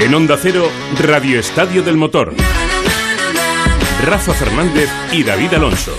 En Onda Cero, Radio Estadio del Motor. Rafa Fernández y David Alonso.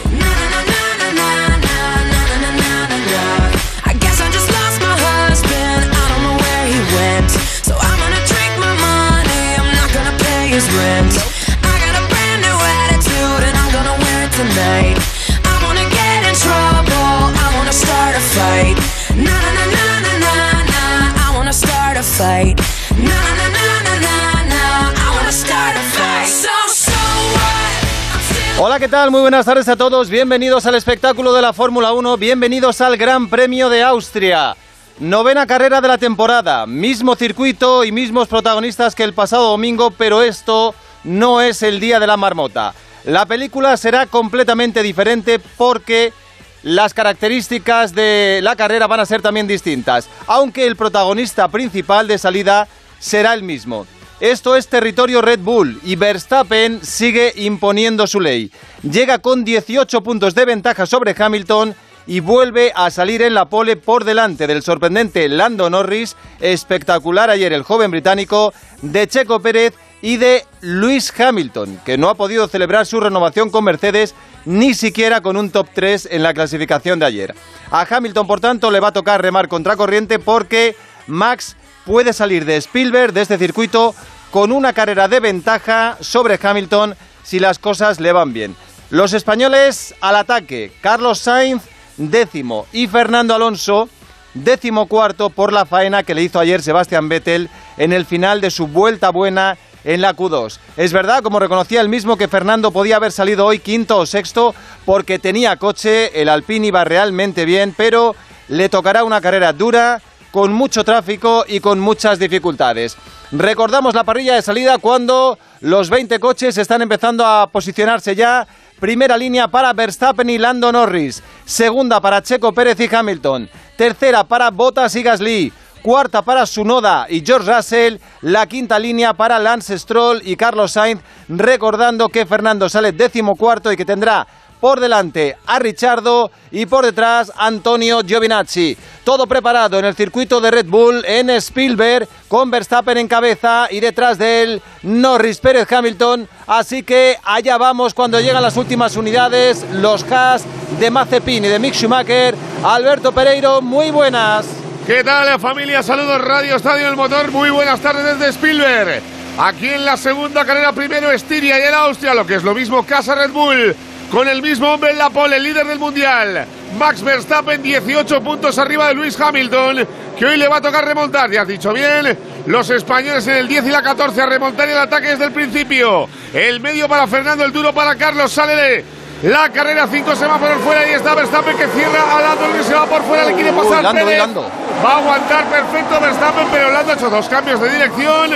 Hola, ¿qué tal? Muy buenas tardes a todos. Bienvenidos al espectáculo de la Fórmula 1. Bienvenidos al Gran Premio de Austria. Novena carrera de la temporada. Mismo circuito y mismos protagonistas que el pasado domingo, pero esto no es el día de la marmota. La película será completamente diferente porque las características de la carrera van a ser también distintas, aunque el protagonista principal de salida será el mismo. Esto es territorio Red Bull y Verstappen sigue imponiendo su ley. Llega con 18 puntos de ventaja sobre Hamilton y vuelve a salir en la pole por delante del sorprendente Lando Norris, espectacular ayer el joven británico, de Checo Pérez y de Lewis Hamilton, que no ha podido celebrar su renovación con Mercedes ni siquiera con un top 3 en la clasificación de ayer. A Hamilton, por tanto, le va a tocar remar contracorriente porque Max puede salir de Spielberg, de este circuito, con una carrera de ventaja sobre Hamilton si las cosas le van bien. Los españoles al ataque, Carlos Sainz décimo y Fernando Alonso décimo cuarto por la faena que le hizo ayer Sebastián Vettel en el final de su vuelta buena en la Q2. Es verdad, como reconocía el mismo, que Fernando podía haber salido hoy quinto o sexto porque tenía coche, el Alpine iba realmente bien, pero le tocará una carrera dura, con mucho tráfico y con muchas dificultades. Recordamos la parrilla de salida cuando los 20 coches están empezando a posicionarse ya. Primera línea para Verstappen y Lando Norris. Segunda para Checo Pérez y Hamilton. Tercera para Bottas y Gasly. Cuarta para Sunoda y George Russell. La quinta línea para Lance Stroll y Carlos Sainz. Recordando que Fernando sale décimo cuarto y que tendrá por delante a Richardo y por detrás Antonio Giovinazzi. Todo preparado en el circuito de Red Bull en Spielberg con Verstappen en cabeza y detrás de él Norris Pérez Hamilton. Así que allá vamos cuando llegan las últimas unidades, los Haas de Mazepin y de Mick Schumacher. Alberto Pereiro, muy buenas. ¿Qué tal familia? Saludos Radio Estadio del Motor. Muy buenas tardes desde Spielberg. Aquí en la segunda carrera primero Estiria y en Austria, lo que es lo mismo Casa Red Bull. Con el mismo hombre en la pole, el líder del mundial. Max Verstappen, 18 puntos arriba de Luis Hamilton, que hoy le va a tocar remontar. Ya has dicho bien, los españoles en el 10 y la 14 a remontar el ataque desde el principio. El medio para Fernando, el duro para Carlos. Sale la carrera, 5 semáforos fuera y está Verstappen que cierra a Lando que se va por fuera, le quiere pasar Uy, Lando, Pérez. Lando. Va a aguantar perfecto Verstappen, pero Lando ha hecho dos cambios de dirección.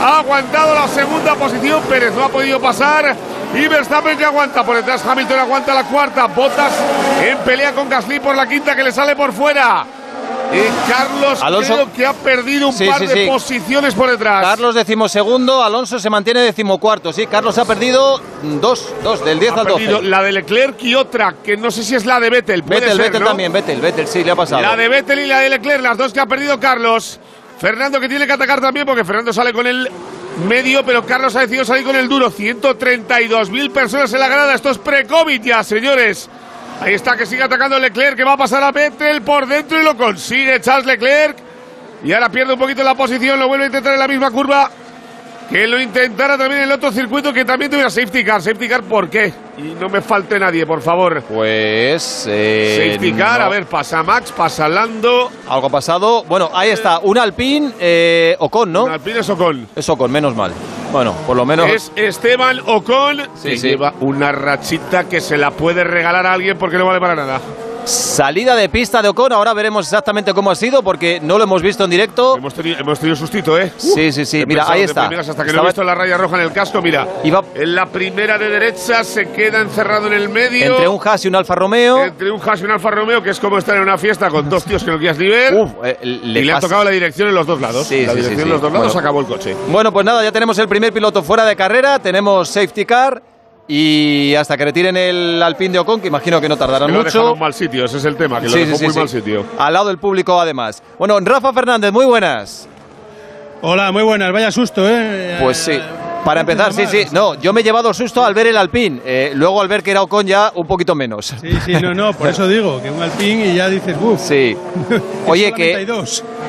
Ha aguantado la segunda posición, Pérez no ha podido pasar. Y Verstappen que aguanta por detrás, Hamilton aguanta la cuarta. Botas en pelea con Gasly por la quinta que le sale por fuera. Y Carlos Alonso- creo que ha perdido un Sí, par sí, de sí. posiciones por detrás. Carlos decimosegundo, Alonso se mantiene decimocuarto. Sí, Carlos ha perdido dos, dos, del 10 ha al 12. perdido la de Leclerc y otra que no sé si es la de Vettel. Puede Vettel, ser, Vettel ¿no? también, Vettel, Vettel, sí, le ha pasado. La de Vettel y la de Leclerc, las dos que ha perdido Carlos. Fernando que tiene que atacar también porque Fernando sale con el medio, pero Carlos ha decidido salir con el duro. 132.000 personas en la grada. Esto es pre-COVID ya, señores. Ahí está que sigue atacando Leclerc, que va a pasar a Vettel por dentro y lo consigue Charles Leclerc. Y ahora pierde un poquito la posición, lo vuelve a intentar en la misma curva. Que lo intentara también en el otro circuito que también tuviera safety car. Safety car, ¿por qué? Y no me falte nadie, por favor. Pues. eh, Safety car, no. a ver, pasa Max, pasa Lando. Algo ha pasado. Bueno, ahí está. Un Alpine eh, Ocon, ¿no? Alpine es Ocon. Es Ocon, menos mal. Bueno, por lo menos. Es Esteban Ocon, Sí, que sí. lleva una rachita que se la puede regalar a alguien porque no vale para nada. Salida de pista de Ocon. Ahora veremos exactamente cómo ha sido porque no lo hemos visto en directo. Hemos tenido, hemos tenido sustito, ¿eh? Sí, sí, sí. Mira, ahí está. primeras hasta que no Estaba he visto la raya roja en el casco, mira. Iba En la primera de derecha se queda encerrado en el medio. entre un Haas y un Alfa Romeo. Entre un Haas y un Alfa Romeo, que es como estar en una fiesta con dos tíos que no quieras ni ver. Uf, eh, le, y le ha tocado la dirección en los dos lados. Sí, la sí, dirección sí. en los dos lados Bueno. acabó el coche. Bueno, pues nada, ya tenemos el primer piloto fuera de carrera, tenemos safety car y hasta que retiren el Alpine de Ocon, que imagino que no tardarán Que lo mucho. en mal sitio, ese es el tema, que lo Sí, dejó sí, sí, muy sí. mal sitio. Al lado del público, además. Bueno, Rafa Fernández, muy buenas. Hola, muy buenas, vaya susto, ¿eh? Pues sí. Para empezar, sí, sí. No, yo me he llevado susto al ver el Alpine. Eh, luego al ver que era Ocon ya un poquito menos. Sí, sí, no, no, por eso digo, que un Alpine y ya dices, uff. Sí. Oye, que,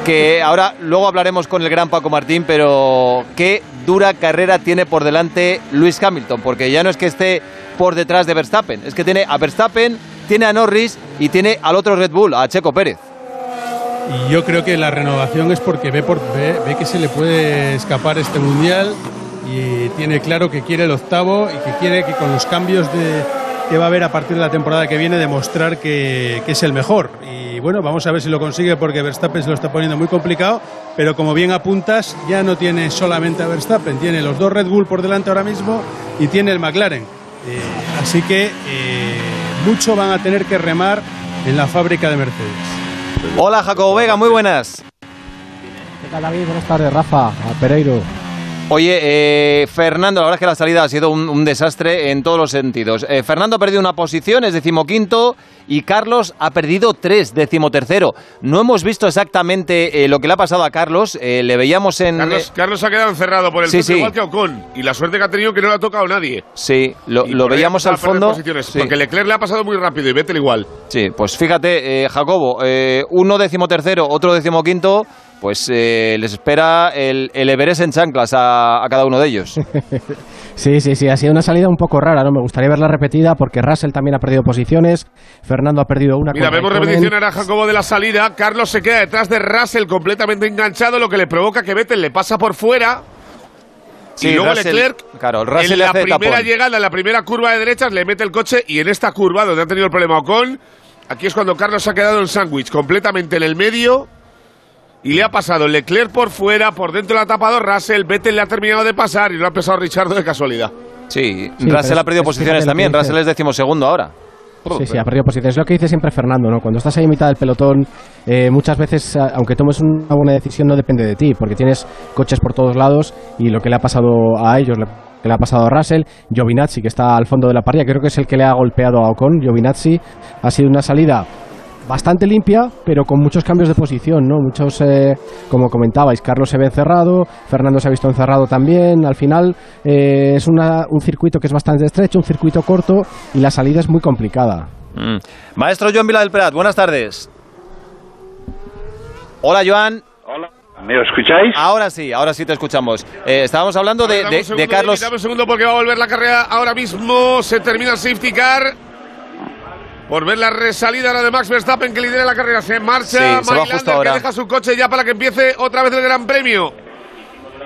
que ahora luego hablaremos con el gran Paco Martín, pero qué dura carrera tiene por delante Luis Hamilton, porque ya no es que esté por detrás de Verstappen, es que tiene a Verstappen, tiene a Norris y tiene al otro Red Bull, a Checo Pérez. Y yo creo que la renovación es porque ve, por, ve, ve que se le puede escapar este mundial y tiene claro que quiere el octavo y que quiere que con los cambios de, que va a haber a partir de la temporada que viene demostrar que, que, es el mejor. Y bueno, vamos a ver si lo consigue porque Verstappen se lo está poniendo muy complicado, pero como bien apuntas, ya no tiene solamente a Verstappen, tiene los dos Red Bull por delante ahora mismo y tiene el McLaren. Eh, así que eh, mucho van a tener que remar en la fábrica de Mercedes. Hola Jacobo Vega, muy buenas. ¿Qué tal David? Buenas tardes, Rafa, a Pereiro. Oye, eh, Fernando, la verdad es que la salida ha sido un, desastre en todos los sentidos. Eh, Fernando ha perdido una posición, es decimoquinto, y Carlos ha perdido tres, decimotercero. No hemos visto exactamente eh, lo que le ha pasado a Carlos, eh, le veíamos en... Carlos, Carlos, ha quedado encerrado por el Sí, sí, igual que Ocon, y la suerte que ha tenido que no le ha tocado nadie. Sí, lo, veíamos al fondo. posiciones, Sí. Porque Leclerc le ha pasado muy rápido y Vettel igual. Sí, pues fíjate, eh, Jacobo, eh, uno decimotercero, otro decimoquinto, pues eh, les espera el, el Everest en chanclas a, a cada uno de ellos. Sí, sí, sí, ha sido una salida un poco rara, ¿no? Me gustaría verla repetida porque Russell también ha perdido posiciones, Fernando ha perdido una. Mira, vemos repetición ahora Jacobo de la salida. Carlos se queda detrás de Russell completamente enganchado, lo que le provoca que Vettel le pasa por fuera. Sí, y luego Russell- Leclerc, claro, el Russell en la primera tapón. llegada, en la primera curva de derechas, le mete el coche y en esta curva, donde ha tenido el problema Ocon, aquí es cuando Carlos se ha quedado en sándwich, completamente en el medio. Y le ha pasado Leclerc por fuera, por dentro le ha tapado Russell, Vettel le ha terminado de pasar y lo ha pesado Richardo de casualidad. Sí, Russell ha perdido es posiciones también. Russell es decimosegundo ahora. Sí, sí, ha perdido posiciones. Es lo que dice siempre Fernando, ¿no? Cuando estás ahí en mitad del pelotón, eh, muchas veces, a- aunque tomes una buena decisión, no depende de ti, porque tienes coches por todos lados y lo que le ha pasado a ellos, lo que le ha pasado a Russell, Giovinazzi, que está al fondo de la parrilla, creo que es el que le ha golpeado a Ocon. Giovinazzi ha sido una salida bastante limpia, pero con muchos cambios de posición, ¿no? Muchos, eh, como comentabais, Carlos se ve encerrado, Fernando se ha visto encerrado también. Al final eh, es una- un circuito que es bastante estrecho, un circuito corto y la salida es muy complicada. Mm. Maestro Joan Vila del Prat, buenas tardes. Hola, Joan. Hola. ¿Me escucháis? Ahora sí, ahora sí te escuchamos. Eh, estábamos hablando de, Dame de- un segundo, de Carlos. Dame un segundo porque va a volver la carrera ahora mismo. Se termina el safety car. Por ver la resalida ahora de Max Verstappen que lidera la carrera. Se marcha Sí, se va justo ahora. que deja su coche ya para que empiece otra vez el Gran Premio.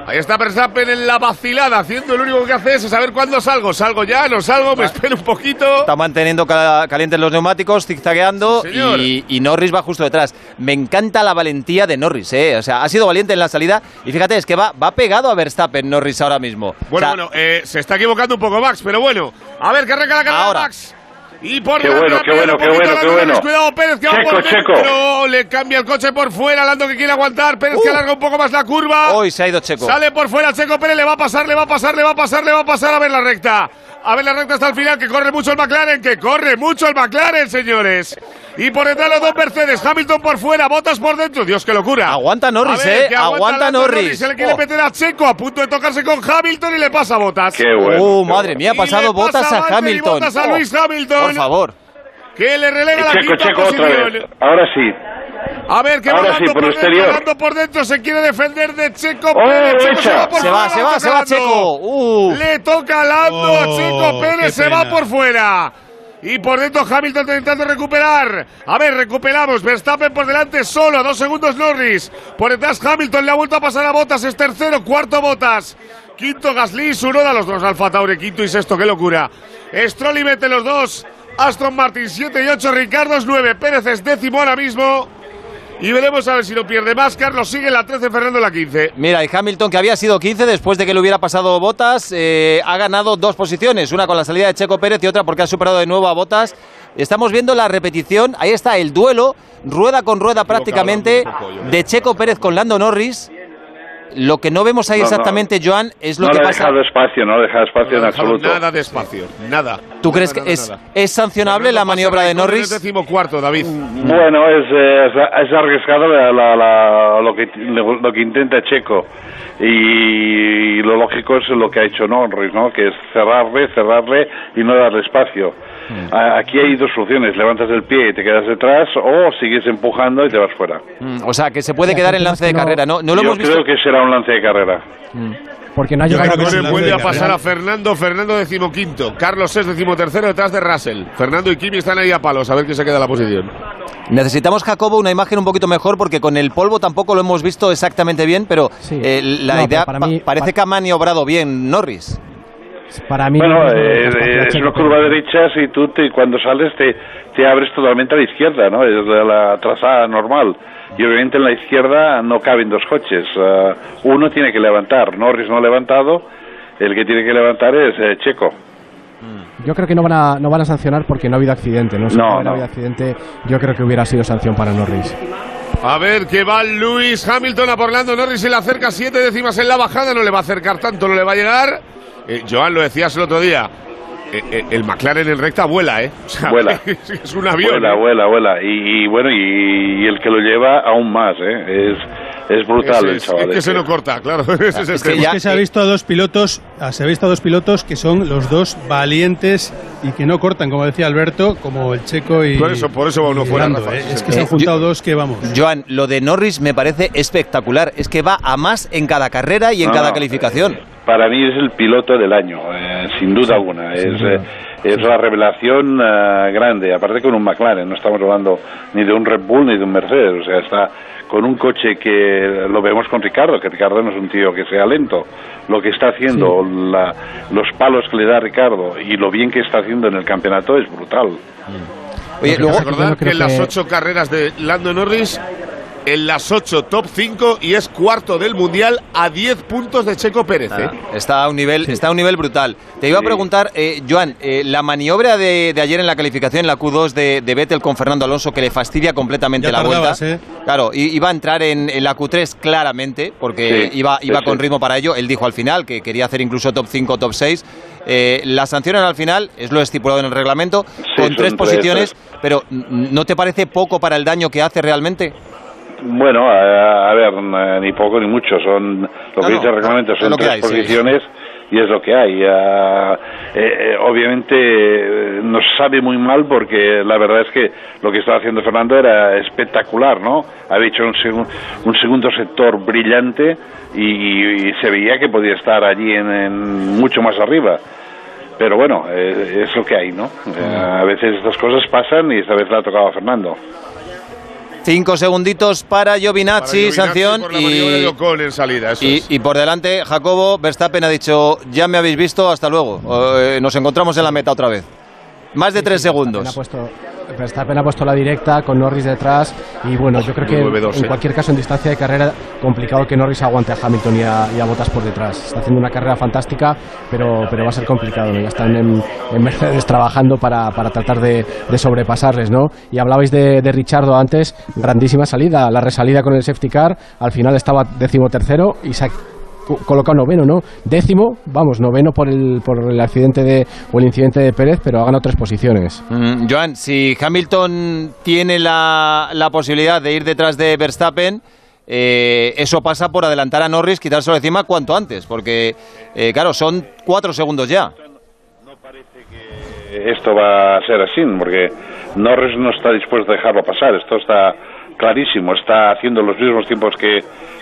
Ahí está Verstappen en la vacilada, haciendo lo único que hace es saber cuándo salgo. Salgo ya, no salgo, me espero un poquito. Está manteniendo ca- calientes los neumáticos, zigzagueando Sí, y, y Norris va justo detrás. Me encanta la valentía de Norris, ¿eh? O sea, ha sido valiente en la salida y fíjate, es que va, va pegado a Verstappen Norris ahora mismo. Bueno, O sea, bueno, eh, se está equivocando un poco Max, pero bueno. A ver, que arranca la carrera Ahora. Max. Y por Qué bueno, la qué bueno, qué bueno, qué bueno. Cuidado, Pérez, que Checo, Checo. dentro. Le cambia el coche por fuera, Lando que quiere aguantar. Pérez que Uh. alarga un poco más la curva. Hoy se ha ido Checo. Sale por fuera Checo Pérez, le va a pasar, le va a pasar, le va a pasar, le va a pasar a ver la recta. A ver la recta hasta el final, que corre mucho el McLaren, que corre mucho el McLaren, señores. Y por detrás los dos Mercedes, Hamilton por fuera, Botas por dentro. Dios, qué locura. Aguanta Norris, A ver, eh. Aguanta Lando Norris. Se le quiere Oh. meter a Checo, a punto de tocarse con Hamilton y le pasa a Botas. Qué bueno. Uh, qué madre bueno. mía, ha Y pasado botas pasa a Hamilton. Bottas a Oh, Luis Hamilton. Por favor. Que le relega la Checo, quinta Checo otra posición. vez. Ahora sí. A ver, que Ahora va sí, Lando por dentro, por dentro, se quiere defender de Checo Oh, Pérez. Checo se va por Se va, fuera, se va, se va. Checo. Uh. Le toca a Lando a Oh, Checo Pérez, se va por fuera. Y por dentro Hamilton intentando recuperar. A ver, recuperamos. Verstappen por delante solo, a dos segundos Norris. Por detrás Hamilton le ha vuelto a pasar a Botas, es tercero, cuarto Botas. Quinto Gasly, Sunoda, los dos Alfa Tauri, quinto y sexto, qué locura. Stroll y mete los dos. Aston Martin 7 y 8, Ricardo es 9, Pérez es décimo ahora mismo. Y veremos a ver si lo pierde más. Carlos sigue la 13, Fernando la 15. Mira, y Hamilton, que había sido 15 después de que le hubiera pasado Botas, eh, ha ganado dos posiciones, una con la salida de Checo Pérez y otra porque ha superado de nuevo a Botas. Estamos viendo la repetición, ahí está el duelo, rueda con rueda prácticamente, de Checo Pérez con Lando Norris. Lo que no vemos ahí No, no. exactamente, Joan, es lo No que pasa. dejado espacio, no dejado espacio en No ha dejado absoluto. Nada de espacio, nada. ¿Tú ¿Tú crees Nada, que es, sancionable la maniobra de Norris? Es decimocuarto, David. Bueno, es, eh, es, es arriesgado la- la- la- lo, que, lo que intenta Checo. Y lo lógico es lo que ha hecho Norris, ¿no? Que es cerrarle, cerrarle y no darle espacio. A- Aquí hay dos soluciones, levantas el pie y te quedas detrás o sigues empujando y te vas fuera. Mm, O sea, que se puede O sea, quedar que en lance de no- carrera. No, no lo Yo hemos visto. creo que será un lance de carrera. Porque no ha Yo llegado creo que un vuelve a pasar a. Fernando, Fernando decimoquinto, Carlos es decimotercero detrás de Russell. Fernando y Kimi están ahí a palos, a ver quién se queda la posición. Necesitamos, Jacobo, una imagen un poquito mejor porque con el polvo tampoco lo hemos visto exactamente bien, pero Sí. eh, la No, idea pero para mí- pa- parece que ha maniobrado bien Norris. Para mí Bueno, no eh, es eh, es Checo, una curva derecha y tú te- cuando sales te, te abres totalmente a la izquierda, ¿no? Es la, la trazada normal. Y obviamente en la izquierda no caben dos coches. Ah, uno tiene que levantar. Norris no ha levantado. El que tiene que levantar es eh, Checo. Yo creo que no van a, no van a sancionar porque no ha habido accidente. No, Si No, hubiera no. habido accidente, yo creo que hubiera sido sanción para Norris. A ver que va Luis Hamilton a por Lando Norris se le acerca siete décimas en la bajada, no le va a acercar tanto, no le va a llegar. Eh, Joan, lo decías el otro día, eh, eh, el McLaren en recta vuela, ¿eh? O sea, Vuela. es un avión. Vuela, ¿eh? vuela, vuela. Y, y bueno, y, y el que lo lleva aún más, ¿eh? Es, es brutal Ese el es, chaval. es que se no corta, claro. Es el Es que ya- Es que se ha eh, visto a dos pilotos, ah, se ha visto a dos pilotos que son los dos valientes y que no cortan, como decía Alberto, como el Checo y Por eso- por eso va uno fuera, Rafa, ¿eh? sí, Es sí. que se han Eh, juntado dos que vamos. Joan, lo de Norris me parece espectacular. Es que va a más en cada carrera y en No, cada calificación. eh, Para mí es el piloto del año, eh, sin duda alguna. Es, sin duda. eh, es la revelación eh, grande, aparte con un McLaren. No estamos hablando ni de un Red Bull ni de un Mercedes. O sea, está con un coche que lo vemos con Ricardo, que Ricardo no es un tío que sea lento. Lo que está haciendo, la- los palos que le da Ricardo y lo bien que está haciendo en el campeonato es brutal. Oye, Lo que luego, Recordar que en las ocho carreras de Lando Norris, en las ocho top 5 y es cuarto del mundial a 10 puntos de Checo Pérez. ¿eh? Ah, Está a un nivel, está a un nivel brutal. Te iba a preguntar, eh, Joan, eh, la maniobra de, de ayer en la calificación, en la Q2 de, de Vettel con Fernando Alonso, que le fastidia completamente Ya la tardabas, vuelta. ¿eh? Claro, iba a entrar en, en la Q3 claramente, porque Sí, iba, iba sí. con ritmo para ello. Él dijo al final que quería hacer incluso top 5, top 6. Eh, la sancionan al final, es lo estipulado en el reglamento, Sí, con tres posiciones, tres. pero ¿no te parece poco para el daño que hace realmente? Bueno, a, a ver, n- ni poco ni mucho. Son lo No, que dice el reglamento son tres hay, sí. posiciones y es lo que hay. Eh, eh, obviamente eh, nos sabe muy mal porque la verdad es que lo que estaba haciendo Fernando era espectacular, ¿no? Había hecho un, un segundo sector brillante y, y se veía que podía estar allí en, en mucho más arriba. Pero bueno, eh, es lo que hay, ¿no? Eh, a veces estas cosas pasan y esta vez le ha tocado a Fernando. Cinco segunditos para Giovinazzi, sanción. por la maniobra de Y, Ocon en salida, eso y, es. y por delante, Jacobo Verstappen ha dicho, ya me habéis visto, hasta luego. Eh, nos encontramos en la meta otra vez. Más de tres Verstappen segundos. ha puesto, Verstappen ha puesto la directa con Norris detrás y bueno, yo creo que 9-2, en cualquier caso en distancia de carrera complicado que Norris aguante a Hamilton y a, y a Bottas por detrás. Está haciendo una carrera fantástica, pero, pero va a ser complicado. ¿no? Ya están en, en Mercedes trabajando para, para tratar de, de sobrepasarles, ¿no? Y hablabais de, de Richardo antes, grandísima salida, la resalida con el safety car, al final estaba decimotercero y se ha colocado noveno, ¿no? Décimo, vamos, noveno por el, por el accidente de, o el incidente de Pérez, pero ha ganado tres posiciones. Mm, Joan, si Hamilton tiene la, la posibilidad de ir detrás de Verstappen, eh, eso pasa por adelantar a Norris, quitárselo de encima cuanto antes, porque, eh, claro, son cuatro segundos ya. esto va a ser así, porque Norris no está dispuesto a dejarlo pasar. Esto está clarísimo. Está haciendo los mismos tiempos que,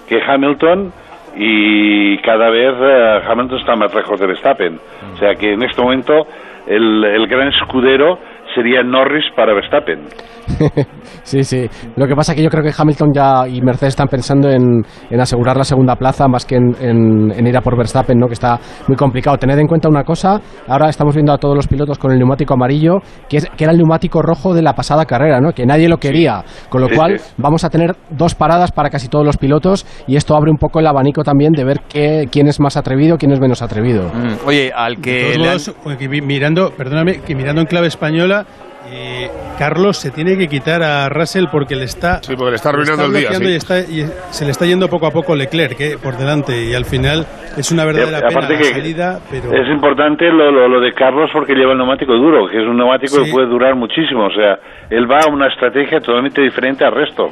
que Hamilton y cada vez eh, Hamilton está más lejos de Verstappen. O sea que en este momento el, el gran escudero sería Norris para Verstappen. Sí, sí. Lo que pasa es que yo creo que Hamilton ya y Mercedes están pensando en, en asegurar la segunda plaza más que en, en- en ir a por Verstappen, ¿no? que está muy complicado. Tened en cuenta una cosa, ahora estamos viendo a todos los pilotos con el neumático amarillo, que, es, que era el neumático rojo de la pasada carrera, ¿no? que nadie lo quería. Con lo Sí, cual sí. vamos a tener dos paradas para casi todos los pilotos y esto abre un poco el abanico también de ver qué, quién es más atrevido, quién es menos atrevido. Mm, Oye, al que todos han- mirando, perdóname, que mirando en clave española, Y Carlos se tiene que quitar a Russell porque le está, Sí, porque le está arruinando el día, sí. y, está- y se le está yendo poco a poco Leclerc eh, por delante y al final es una verdadera pena la salida, pero Es importante lo, lo, lo de Carlos porque lleva el neumático duro, que es un neumático Sí. que puede durar muchísimo. O sea, él va a una estrategia totalmente diferente al resto.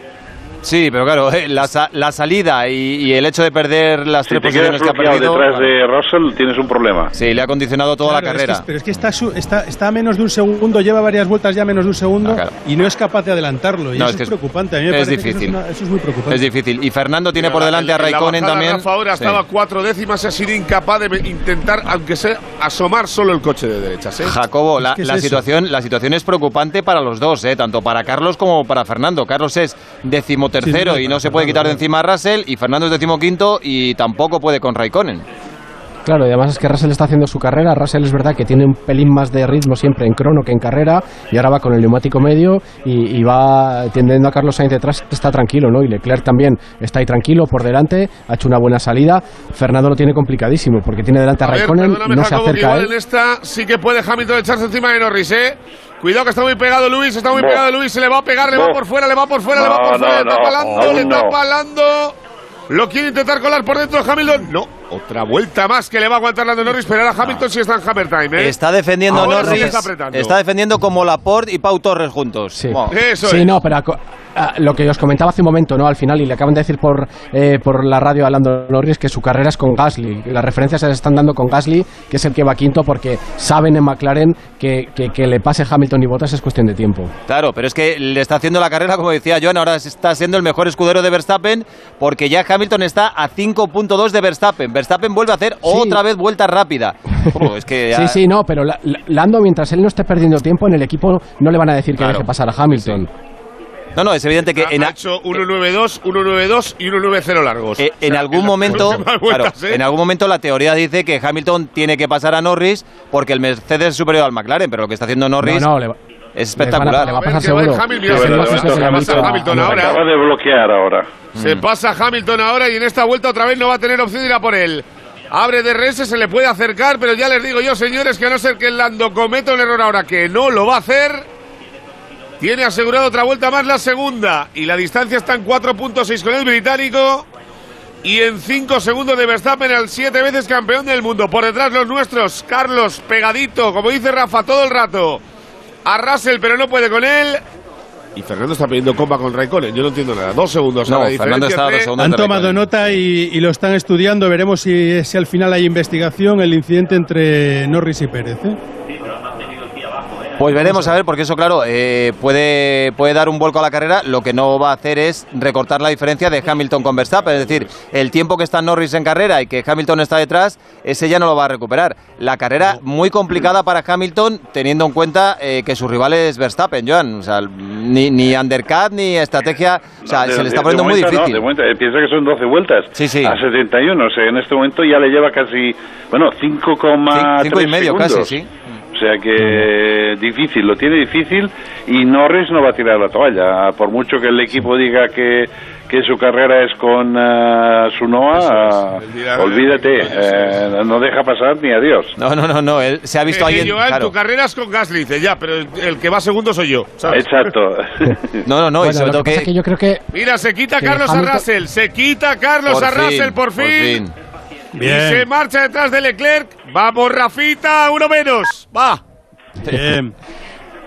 Sí, pero claro, eh, la, sa- la salida y, y el hecho de perder las Si tres te posiciones que ha perdido... detrás claro. de Russell, tienes un problema. Sí, le ha condicionado toda Claro, la es que carrera. es- pero es que está, su- está, está a menos de un segundo, lleva varias vueltas ya a menos de un segundo Ah, claro. y no es capaz de adelantarlo. Y No, eso es que es, es- preocupante. A mí me es parece que eso difícil. una- Eso es, muy preocupante. Es difícil. Y Fernando tiene Mira, por delante a en la Raikkonen también. Rafa ahora Sí. estaba a cuatro décimas y ha sido incapaz de intentar, aunque sea, asomar solo el coche de derechas. ¿eh? Jacobo, la, Es que es la eso. situación, la situación es preocupante para los dos, ¿eh? tanto para Carlos como para Fernando. Carlos es decimotercero Sí, sí, y no se puede quitar de encima a Russell, y Fernando es decimoquinto y tampoco puede con Raikkonen. Claro, y además es que Russell está haciendo su carrera. Russell es verdad que tiene un pelín más de ritmo siempre en crono que en carrera y ahora va con el neumático medio y, y va tendiendo a Carlos Sainz detrás, está tranquilo, ¿no? Y Leclerc también está ahí tranquilo por delante, ha hecho una buena salida. Fernando lo tiene complicadísimo porque tiene delante a, A Raikkonen, no se acerca a igual él. en esta sí que puede Hamilton echarse encima de Norris, ¿eh? Cuidado que está muy pegado Luis, está muy No. pegado Luis, se le va a pegar, le va por fuera, le va por fuera, le va No, por fuera, le está no, palando, le está palando. Lo quiere intentar colar por dentro Hamilton. No, otra vuelta más que le va a aguantar la de Norris, pero ahora Hamilton sí está en Hammer Time, ¿eh? Está defendiendo Ahora sí Norris, está apretando. está defendiendo como Laporte y Pau Torres juntos. Sí, Bueno, Eso sí es. no, pero aco- ah, lo que os comentaba hace un momento, ¿no? Al final, y le acaban de decir por, eh, por la radio a Lando Norris que su carrera es con Gasly. Las referencias se están dando con Gasly, que es el que va quinto, porque saben en McLaren que, que, que le pase Hamilton y Bottas es cuestión de tiempo. Claro, pero es que le está haciendo la carrera, como decía Joan, ahora está siendo el mejor escudero de Verstappen, porque ya Hamilton está a 5.2 de Verstappen. Verstappen vuelve a hacer otra vez vuelta rápida. Oh, es que ya- Sí, sí, no, pero la- la- Lando, mientras él no esté perdiendo tiempo en el equipo, no le van a decir que Claro. deje pasar a Hamilton. No, no, es evidente que Ha, en, ha hecho 1-9-2, 1-9-2 y 1-9-0 largos. eh, en O sea, algún momento, últimas claro, vueltas, ¿eh? en algún momento la teoría dice que Hamilton tiene que pasar a Norris porque el Mercedes es superior al McLaren, pero lo que está haciendo Norris No, no, le va- es le a- espectacular. le va a A ver pasar seguro. Hamilton, se pasa- se pasa Hamilton. Hamilton Ah, ahora. Acaba de bloquear ahora. Se pasa Hamilton ahora y en esta vuelta otra vez no va a tener opción de ir a por él. Abre DRS, se le puede acercar, pero ya les digo yo, señores, que a no ser que el Lando cometa un error ahora, que no lo va a hacer, tiene asegurado otra vuelta más la segunda. Y la distancia está en 4.6 con el británico. Y en 5 segundos de Verstappen al siete veces campeón del mundo. Por detrás los nuestros, Carlos pegadito, como dice Rafa todo el rato. A Russell, pero no puede con él. Y Fernando está pidiendo comba con Raikkonen. Yo no entiendo nada. Dos segundos. No, Fernando está dos. Han tomado nota y, y lo están estudiando. Veremos si, si al final hay investigación el incidente entre Norris y Pérez. ¿eh? Pues veremos a ver, porque eso, claro, eh, puede, puede dar un vuelco a la carrera. Lo que no va a hacer es recortar la diferencia de Hamilton con Verstappen. Es decir, el tiempo que está Norris en carrera y que Hamilton está detrás, ese ya no lo va a recuperar. La carrera muy complicada para Hamilton, teniendo en cuenta eh, que su rival es Verstappen, Joan. O sea, ni, ni undercut ni estrategia. O sea, De- se le está poniendo muy momento no, difícil. de momento, eh, piensa que son 12 vueltas Sí, sí. a 71. O sea, en este momento ya le lleva casi, bueno, 5,3 Cinco y medio segundos. casi, sí. O sea que difícil, lo tiene difícil y Norris no va a tirar la toalla. Por mucho que el equipo diga que, que su carrera es con ah, Sunoa, ah, el día de- olvídate, eh, no deja pasar ni adiós. No, no, no, no. Él se ha visto Eh, ahí. eh, en- Joan, claro. tu carrera es con Gasly. Dice, ya, pero el, el que va segundo soy yo. ¿sabes? Exacto. No, no, no. y Bueno, sobre lo todo que pasa es que yo creo que Mira, se quita Que Carlos Hamilton- a Russell. Se quita Carlos Por a fin, Russell por fin. Y Bien. se marcha detrás de Leclerc. Vamos, Rafita, uno menos. Va. Bien.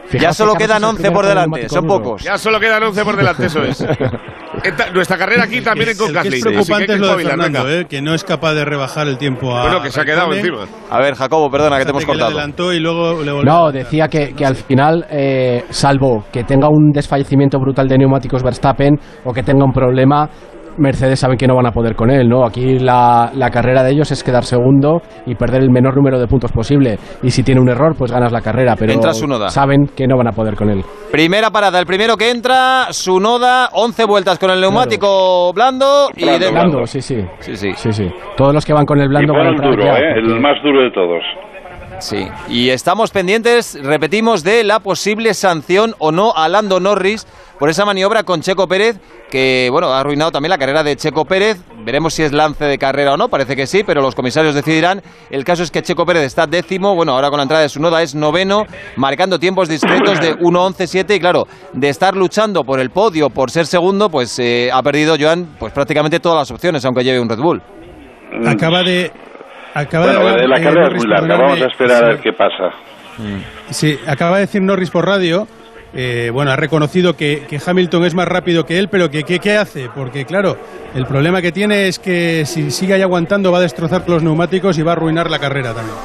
Ya fijaos solo que quedan es el 11 primero por delante. Son duro. pocos. Ya solo quedan 11 por delante, eso es. Esta- nuestra carrera aquí también en es así que hay preocupante que es lo de Fernando. ¿eh? que no es capaz de rebajar el tiempo a. Bueno, que se ha quedado encima. A ver, Jacobo, perdona que te hemos le cortado. adelantó y luego le No, decía que, que al final, eh, salvo que tenga un desfallecimiento brutal de neumáticos Verstappen o que tenga un problema, Mercedes saben que no van a poder con él, ¿no? Aquí la, la carrera de ellos es quedar segundo y perder el menor número de puntos posible. Y si tiene un error, pues ganas la carrera, pero Entra Tsunoda. saben que no van a poder con él. Primera parada, el primero que entra, Sunoda, 11 vueltas con el neumático blando y Blando, dentro. blando. Blando, sí, sí. Sí, sí. Sí, sí. Todos los que van con el Y blando van a entrar duro, ya, ¿eh? el más duro de todos. Sí, y estamos pendientes, repetimos, de la posible sanción o no a Lando Norris por esa maniobra con Checo Pérez, que bueno, ha arruinado también la carrera de Checo Pérez. Veremos si es lance de carrera o no, parece que sí, pero los comisarios decidirán. El caso es que Checo Pérez está décimo, bueno, ahora con la entrada de su noda es noveno, marcando tiempos discretos de 1.11.7 y claro, de estar luchando por el podio, por ser segundo, pues eh, ha perdido Joan pues prácticamente todas las opciones, aunque lleve un Red Bull. Acaba de. Acaba Bueno, de, la eh, carrera es muy larga, vamos a esperar a ver qué pasa. Sí, acaba de decir Norris por radio. eh, bueno, ha reconocido que, que Hamilton es más rápido que él, pero que que- ¿qué hace? Porque, claro, el problema que tiene es que si sigue ahí aguantando va a destrozar los neumáticos y va a arruinar la carrera también.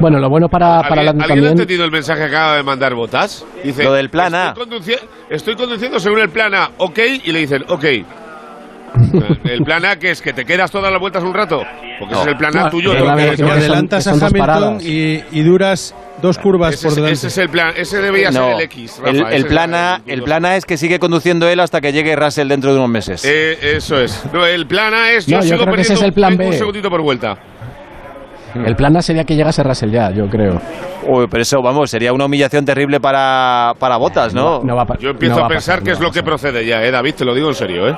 Bueno, lo bueno para, para ¿Alguien, ¿alguien ha también. entendido el mensaje que acaba de mandar Botas? Dice, Lo del plan A. Estoy, conduci- estoy conduciendo según el plan A, ok, y le dicen, ok. El plan A, que es que te quedas todas las vueltas un rato, porque ese es el plan A No, tuyo. ¿no? Que Que son- adelantas son a Hamilton paradas. y, y duras dos curvas ese, por es- delante. ese es el plan, ese debería No, ser el X. Rafa, el, plan A, el plan A es que sigue conduciendo él hasta que llegue Russell dentro de unos meses. Eh, eso es. No, el plan A es yo No, yo sigo creo que ese es el plan B. un segundito por vuelta. El plan A sería que llegase Russell ya, yo creo. Uy, pero eso, vamos, sería una humillación terrible para, para Botas, ¿no? No va a Yo empiezo no va a pensar pasar, que no es lo que procede ya, eh, David, te lo digo en serio, ¿eh?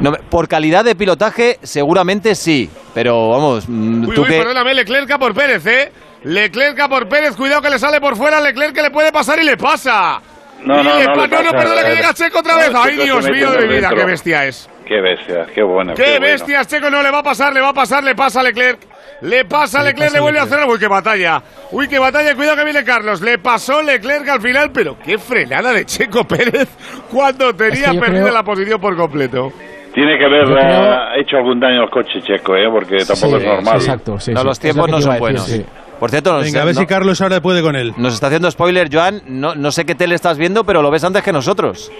No, por calidad de pilotaje, seguramente sí. Pero vamos, mm, Uy, tú uy, que. perdóname, Leclerc por Pérez, ¿eh? Leclerc por Pérez, cuidado que le sale por fuera, Leclerc que le puede pasar y le pasa. No, Y no, le no pa- no, perdona que eh. llega Checo otra No, vez. Ay, Dios mío de mi vida, dentro. qué bestia es. Qué bestia, qué bueno. ¡Qué bestia, Checo! No, le va a pasar, le va a pasar, le pasa a Leclerc. Le pasa a Leclerc, le vuelve a hacer. Uy, qué batalla. Uy, qué batalla. Cuidado que viene Carlos. Le pasó Leclerc al final, pero qué frenada de Checo Pérez cuando tenía yo perdida creo- la posición por completo. Tiene que haber creo- eh, hecho algún daño al coche checo, ¿eh? Porque tampoco Sí, es normal. Exacto, sí, no, sí. los tiempos no son decir, buenos. sí. Por cierto, nos, Venga, a ver no- si Carlos ahora puede con él. nos está haciendo spoiler, Joan. No, no sé qué tele estás viendo, pero lo ves antes que nosotros.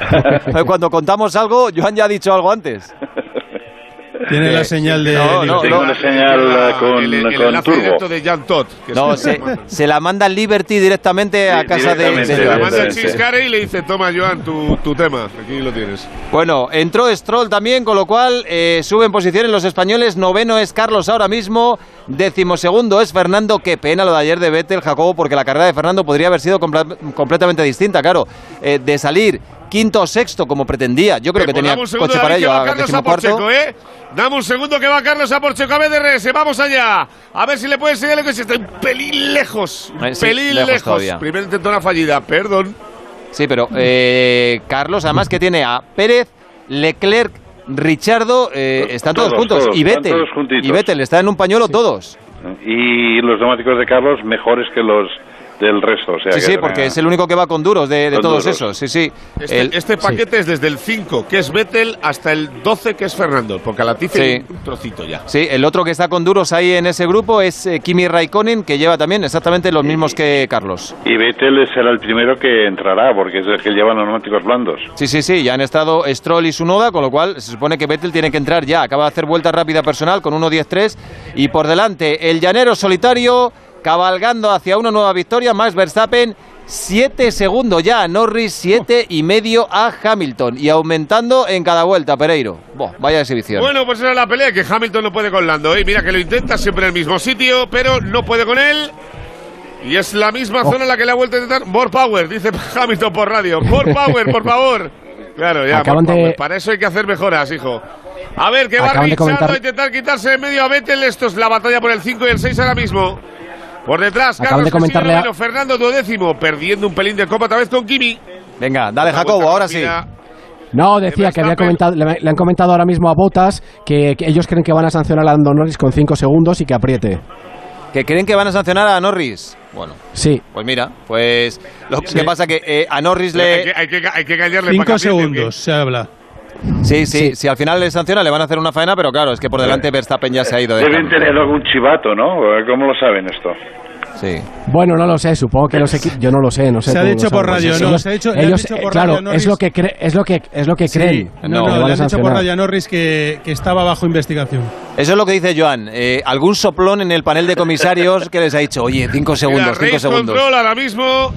Cuando contamos algo, Joan ya ha dicho algo antes. Tiene la señal de. No, no, Tengo no. una señal eh, con, el, el con turbo. de Jan Todd. que No, se, se la manda Liberty directamente a Sí, casa de, directamente, de Se la manda el sí. Chiscare y le dice, toma Joan, tu, tu tema. Aquí lo tienes. Bueno, entró Stroll también, con lo cual eh, suben posiciones los españoles. Noveno es Carlos ahora mismo. Decimosegundo es Fernando. Qué pena lo de ayer de Vettel, Jacobo, porque la carrera de Fernando podría haber sido comple- completamente distinta, claro. Eh, de salir quinto o sexto como pretendía. Yo creo que Pues tenía coche para que ello. a Carlos a ¿eh? Dame un segundo que va Carlos a por Checo a BDRS. Vamos allá. A ver si le puede enseñar el coche. Está un pelín lejos. Un Eh, sí, pelín lejos lejos. todavía. Primera intentona fallida. Perdón. Sí, pero eh, Carlos, además que tiene a Pérez, Leclerc, Richardo, eh, están todos, Todos, juntos. todos, y Vettel. Y Vettel, están en un pañuelo todos. Y los neumáticos de Carlos mejores que los del resto. O sea, Sí, que sí, porque es el único que va con duros de, de Con todos duros. esos. Sí, sí. Este, El- este paquete es desde el 5, que es Vettel, hasta el 12, que es Fernando. Porque a la Tifi Sí. hay un trocito ya. Sí, el otro que está con duros ahí en ese grupo es eh, Kimi Raikkonen, que lleva también exactamente los mismos que Carlos. Y Vettel será el primero que entrará, porque es el que lleva los neumáticos blandos. Sí, sí, sí, ya han estado Stroll y Sunoda, con lo cual se supone que Vettel tiene que entrar ya. Acaba de hacer vuelta rápida personal con 1.10.3 y por delante el llanero solitario cabalgando hacia una nueva victoria, Max Verstappen. Siete segundos ya a Norris, siete y medio a Hamilton y aumentando en cada vuelta, Pereiro. Buah, vaya exhibición. Bueno, pues era la pelea que Hamilton no puede con Lando. ¿eh? Mira que lo intenta siempre en el mismo sitio, pero no puede con él. Y es la misma Oh. zona en la que le ha vuelto a intentar. More power, dice Hamilton por radio. More power, por favor. Claro, ya. Acaban more de- power. Para eso hay que hacer mejoras, hijo. A ver, que va comentar- a intentar quitarse de medio a Vettel. Esto es la batalla por el 5 y el 6 ahora mismo. Por detrás, Acaban Carlos de comentarle a- Fernando duodécimo, perdiendo un pelín de copa otra vez con Kimi. Venga, dale Jacobo, ahora sí. No, decía De que había comentado, le, le han comentado ahora mismo a Botas que, que ellos creen que van a sancionar a Lando Norris con 5 segundos y que apriete. ¿Que creen que van a sancionar a Norris? Bueno, Sí, pues mira, pues lo que pasa que eh, a Norris Hay le... que, hay que, hay que callarle Cinco para que ¿o qué? segundos se habla. Sí, sí, Sí. si al final le sanciona le van a hacer una faena, pero claro, es que por delante Verstappen ya se ha ido de Deben tener algún chivato, ¿no? ¿Cómo lo saben esto? Sí. bueno, no lo sé, supongo que los equipos, yo no lo sé, no sé. Se ha dicho por radio, no, se ha dicho- ellos, por claro, radio es lo que cre- es lo que es lo que Sí. creen. No, No, no, le a han dicho por radio a Norris que, que estaba bajo investigación. Eso es lo que dice Joan. Eh, algún soplón en el panel de comisarios que les ha dicho, oye, cinco segundos, cinco segundos. Control ahora mismo.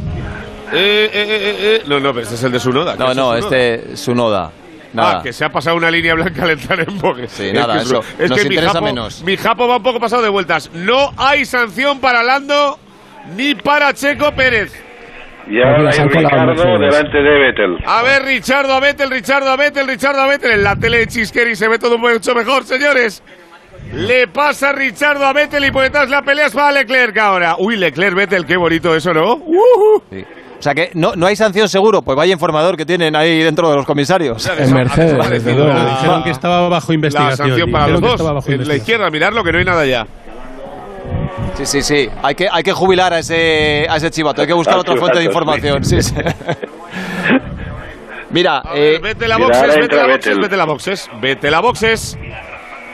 Eh, eh, eh, eh, eh. No, no, pero este es el de Sunoda. No, no, este es Sunoda. Nada. Ah, que se ha pasado una línea blanca al entrar en boxe. Sí, Es nada, que eso. Es Nos que mi interesa japo, menos. mi japo va un poco pasado de vueltas. No hay sanción para Lando ni para Checo Pérez. Y ahora hay Ricardo delante de Vettel. A ver, Richardo a Vettel, Richardo a Vettel, Richardo a Vettel. En la tele de Chisqueri se ve todo mucho mejor, señores. Le pasa Richardo a Vettel y por detrás la pelea es para Leclerc ahora. Uy, Leclerc, Vettel, qué bonito eso, ¿no? Ujú. Sí. O sea que no, no hay sanción seguro, pues vaya informador que tienen ahí dentro de los comisarios. En Mercedes, desaparecido desde luego. la- Dijeron que estaba bajo La investigación. sanción para los dos. En la investigación. izquierda, miradlo que no hay nada ya. Sí, sí, sí. Hay que, hay que jubilar a ese, a ese chivato. Hay que buscar otra fuente de información. Sí, sí. Mira, eh, ver, vete la boxes, vete la boxes, vete la boxes, vete la boxes.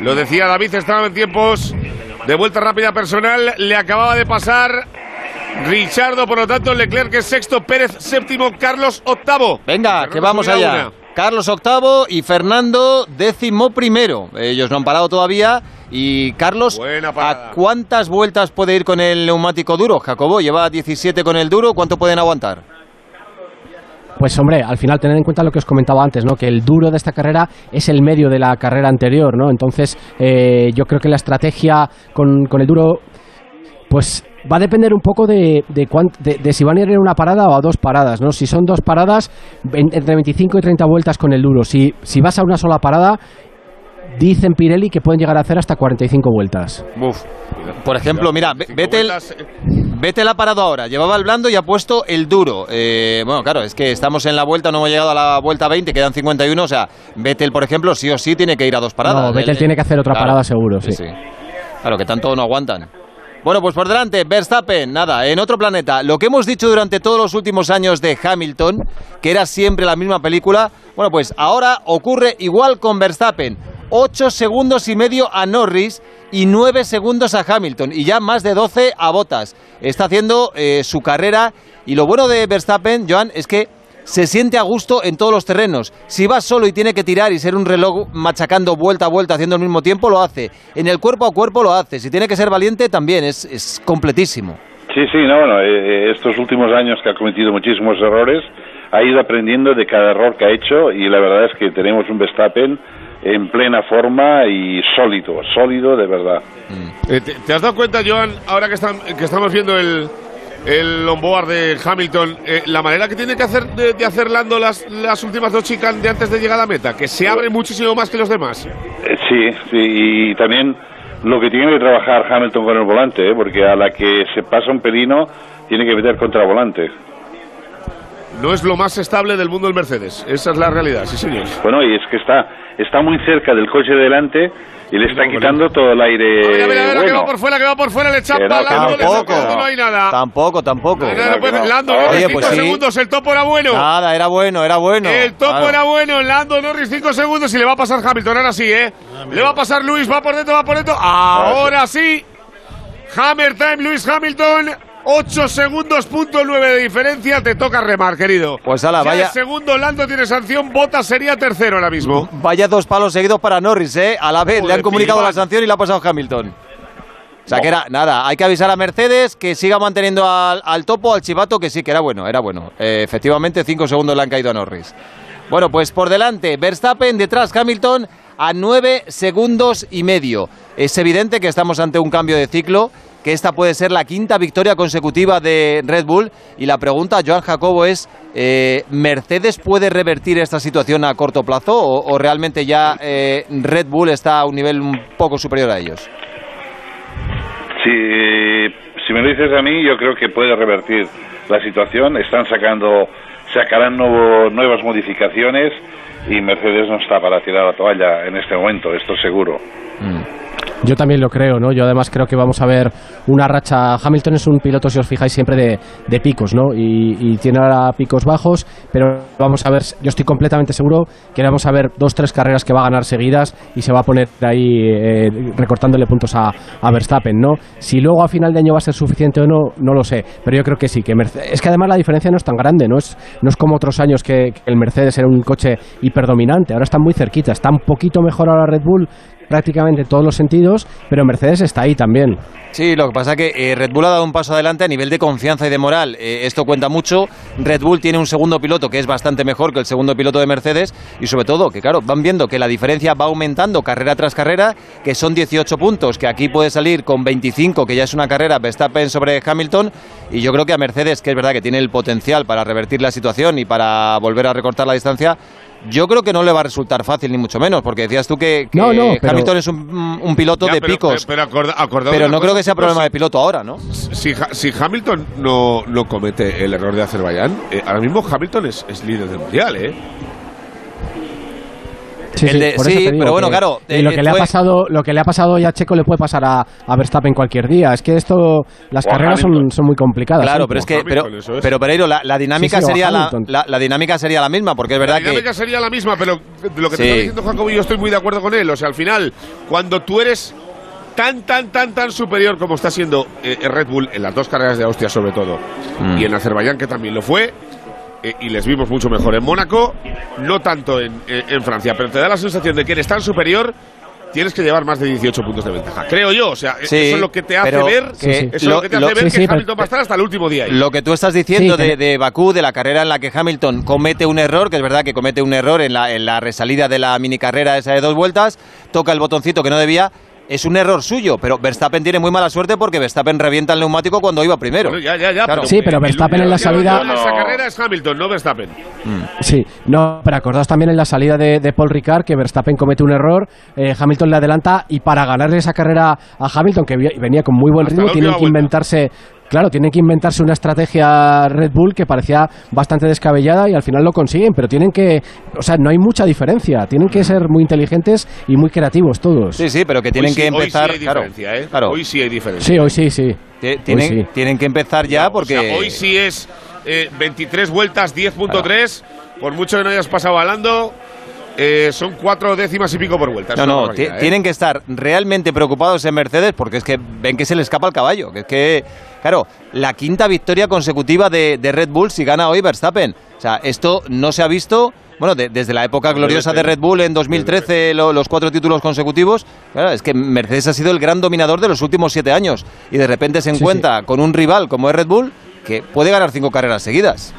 Lo decía David, estaba en tiempos de vuelta rápida personal. Le acababa de pasar Richardo, por lo tanto, Leclerc es sexto, Pérez séptimo, Carlos octavo. venga, Fernando que vamos allá. una. Carlos octavo y Fernando décimo primero. Ellos no han parado todavía. Y Carlos. ¿a cuántas vueltas puede ir con el neumático duro? Jacobo lleva 17 con el duro. ¿Cuánto pueden aguantar? Pues hombre, al final tener en cuenta lo que os comentaba antes, ¿no? Que el duro de esta carrera es el medio de la carrera anterior, ¿no? Entonces, eh, yo creo que la estrategia con, con el duro, pues va a depender un poco de, de, cuán- de- de si van a ir en una parada o a dos paradas, ¿no? Si son dos paradas, en- entre 25 y 30 vueltas con el duro. Si, si vas a una sola parada, dicen Pirelli que pueden llegar a hacer hasta 45 vueltas. Por ejemplo, mira, Vettel, eh, Vettel ha parado ahora. Llevaba el blando y ha puesto el duro. Eh, bueno, claro, es que estamos en la vuelta, no hemos llegado a la vuelta 20, quedan 51. O sea, Vettel, por ejemplo, sí o sí tiene que ir a dos paradas. No, Vettel El- tiene que hacer otra Claro, parada seguro, sí. Claro, que tanto no aguantan. Bueno, pues por delante, Verstappen, nada, en otro planeta. Lo que hemos dicho durante todos los últimos años de Hamilton, que era siempre la misma película, bueno, pues ahora ocurre igual con Verstappen. 8 segundos y medio a Norris y 9 segundos a Hamilton y ya más de 12 a Bottas. Está haciendo eh, su carrera y lo bueno de Verstappen, Joan, es que se siente a gusto en todos los terrenos. Si va solo y tiene que tirar y ser un reloj machacando vuelta a vuelta haciendo al mismo tiempo, lo hace. En el cuerpo a cuerpo lo hace. Si tiene que ser valiente, también es, es completísimo. Sí, sí, no, bueno, eh, eh, estos últimos años que ha cometido muchísimos errores, ha ido aprendiendo de cada error que ha hecho y la verdad es que tenemos un Verstappen en plena forma y sólido, sólido de verdad. Eh, ¿te, te has dado cuenta, Joan, ahora que, están- que estamos viendo el, el onboard de Hamilton, eh, la manera que tiene que hacer de, de hacer Lando las, las últimas dos chicas de antes de llegar a la meta? Que se abre muchísimo más que los demás. Eh, Sí, sí, y también lo que tiene que trabajar Hamilton con el volante, ¿eh? porque a la que se pasa un pelino tiene que meter contra volante. No es lo más estable del mundo el Mercedes.Esa es la realidad, sí, señor. Bueno, y es que está, está muy cerca del coche de delante y le está No, quitando todo el aire A ver, a ver, a ver, que bueno. va por fuera, que va por fuera, le echa Que no, tampoco. no hay nada. Tampoco, tampoco. No pues, que no. Lando, Oye, Norris, pues 5 sí. segundos, el topo era bueno. Nada, era bueno, era bueno. El topo Claro. era bueno, Lando Norris 5 segundos y le va a pasar Hamilton, ahora sí, ¿eh? Le va a pasar Luis, va por dentro, va por dentro. Ahora sí. Hammer time, Luis Hamilton. 8 segundos, punto 9 de diferencia. Te toca remar, querido. Pues ala, Ya vaya- el segundo, Lando tiene sanción. Bota sería tercero ahora mismo. Vaya dos palos seguidos para Norris, ¿eh? A la vez le han comunicado la sanción y le ha pasado Hamilton. O sea que era, nada, hay que avisar a Mercedes que siga manteniendo al, al topo, al chivato, que sí, que era bueno, era bueno. Eh, efectivamente, cinco segundos le han caído a Norris. Bueno, pues por delante, Verstappen, detrás Hamilton, a nueve segundos y medio. Es evidente que estamos ante un cambio de ciclo, que esta puede ser la quinta victoria consecutiva de Red Bull. Y la pregunta, Joan Jacobo, es, eh, ¿Mercedes puede revertir esta situación a corto plazo o, o realmente ya eh, Red Bull está a un nivel un poco superior a ellos? Si, si me lo dices a mí, yo creo que puede revertir la situación. Están sacando, sacarán nuevo- nuevas modificaciones y Mercedes no está para tirar la toalla en este momento, esto seguro. Yo también lo creo, ¿no? Yo además creo que vamos a ver una racha. Hamilton es un piloto, si os fijáis, siempre de, de picos, ¿no? Y, y tiene ahora picos bajos, pero vamos a ver, yo estoy completamente seguro que vamos a ver dos, tres carreras que va a ganar seguidas y se va a poner ahí eh, recortándole puntos a, a Verstappen, ¿no? Si luego a final de año va a ser suficiente o no, no lo sé, pero yo creo que sí. que Merce- Es que además la diferencia no es tan grande, ¿no? Es, no es como otros años que, el Mercedes era un coche hiperdominante, ahora está muy cerquita, está un poquito mejor ahora Red Bull prácticamente en todos los sentidos, pero Mercedes está ahí también. Sí, lo que pasa es que eh, Red Bull ha dado un paso adelante a nivel de confianza y de moral. Eh, esto cuenta mucho. Red Bull tiene un segundo piloto que es bastante mejor que el segundo piloto de Mercedes y sobre todo que, claro, van viendo que la diferencia va aumentando carrera tras carrera, que son 18 puntos, que aquí puede salir con 25, que ya es una carrera Verstappen sobre Hamilton y yo creo que a Mercedes, que es verdad que tiene el potencial para revertir la situación y para volver a recortar la distancia, yo creo que no le va a resultar fácil, ni mucho menos, porque decías tú que, que No, no, pero- Hamilton es un, un piloto Ya, de pero- picos. Pero, acorda- Pero una no creo que sea problema de piloto ahora, ¿no? Si, Ha- si Hamilton no, no comete el error de Azerbaiyán, eh, ahora mismo Hamilton es, es líder del mundial, ¿eh? Sí, El sí, de- sí, eso te digo pero bueno, que- claro, Y lo eh, que, le ha pasado, lo que le ha pasado hoy a Checo le puede pasar a, a Verstappen cualquier día. Es que esto, las O carreras son, son muy complicadas. Claro, ¿eh? pero es que, pero, es. pero Pereiro, la, la dinámica Sí, sí, o sería la, la, la dinámica sería la misma, porque es verdad La dinámica que sería la misma, pero lo que te está diciendo Jacobo, yo estoy muy de acuerdo con él. O sea, al final, cuando tú eres tan, tan, tan, tan superior como está siendo eh, Red Bull en las dos carreras de Austria, sobre todo, Mm. y en Azerbaiyán, que también lo fue, eh, y les vimos mucho mejor en Mónaco, no tanto en, en- en Francia, pero te da la sensación de que eres tan superior. Tienes que llevar más de 18 puntos de ventaja, creo yo. O sea, Sí, eso es lo que te hace pero ver, que eso es lo- lo que te hace lo- ver sí, que sí, pero- Hamilton va a estar hasta el último día. ahí. lo que tú estás diciendo Sí, de, de Bakú, de la carrera en la que Hamilton comete un error, que es verdad que comete un error en la, en la resalida de la mini carrera esa de dos vueltas, toca el botoncito que no debía, es un error suyo, pero Verstappen tiene muy mala suerte porque Verstappen revienta el neumático cuando iba primero. Bueno, ya, ya, ya, Claro. Sí, pero Verstappen en la el- salida- en esa carrera es Hamilton, no Verstappen. Sí, no, pero acordaos también en la salida de, de Paul Ricard que Verstappen comete un error, eh, Hamilton le adelanta y para ganarle esa carrera a Hamilton, que venía con muy buen Hasta ritmo, última que vuelta. inventarse, claro, tienen que inventarse una estrategia Red Bull que parecía bastante descabellada y al final lo consiguen, pero tienen que, o sea, no hay mucha diferencia, tienen que ser muy inteligentes y muy creativos todos. Sí, sí, pero que tienen Hoy sí- que empezar. Hoy sí hay claro, diferencia, ¿eh? claro, Hoy sí hay diferencia. Sí, hoy sí, sí. ti- tienen, sí. tienen que empezar ya porque. O sea, hoy sí es eh, 23 vueltas, 10.3. Por mucho que no hayas pasado hablando, eh, son cuatro décimas y pico por vuelta. No, no, ¿eh? tienen que estar realmente preocupados en Mercedes porque es que ven que se le escapa el caballo. Que es que, claro, la quinta victoria consecutiva de, de Red Bull si gana hoy Verstappen. O sea, esto no se ha visto, bueno, de- desde la época gloriosa de Red Bull en 2013, lo- los cuatro títulos consecutivos. Claro, es que Mercedes ha sido el gran dominador de los últimos siete años y de repente se Sí, encuentra con un rival como es Red Bull que puede ganar cinco carreras seguidas.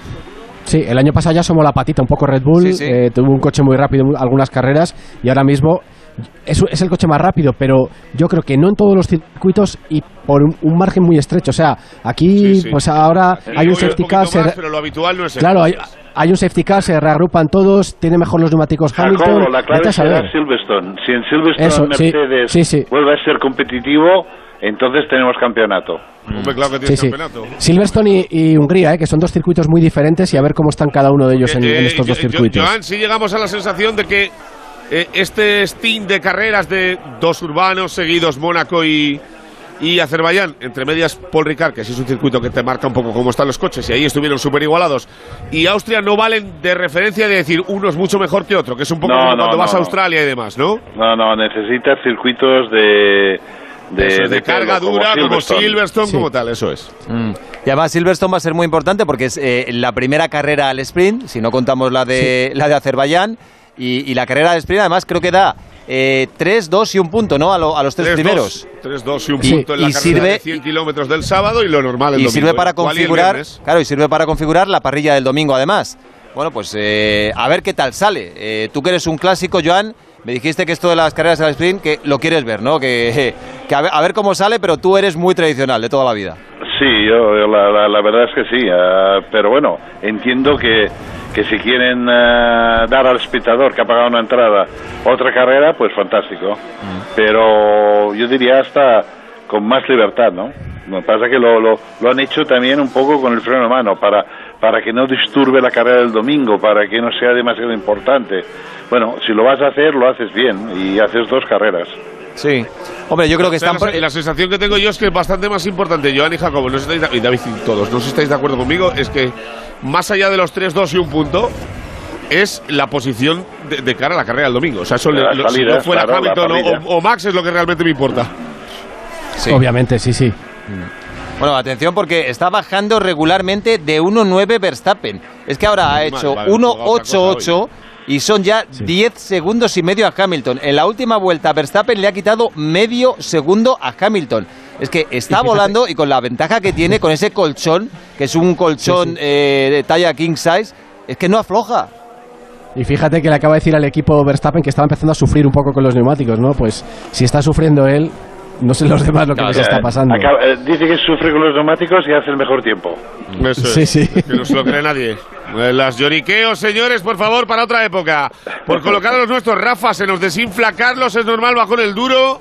Sí, el año pasado ya somos la patita un poco Red Bull, Sí, sí. eh, tuvo un coche muy rápido en algunas carreras y ahora mismo es, es el coche más rápido, pero yo creo que no en todos los circuitos y por un, un margen muy estrecho. O sea, aquí Sí, sí. pues ahora Sí, hay un safety car, se más, pero lo habitual no es claro, hay, hay un safety car, se reagrupan todos, tiene mejor los neumáticos Hamilton. Jacobo, la clave será. Silverstone. Si en Silverstone Eso, sí, Mercedes sí, sí. vuelve a ser competitivo, entonces tenemos campeonato. Hombre, claro que Sí, tienes sí. campeonato. Silverstone y, y Hungría, eh, que son dos circuitos muy diferentes y a ver cómo están cada uno de ellos en, Eh, en eh, estos dos yo- yo- circuitos. Joan, sí llegamos a la sensación de que eh, este stint de carreras de dos urbanos seguidos, Mónaco y, y Azerbaiyán, entre medias Paul Ricard, que sí es un circuito que te marca un poco cómo están los coches, y ahí estuvieron súper igualados, y Austria no valen de referencia de decir uno es mucho mejor que otro, que es un poco No, como no, cuando no, vas a. Australia y demás, ¿no? No, no, necesitas circuitos de... De, es, de, carga pelo, dura, como Silverstone. Silverstone, Sí. como tal, eso es. Y además Silverstone va a ser muy importante porque es eh, la primera carrera al sprint, si no contamos la de, la de Azerbaiyán, y, y la carrera al sprint además creo que da eh, 3, 2 y un punto, ¿no? A, lo- a los tres 3-2, primeros. 3-2 y un punto en la y carrera sirve- de 100 kilómetros del sábado y lo normal el Y domingo. sirve para configurar, claro, y sirve para configurar la parrilla del domingo además. Bueno, pues eh, a ver qué tal sale. Eh, tú que eres un clásico, Joan, me dijiste que esto de las carreras al sprint, que lo quieres ver, ¿no? Que, que a, ver, a ver cómo sale, pero tú eres muy tradicional de toda la vida. Sí, yo, yo la, la- la verdad es que sí, ah, pero bueno, entiendo que, que si quieren ah, dar al espectador que ha pagado una entrada otra carrera, pues fantástico. Pero yo diría hasta con más libertad, ¿no? Lo que pasa es que lo, lo, lo han hecho también un poco con el freno de mano, para, para que no disturbe la carrera del domingo, para que no sea demasiado importante. Bueno, si lo vas a hacer, lo haces bien y haces dos carreras. Sí. Hombre, yo creo que están... la, la sensación que tengo yo es que es bastante más importante, Joan y Jacobo, no si estáis, y David y todos, no sé si estáis de acuerdo conmigo, es que más allá de los 3, 2 y un punto, es la posición de, de cara a la carrera del domingo. O sea, eso le- lo- si salida, no fuera claro, la Hamilton o- o, o Max es lo que realmente me importa. Sí. Obviamente, sí, sí. Bueno, atención porque está bajando regularmente de 1.9 Verstappen. Es que ahora ha Muy hecho mal, vale, jugado otra cosa 1.88 y son ya 10 segundos y medio a Hamilton. En la última vuelta Verstappen le ha quitado medio segundo a Hamilton. Es que está volando y con la ventaja que tiene con ese colchón, que es un colchón eh, de talla king size, es que no afloja. Y fíjate que le acaba de decir al equipo Verstappen que estaba empezando a sufrir un poco con los neumáticos, ¿no? Pues si está sufriendo él, no sé los demás lo que les Eh, está pasando. acaba- eh, dice que sufre con los neumáticos y hace el mejor tiempo. Eso Sí, es. sí. Que no se lo cree nadie. Eh, Las lloriqueos, señores, por favor, para otra época. Por colocar a los nuestros, Rafa, se nos desinfla Carlos, es normal, bajó en el duro.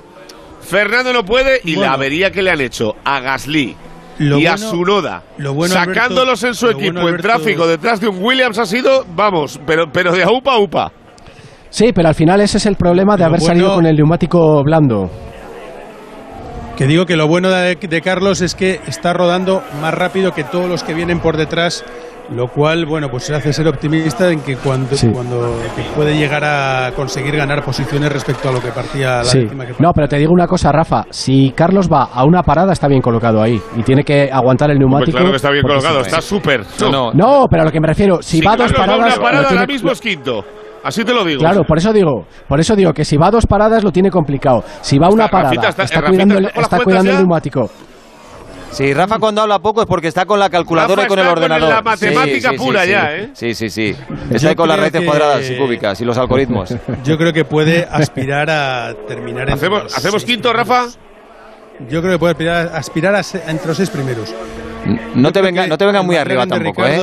Fernando no puede y la Bueno. avería que le han hecho a Gasly Lo y a bueno- Sunoda, lo bueno, sacándolos Alberto, en su equipo bueno, en Alberto- tráfico detrás de un Williams ha sido, vamos, pero, pero de a upa a upa. Sí, pero al final ese es el problema de Lo haber bueno- salido con el neumático blando. Que digo que lo bueno de, de Carlos es que está rodando más rápido que todos los que vienen por detrás, lo cual, bueno, pues se hace ser optimista en que cuando, Sí. cuando que puede llegar a conseguir ganar posiciones respecto a lo que partía la Sí. décima que No, pero te digo una cosa, Rafa. Si Carlos va a una parada, está bien colocado ahí. Y tiene que aguantar el Pues neumático. claro que está bien colocado, está súper. No, no, No, pero a lo que me refiero, si, va a dos Carlos va a paradas. una parada lo ahora tiene- mismo es quinto. Así te lo digo. Claro, por eso digo, por eso digo que si va a dos paradas lo tiene complicado. Si va a una Está- parada, Rafita, está, está- Rafita, cuidando, el, ¿está está cuidando el neumático. Si Rafa cuando habla poco es porque está con la calculadora Rafa y con el está con ordenador. la matemática pura sí. ya, ¿eh? Sí, sí, sí. Está ahí Yo con las creo raíces que- cuadradas y cúbicas y los algoritmos. Yo creo que puede aspirar a terminar entre ¿Hacemos, los ¿hacemos seis quinto, Rafa? primeros. Yo creo que puede aspirar, aspirar a se- entre los seis primeros. No Yo te venga, no te venga muy arriba tampoco, ¿eh?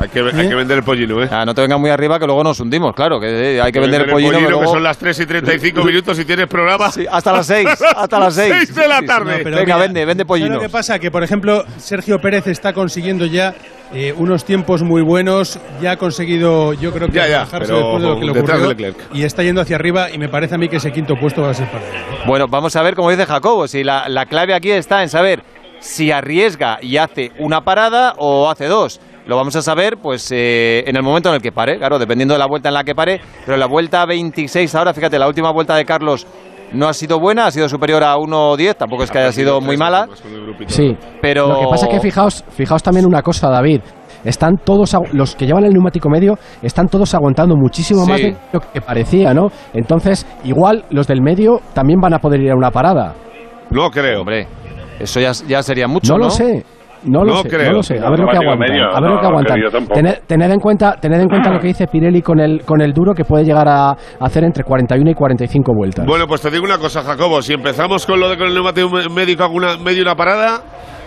Hay que, hay que vender el pollino, ¿eh? Ah, no te venga muy arriba que luego nos hundimos, claro, que eh, hay que vender el pollino, que que luego- son las 3 y 35 minutos y tienes programa. Sí, hasta las 6, hasta las 6. 6 de la tarde. No, Venga, mira, vende, vende ¿sabes pollinos. lo que pasa? Que, por ejemplo, Sergio Pérez está consiguiendo ya eh, unos tiempos muy buenos. Ya ha conseguido, yo creo que, Ya, ya, después de lo que le ocurrió. de Leclerc. Y está yendo hacia arriba y me parece a mí que ese quinto puesto va a ser para él. ¿eh? Bueno, vamos a ver, como dice Jacobo, si la, la clave aquí está en saber si arriesga y hace una parada o hace dos. Lo vamos a saber pues eh, en el momento en el que pare, claro, dependiendo de la vuelta en la que pare. Pero la vuelta 26 ahora, fíjate, la última vuelta de Carlos no ha sido buena, ha sido superior a 1.10, tampoco es que haya sido muy mala. Sí, Pero- Lo que pasa es que fijaos, fijaos también una cosa, David. Están todos, los que llevan el neumático medio, están todos aguantando muchísimo Sí. más de lo que parecía, ¿no? Entonces, igual los del medio también van a poder ir a una parada. No creo. Hombre, eso ya, ya sería mucho, No ¿no? lo sé. No lo No sé, creo. no lo sé. A ver lo que aguantan. medio, a ver lo que aguantan. Tened, tened en cuenta, tened en cuenta lo que dice Pirelli con el con el duro que puede llegar a hacer entre 41 y 45 vueltas. Bueno, pues te digo una cosa, Jacobo. Si empezamos con lo de con el neumático médico alguna medio una parada,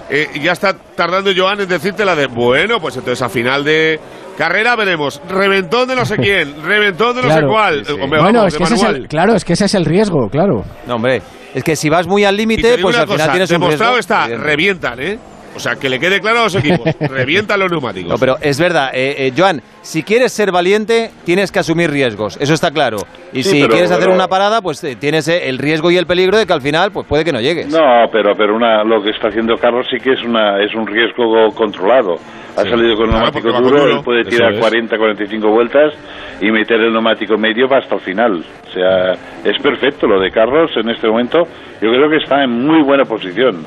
eh, ya está tardando Joan en decirte la de bueno, pues entonces a final de carrera veremos reventón de no sé quién, reventón de no Claro. sé cuál. Sí, sí. Hombre, bueno, vamos, es que ese es el, claro, es que ese es el riesgo, claro. No, hombre, es que si vas muy al límite, pues una al final cosa, tienes un riesgo. está, revientan, ¿eh? O sea, que le quede claro a los equipos, revientan los neumáticos. No, pero es verdad, eh, eh, Joan, si quieres ser valiente, tienes que asumir riesgos, eso está claro. Y Sí, si pero- quieres hacer una parada, pues eh, tienes eh, el riesgo y el peligro de que al final pues puede que no llegues. No, pero pero una, lo que está haciendo Carlos sí que es una es un riesgo controlado. Ha salido con el Claro, neumático duro, él puede tirar es. 40, 45 vueltas y meter el neumático medio va hasta el final. O sea, es perfecto lo de Carlos en este momento. Yo creo que está en muy buena posición.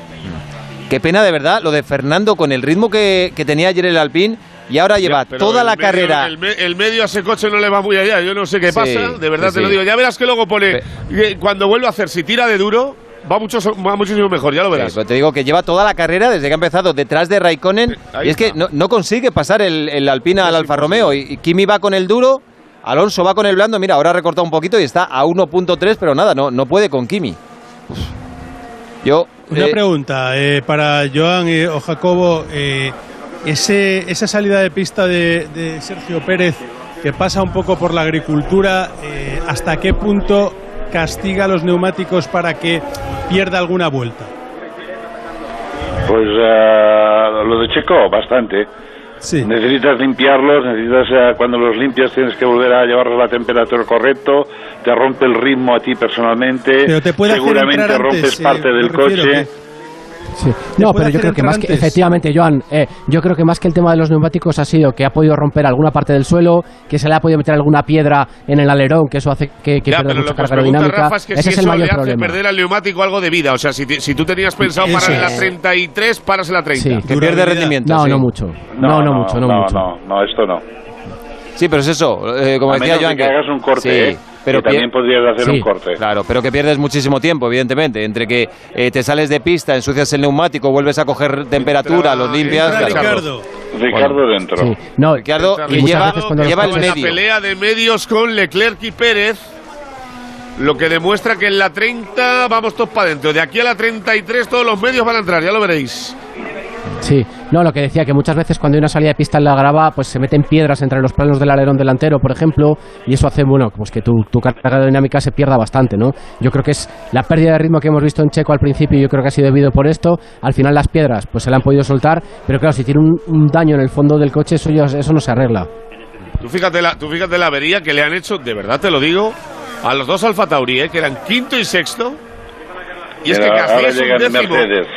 Qué pena de verdad lo de Fernando con el ritmo que, que tenía ayer el Alpine y ahora lleva Ya, toda la medio- carrera. El, me- el medio a ese coche no le va muy allá. Yo no sé qué Sí, pasa. De verdad sí, te lo digo. Ya verás que luego pone. Que Cuando vuelve a hacer, si tira de duro, va, mucho, va muchísimo mejor. Ya lo Sí, verás. pero te digo que lleva toda la carrera desde que ha empezado detrás de Raikkonen Eh, y es que no, no consigue pasar el, el Alpine al Alfa Romeo y, y Kimi va con el duro, Alonso va con el blando, mira, ahora ha recortado un poquito y está a 1.3, pero nada, no, no puede con Kimi. Uf. Yo Una eh, pregunta eh, para Joan o Jacobo. eh, ese, esa salida de pista de, de Sergio Pérez que pasa un poco por la agricultura, eh, ¿hasta qué punto castiga los neumáticos para que pierda alguna vuelta? Pues eh, lo de Checo, bastante. Sí. Necesitas limpiarlos, necesitas eh, cuando los limpias tienes que volver a llevarlos a la temperatura correcto, te rompe el ritmo a ti personalmente, Pero te puede seguramente rompes antes, eh, parte del coche. que- Sí. No, pero yo creo que más que, efectivamente, Joan, eh, yo creo que más que el tema de los neumáticos ha sido que ha podido romper alguna parte del suelo, que se le ha podido meter alguna piedra en el alerón, que eso hace que, que Ya, pierda mucha lo que os carga aerodinámica. Rafa es que Ese si es el mayor le hace problema. perder al neumático algo de vida. O sea, si, si tú tenías pensado parar en la es. 33, paras en la 30. Sí. que pierde rendimiento. No, sí. no mucho. No, no, mucho, no, no, mucho. no, no, esto no. Sí, pero es eso, eh, como a decía menos Joan. que hagas un corte, Sí, ¿eh? pero que también podrías hacer Sí, un corte. Claro, pero que pierdes muchísimo tiempo, evidentemente. Entre que eh, te sales de pista, ensucias el neumático, vuelves a coger temperatura, los limpias. entra claro. Ricardo. Ricardo dentro. Sí. No, Ricardo, Entra y lleva, el coches- La medio. pelea de medios con Leclerc y Pérez. Lo que demuestra que en la 30 vamos todos para adentro. De aquí a la 33 todos los medios van a entrar, ya lo veréis. Sí, no, lo que decía, que muchas veces cuando hay una salida de pista en la grava, pues se meten piedras entre los planos del alerón delantero, por ejemplo, y eso hace, bueno, pues que tu, tu carga aerodinámica se pierda bastante, ¿no? Yo creo que es la pérdida de ritmo que hemos visto en Checo al principio, yo creo que ha sido debido por esto. Al final las piedras, pues se le han podido soltar, pero claro, si tiene un, un daño en el fondo del coche, eso, ya- eso no se arregla. Tú fíjate, la, tú fíjate la avería que le han hecho, de verdad te lo digo, a los dos Alfa Tauri, ¿eh? que eran quinto y sexto. Y es que ahora es un décimo. Mercedes.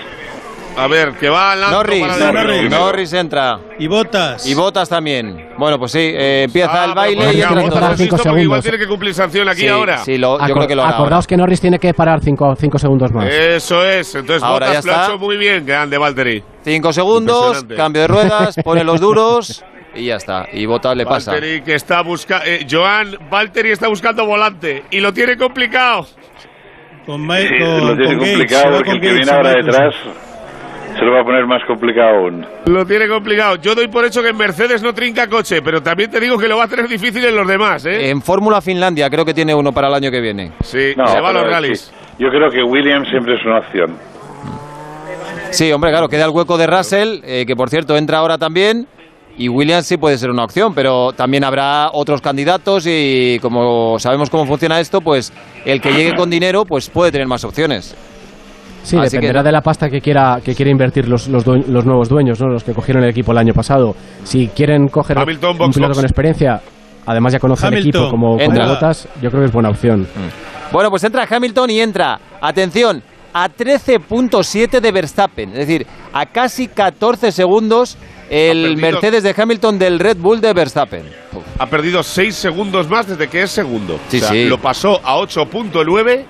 A ver, que va al Norris, para Norris, Norris. entra. Y botas. Y Botas también. Bueno, pues sí, eh, empieza Ah, el baile pues y ya, entran Botas igual tiene que cumplir sanción aquí Sí, ahora. sí, lo- yo Acor- creo que lo hará acordaos que Norris tiene que parar 5 segundos más. Eso es. Entonces Ahora Botas ya lo ha está. hecho muy bien, grande Valtteri. Cinco segundos, Impresionante. cambio de ruedas, pone los duros y ya está. Y Botas le pasa. Valtteri que está buscando... Joan, Valtteri está buscando volante y lo tiene complicado. Con, Ma- Sí, lo tiene con Gates, complicado va porque el que Gates, viene ahora Michelson. Se lo va a poner más complicado aún. Lo tiene complicado. Yo doy por hecho que en Mercedes no trinca coche, pero también te digo que lo va a tener difícil en los demás, ¿eh? En Fórmula Finlandia creo que tiene uno para el año que viene. sí, No, se va a los rallies. sí, Yo creo que Williams siempre es una opción. Sí, hombre, claro, queda el hueco de Russell, eh, que por cierto entra ahora también. Y Williams sí puede ser una opción, pero también habrá otros candidatos y como sabemos cómo funciona esto, pues el que llegue con dinero pues puede tener más opciones. Sí, Así dependerá que- de la pasta que quiera que quiera invertir los, los, due- los nuevos dueños, ¿no? los que cogieron el equipo el año pasado. Si quieren coger Hamilton, un box, piloto box. con experiencia, además ya conoce el equipo como, como. Bottas, yo creo que es buena opción. Bueno, pues entra Hamilton y entra, atención, a 13.7 de Verstappen, es decir, a casi 14 segundos el perdido. Mercedes de Hamilton del Red Bull de Verstappen. Ha perdido 6 segundos más desde que es segundo. Sí, O sea, sí. Lo pasó a 8.9.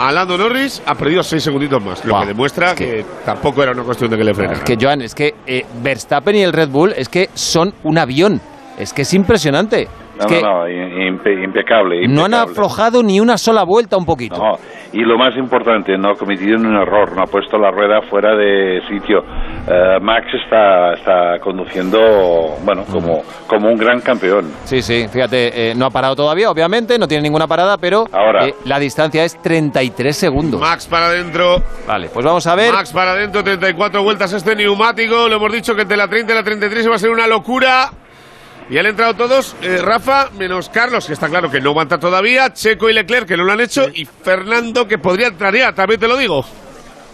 A Lando Norris ha perdido 6 segunditos más, lo que demuestra es que- que... tampoco era una cuestión de que le frenara. Es que, Joan, es que eh, Verstappen y el Red Bull es que son un avión. Es que es impresionante. No, que no, no, impe- impecable, no han aflojado ni una sola vuelta un poquito. No, y lo más importante, no ha cometido un error, no ha puesto la rueda fuera de sitio. Eh, Max está, está conduciendo, bueno, como, como un gran campeón. Sí, sí, fíjate, eh, no ha parado todavía, obviamente, no tiene ninguna parada, pero Ahora. eh, la distancia es 33 segundos. Max para adentro. Vale, pues vamos a ver. Max para adentro, 34 vueltas este neumático. Lo hemos dicho que entre la 30 y la 33 va a ser una locura. Y han entrado todos, eh, Rafa, menos Carlos, que está claro que no aguanta todavía, Checo y Leclerc, que no lo han hecho, y Fernando, que podría entrar ya, también te lo digo.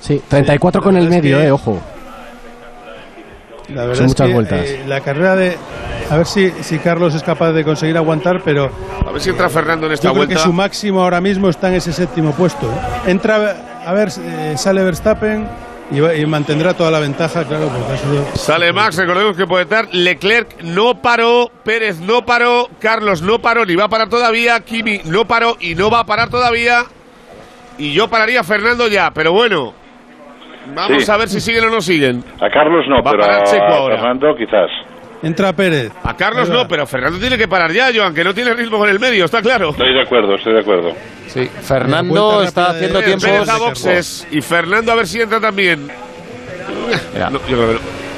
Sí, 34 con el medio, que- eh, ojo. La verdad Son es muchas que vueltas. eh, la carrera de. A ver si, si Carlos es capaz de conseguir aguantar, pero A ver si entra Fernando en esta yo creo vuelta. que su máximo ahora mismo está en ese séptimo puesto. ¿eh? Entra, a ver, eh, sale Verstappen y, va- y mantendrá toda la ventaja, claro, porque ha sido- Sale Max, recordemos que puede estar. Leclerc no paró, Pérez no paró, Carlos no paró, ni va a parar todavía, Kimi no paró y no va a parar todavía. Y yo pararía a Fernando ya, pero bueno. Vamos Sí. a ver si siguen o no siguen. A Carlos no, Va a pero parar a, Checo ahora. Fernando quizás. Entra Pérez. A Carlos no, pero Fernando tiene que parar ya, Joan, que no tiene ritmo con el medio, está claro. Estoy de acuerdo, estoy de acuerdo. Sí, Fernando está haciendo de- tiempos. Pérez a boxes y Fernando a ver si entra también. Mira, No, yo creo que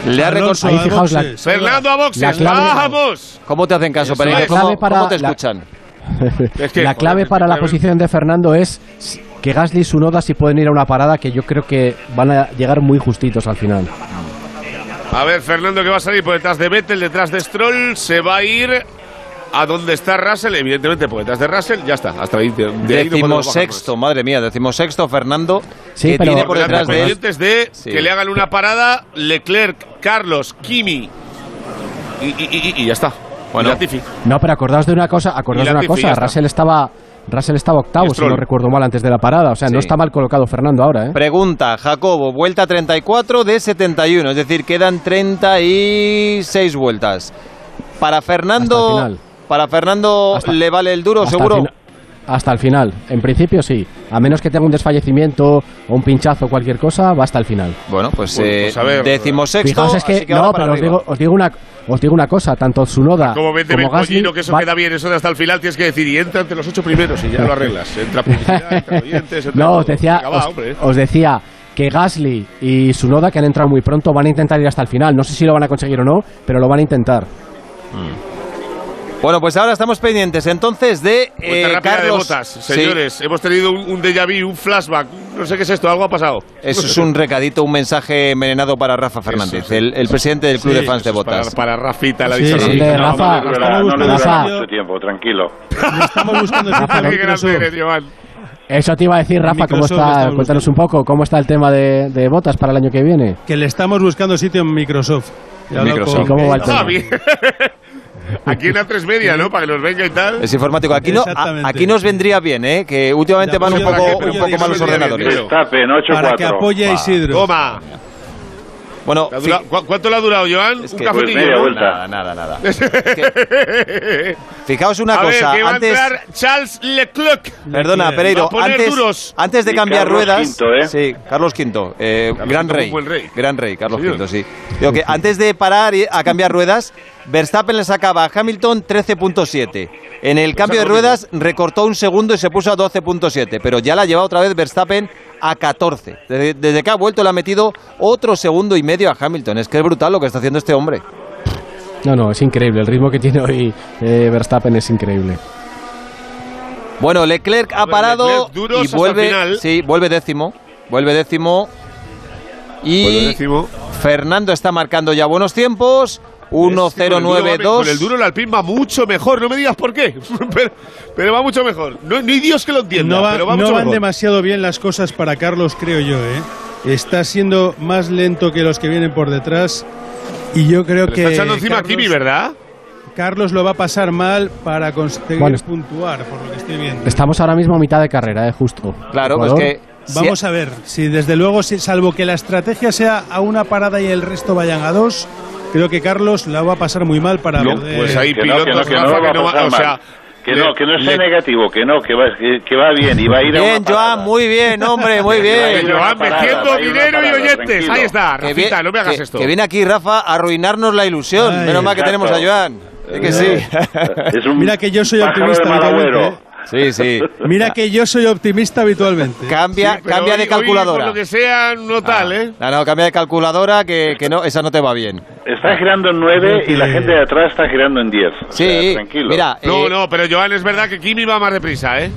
no. le ha a fijaos la-. Fernando a boxes, La clave- vamos. ¿Cómo te hacen caso, Pereira? ¿Cómo, La clave para- cómo te la- escuchan? Es que, la clave joder, para la posición de Fernando es que Gasly y Sunoda si pueden ir a una parada que yo creo que van a llegar muy justitos al final. A ver, Fernando que va a salir por detrás de Vettel, detrás de Stroll, se va a ir a donde está Russell, evidentemente por detrás de Russell, ya está, hasta ahí. De no Decimosexto, madre mía, decimosexto Fernando. Sí, que pero- tiene más. por detrás de de Sí. que le hagan una parada Leclerc, Carlos, Kimi y, y- y- y ya está. Bueno. No, pero acordaos de una cosa, acordaos de una cosa, está. Russell estaba Russell estaba octavo, si no recuerdo mal, antes de la parada. O sea, no está mal colocado Fernando ahora, ¿eh? Pregunta, Jacobo, vuelta 34 de 71, es decir, quedan 36 vueltas. Para Fernando, para Fernando Hasta- le vale el duro, seguro. Hasta el final. En principio sí. A menos que tenga un desfallecimiento o un pinchazo o cualquier cosa, va hasta el final. Bueno, pues, Bueno, eh, pues a ver. decimosexto. Fijaos, es que, no, pero os digo, os digo una os digo una cosa, tanto Tsunoda Como vende como Gasly que eso va- queda bien, eso de hasta el final tienes que decir, y entra entre los ocho primeros y ya lo arreglas. Entra publicidad, entra oyentes, entra No, todo. os decía, os, decía que Gasly y Sunoda, que han entrado muy pronto, van a intentar ir hasta el final. No sé si lo van a conseguir o no, pero lo van a intentar. Bueno, pues ahora estamos pendientes entonces de eh, rápida de Carlos. botas, Sí, señores. Hemos tenido un, un déjà vu, un flashback. No sé qué es esto, algo ha pasado. eso es un recadito, un mensaje envenenado para Rafa Fernández, Eso, sí. el, el presidente del club Sí, de fans de botas. Para, para Rafita, la Sí, dicha sí. Rafita. No, Rafa, no le durará, no le mucho tiempo, tranquilo. Estamos buscando sitio en Qué grande Microsoft. eres, Joan. Eso te iba a decir, Rafa, ¿cómo está? Cuéntanos un poco, ¿cómo está el tema de, de botas para el año que viene? Que le estamos buscando sitio en Microsoft. Microsoft. ¿Y cómo va el Ah, tema? Aquí en la 3 media, ¿no? Para que nos venga y tal. Es informático. Aquí, no, a- aquí nos vendría bien, ¿eh? Que últimamente van un apoyo poco, un que poco mal los ordenadores. Verstappen, 8-4. Para que apoye a Isidro. Toma. Bueno, ¿Le ha durado- ¿cu- ¿Cuánto le ha durado, Joan? Es Un que- cafelillo, Pues media vuelta. nada, nada, nada. Fijaos una a cosa, ver, que va antes... a entrar Charles Leclerc. Perdona, Va a Pereiro, poner antes, duros. antes de Y cambiar Carlos ruedas. V, ¿eh? Sí, Carlos V, eh, Carlos gran rey, un buen rey. Gran rey, Carlos Sí, V, sí. Digo que antes de parar a cambiar ruedas, Verstappen le sacaba a Hamilton 13.7. En el cambio de ruedas recortó un segundo y se puso a 12.7, pero ya la ha llevado otra vez Verstappen a 14. Desde, desde que ha vuelto le ha metido otro segundo y medio a Hamilton. Es que es brutal lo que está haciendo este hombre. No, no, es increíble. El ritmo que tiene hoy eh, Verstappen es increíble. Bueno, Leclerc ha parado Leclerc y vuelve, final. sí, vuelve décimo, vuelve décimo y Vuelve décimo. Fernando está marcando ya buenos tiempos, Es que con el duro va- 1-0-9-2. Con el duro el Alpine va mucho mejor, no me digas por qué, pero, pero va mucho mejor. No, ni Dios que lo entienda, No, va- pero va no mucho van mejor. demasiado bien las cosas para Carlos, creo yo, ¿eh? Está siendo más lento que los que vienen por detrás. Y yo creo Le que. está echando encima a Carlos- Kimi, ¿verdad? Carlos lo va a pasar mal para conseguir Bueno, es- puntuar, por lo que estoy viendo. Estamos ahora mismo a mitad de carrera, eh, justo. Claro, pues que Vamos a ver, si desde luego, si, salvo que la estrategia sea a una parada y el resto vayan a dos, creo que Carlos la va a pasar muy mal para No, poder- pues ahí Que no, que no, pilotos a o sea, mal. Que le- no, que no sea le- negativo, que no, que va, que, que va bien y va a ir a Bien, una parada. Joan, muy bien, hombre, muy bien. Joan, metiendo a una dinero y oyentes. tranquilo. Ahí está, Que Rafita, vi- no me hagas que- esto. Que viene aquí Rafa a arruinarnos la ilusión. Ay, Menos mal que tenemos a Joan. Es que sí. Es un Mira que yo soy optimista de. ¿eh? Sí, sí. Mira que yo soy optimista habitualmente. Cambia, Sí, cambia hoy- de hoy, calculadora. por lo que sea, no tal, ¿eh? No, no, cambia de calculadora que, que no, esa no te va bien. Está girando en 9 y la gente de atrás está girando en 10. O Sí, sea, tranquilo. mira. No, eh, no, pero Joan, es verdad que Kimi va más deprisa, ¿eh?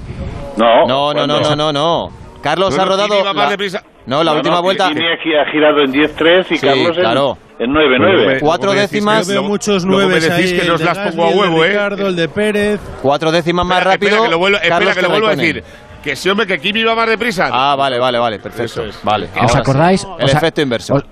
No, No, no, no, no, no, no. Carlos No, ha rodado. Kimi va más la- deprisa. No, la No, última no, vuelta. Kimi aquí ha girado en 10-3 y Sí, Carlos en, claro. en 9-9. Cuatro Luego me decís décimas. Yo veo muchos nueves decís ahí, que nos las pongo a Gasly, el de huevo, ¿eh? Ricardo, el de Pérez. Cuatro décimas más Espera, rápido. Espera, que lo vuelvo, espera, Carlos que lo vuelvo a decir. Que sí, hombre, que Kimi va más deprisa. Ah, vale, vale, vale, perfecto. Es. Vale. ¿Os acordáis? El O sea, efecto inverso.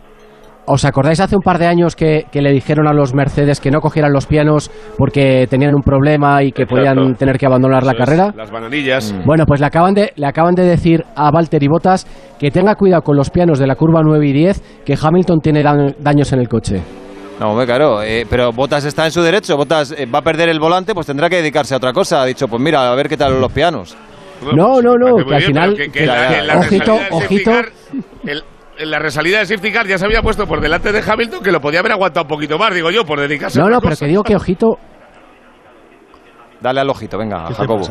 Os- ¿Os acordáis hace un par de años que, que le dijeron a los Mercedes que no cogieran los pianos porque tenían un problema y que Exacto. podían tener que abandonar la es, carrera? Las bananillas. Bueno, pues le acaban, de, le acaban de decir a Valtteri Bottas que tenga cuidado con los pianos de la curva 9 y 10, que Hamilton tiene daños en el coche. No, hombre, claro. eh, pero Botas está en su derecho. Botas eh, va a perder el volante, pues tendrá que dedicarse a otra cosa. Ha dicho, pues mira, a ver qué tal los pianos. No, no, no, Parece muy que al final- ojito, ojito. En la resalida de safety car ya se había puesto por delante de Hamilton que lo podía haber aguantado un poquito más, digo yo, por dedicarse a No, no, pero cosa. que digo que ojito. Dale al ojito, venga, a ¿Qué te Jacobo.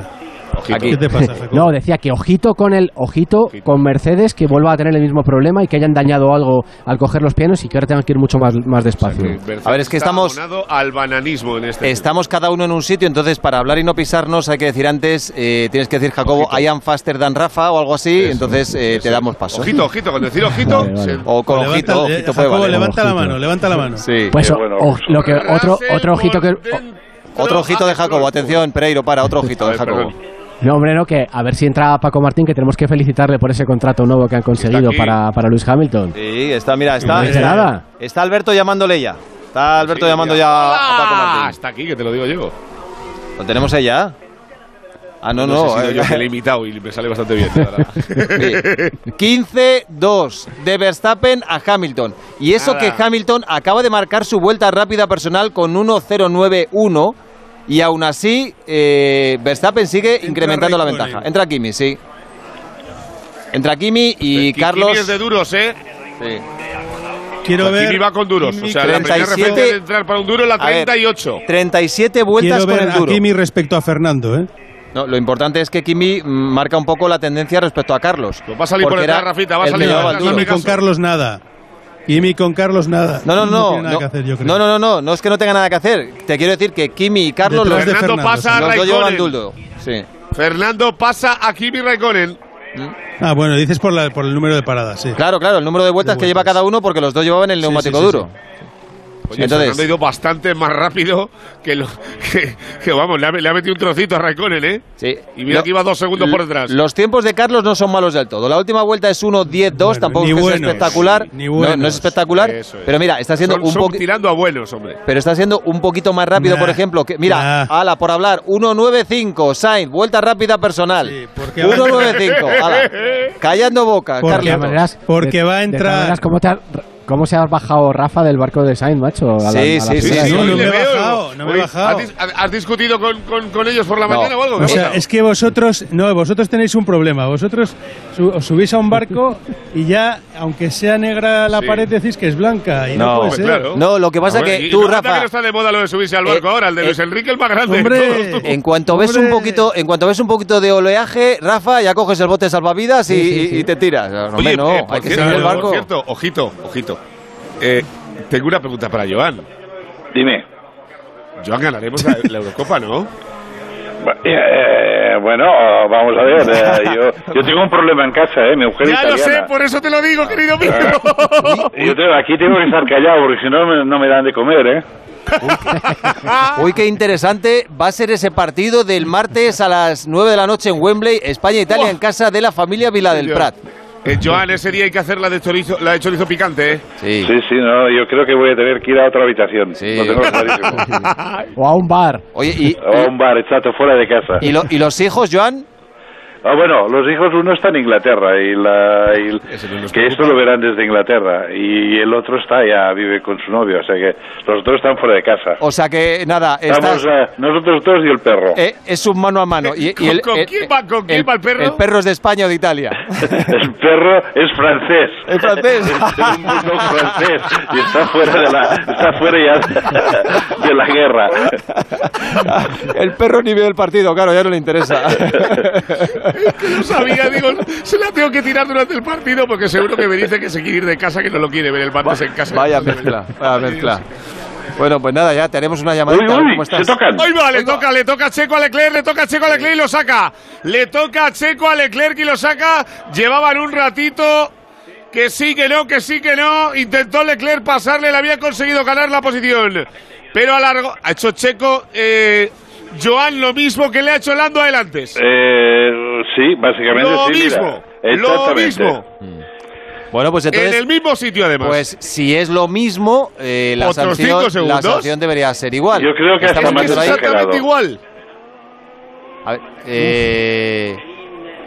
Aquí. ¿Qué te pasa, Jacob? No, decía que ojito con el ojito con Mercedes que vuelva a tener el mismo problema y que hayan dañado algo al coger los pianos y que ahora tengan que ir mucho más, más despacio. A ver, es que estamos- al bananismo en este. Estamos cada uno en un sitio, entonces para hablar y no pisarnos hay que decir antes, eh, tienes que decir Jacobo, I am faster than Rafa o algo así, entonces eh, te damos paso. Ojito, ojito, con decir ojito. Vale, vale. se- O con Levanta- ojito, eh, ojito puede Jacobo, valer. levanta la Ojito. mano, levanta la mano. Sí. Pues o- bueno. o- lo que otro otro ojito que. Otro ojito de Jacobo, atención, Pereiro, para, otro ojito de ver, Jacobo. No, hombre, no, que a ver si entra Paco Martín, que tenemos que felicitarle por ese contrato nuevo que han conseguido para, para Luis Hamilton. Sí, está, mira, está. No dice nada. Está Alberto llamándole ya. Está Alberto Sí, llamando mira. ya a Paco Ah, Martín. está aquí, que te lo digo yo. ¿Lo tenemos ahí ya? Ah, no, no. si eh, yo que le he imitado y me sale bastante bien. la verdad. Sí. 15-2 de Verstappen a Hamilton. Y eso Nada. que Hamilton acaba de marcar su vuelta rápida personal con 1.091 y aún así eh, Verstappen sigue incrementando la ventaja. Entra Kimi, sí. Entra Kimi y Kimi Carlos. es de duros, ¿eh? sí. Quiero ver. Kimi va con duros. Kimi- O sea, la primera 37. referencia de entrar para un duro es la A ver, 38. 37 vueltas quiero con ver el duro. a Kimi respecto a Fernando, ¿eh? No, lo importante es que Kimi marca un poco la tendencia respecto a Carlos. Pues va a salir por detrás, Rafita, va a el salir por detrás. Kimi con. Carlos nada. Kimi con Carlos nada. No, no, no. tiene nada no, que hacer, yo creo. no, no, no, no, no es que no tenga nada que hacer. Te quiero decir que Kimi y Carlos los, Fernando Fernando, pasa a los dos llevan Raikkonen. duro. Sí. Fernando pasa a Kimi Raikkonen. Ah, bueno, dices por, la, por el número de paradas, sí. Claro, claro, el número de vueltas De que lleva cada uno porque los dos llevaban el Sí, neumático sí, sí, duro. Oye, Entonces- Fernando ha ido bastante más rápido que, lo, que, que, vamos, le ha, le ha metido un trocito a Raikkonen, ¿eh? Sí. Y mira Lo- que iba dos segundos por detrás. Los tiempos de Carlos no son malos del todo. La última vuelta es 1-10-2, Bueno, tampoco ni es buenos, espectacular. ni no, buenos. no es espectacular, es. pero mira, está siendo Son- un poquito tirando a buenos, hombre. pero está siendo un poquito más rápido, Nah, por ejemplo, que mira, nah. ala por hablar, 1.95, Sainz, vuelta rápida personal. Sí, porque- 1.95, ala. Callando boca, Porque- De maneras, Porque de- va a de entrar- maneras, ¿cómo, te ha- cómo se ha bajado Rafa del barco de Sainz, macho? A la- Sí, a la sí, sí, sí, no, no me he bajado, no me he bajado. ¿Has, dis- has discutido con, con- con ellos por la No. mañana o algo? O ¿Qué sea, pasa? es que vosotros, no, vosotros tenéis un problema. Vosotros os subís a un barco y ya, aunque sea negra la Sí. pared, decís que es blanca. Y no, No, puede Pues ser. claro. No, lo que pasa Hombre, que y tú, no Rafa, que no está de moda lo de subirse al barco Eh, ahora, el de eh, Luis Enrique el más grande. hombre. todos, en cuanto ves un Hombre. poquito, en cuanto ves un poquito de oleaje, Rafa, ya coges el bote de salvavidas y, y- y te tiras. Hombre, Oye, no, eh, hay que seguir el por barco. cierto, ojito, ojito. Eh, tengo una pregunta para Joan. Dime. Joan, ganaremos la, la Eurocopa, ¿no? Eh, bueno, vamos a ver. eh, yo, yo tengo un problema en casa, ¿eh? Mi mujer Ya lo italiana. sé, por eso te lo digo, querido mío. Yo tengo- aquí tengo que estar callado porque si no me- no me dan de comer, ¿eh? Uy, qué interesante va a ser ese partido del martes a las 9 de la noche en Wembley, España-Italia, en casa de la familia Vila del Prat. Eh, Joan, ese día hay que hacer la de chorizo, la de chorizo picante, ¿eh? Sí. Sí, sí, no, yo creo que voy a tener que ir a otra habitación. Sí. Lo tengo clarísimo. O a un bar. Oye, y, o a un bar, exacto, fuera de casa. y, lo- y los hijos, Joan? Ah, bueno, los hijos, uno está en Inglaterra, y la, y- que esto lo verán desde Inglaterra, y el otro está ya, vive con su novio, o sea que los dos están fuera de casa. O sea que nada, Estamos estás, eh, nosotros dos y el perro. eh, es un mano a mano. Y, y ¿Con- con quién va- con quién va el perro? El perro es de España o de Italia. El perro es francés. ¿Es francés? Es un bulldog francés y está fuera de la, está fuera ya de la guerra. El perro ni ve el partido, claro, ya no le interesa. Que sabía, digo, se la tengo que tirar durante el partido porque seguro que me dice que se quiere ir de casa, que no lo quiere ver el martes en casa. Vaya mezcla, vaya mezcla. Bueno, pues nada, ya tenemos una a uy, ¿Cómo se estás? tocan. Ahí va, le toca, le toca a Checo a Leclerc, le toca a Checo a Leclerc y lo saca. Le toca a Checo a Leclerc y lo saca. Llevaban un ratito. Que sí, que no, que sí, que no. Intentó Leclerc pasarle, le había conseguido ganar la posición. Pero alargó. Ha hecho Checo, eh, Joan, lo mismo que le ha hecho Lando adelante. Eh, sí, básicamente Lo sí, mira. mismo, lo mismo. Bueno, pues En entonces, el mismo sitio, además. pues si es lo mismo, eh, la, sanción, cinco la segundos. sanción debería ser igual. Yo creo que hasta Estamos más exactamente igual. A ver, eh,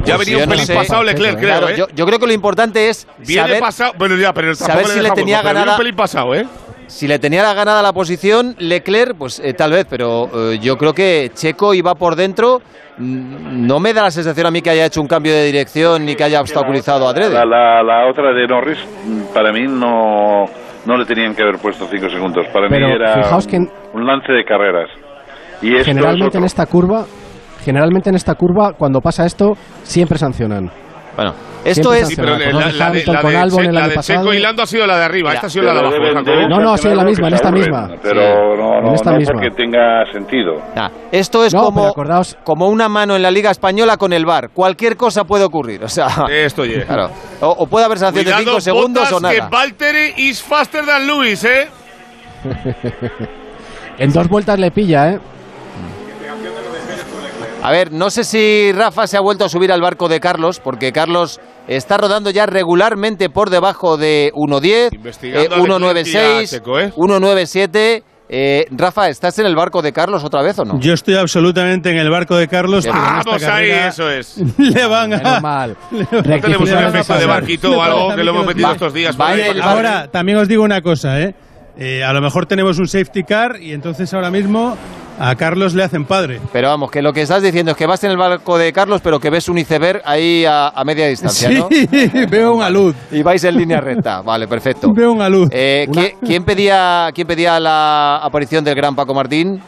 Ya pues venía yo un no pelín sé. pasado Leclerc, creo, Claro, ¿eh? yo, yo creo que lo importante es Viene saber pasado. Bueno, ya, pero saber si le tenía hueco, pero viene ganada- un pelín pasado, ¿eh? Si le tenía la ganada la posición Leclerc, pues eh, tal vez, pero eh, yo creo que Checo iba por dentro. Mm, No me da la sensación a mí que haya hecho un cambio de dirección ni que haya obstaculizado a Dredd. la, la otra de Norris, para mí no, no le tenían que haber puesto cinco segundos. Para Pero mí era fijaos que en- un lance de carreras. Y esto es Generalmente en esta curva, generalmente en esta curva, cuando pasa esto, siempre sancionan. Bueno, esto es. Sí, pero la, de la de, la con de Albon Che- el la de. Checo y Lando ha sido la de arriba. Mira, Esta ha sido la de abajo. deben- deben No, no, sí, sancionar la lo misma, en esta misma. Pero Sí. no, En no, esta no misma. porque tenga sentido. Esto es No, como, como una mano en la Liga Española con el VAR. Cualquier cosa puede ocurrir. O sea, Esto ya. claro. O, o puede haber sanción de Cuidado, 5 segundos o Bottas, que nada. Valtteri is faster than Lewis, ¿eh? En dos vueltas le pilla, ¿eh? A ver, no sé si Rafa se ha vuelto a subir al barco de Carlos, porque Carlos está rodando ya regularmente por debajo de 1.10, Investigando eh, a Leclerc y a 1.96, Checo, ¿eh? 1.97. Eh, Rafa, ¿estás en el barco de Carlos otra vez o no? Yo estoy absolutamente en el barco de Carlos. pero en esta Vamos ahí, eso es. Le van Menos a. mal. No tenemos un Rectificar van a efecto de barquito o algo que lo hemos metido Va- estos días. Ahora, también os digo una cosa, ¿eh? Eh, a lo mejor tenemos un safety car y entonces ahora mismo A Carlos le hacen padre. Pero vamos, que lo que estás diciendo es que vas en el barco de Carlos, pero que ves un iceberg ahí a, a media distancia, Sí, ¿no? veo una luz. Y vais en línea recta. Vale, perfecto. Veo una luz. Eh, ¿qui- ¿quién, pedía, ¿Quién pedía la aparición del gran Paco Martín?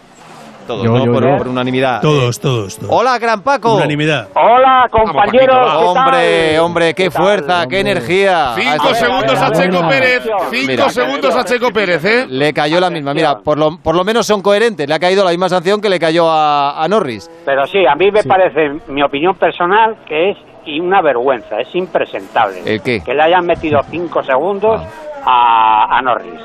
Todos, Yo, ¿no? yo, por, yo. por unanimidad. Todos, todos, todos. Hola, gran Paco. Unanimidad. Hola, compañeros. Hombre, hombre, qué, fuerza, qué energía. A Cinco segundos a a ver, Checo a. Pérez. Cinco Mira. segundos a Checo Pérez, ¿eh? Le cayó la misma. Mira, por lo, por lo menos son coherentes. Le ha caído la misma sanción que le cayó a, a Norris. Pero sí, a mí me parece, mi opinión personal, que es y una vergüenza, es impresentable. ¿El qué? Que le hayan metido cinco segundos a, a Norris.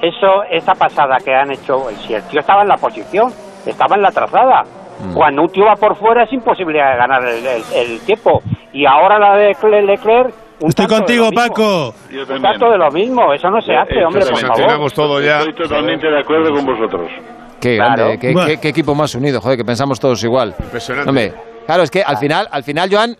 Eso, esa pasada que han hecho, si el tío estaba en la posición, estaba en la trazada. Mm. Cuando un tío va por fuera es imposible ganar el, el- el tiempo. Y ahora la de Cle- Leclerc... un Estoy contigo. Paco. Yo Un tanto de lo mismo, eso no se hace, Eh, hombre, por favor. Sancionamos todo ya. Estoy totalmente de acuerdo con vosotros. Qué Claro. grande, qué, Buah. qué- qué equipo más unido, joder, que pensamos todos igual. Impresionante. Hombre, claro, es que al final, al final, Joan,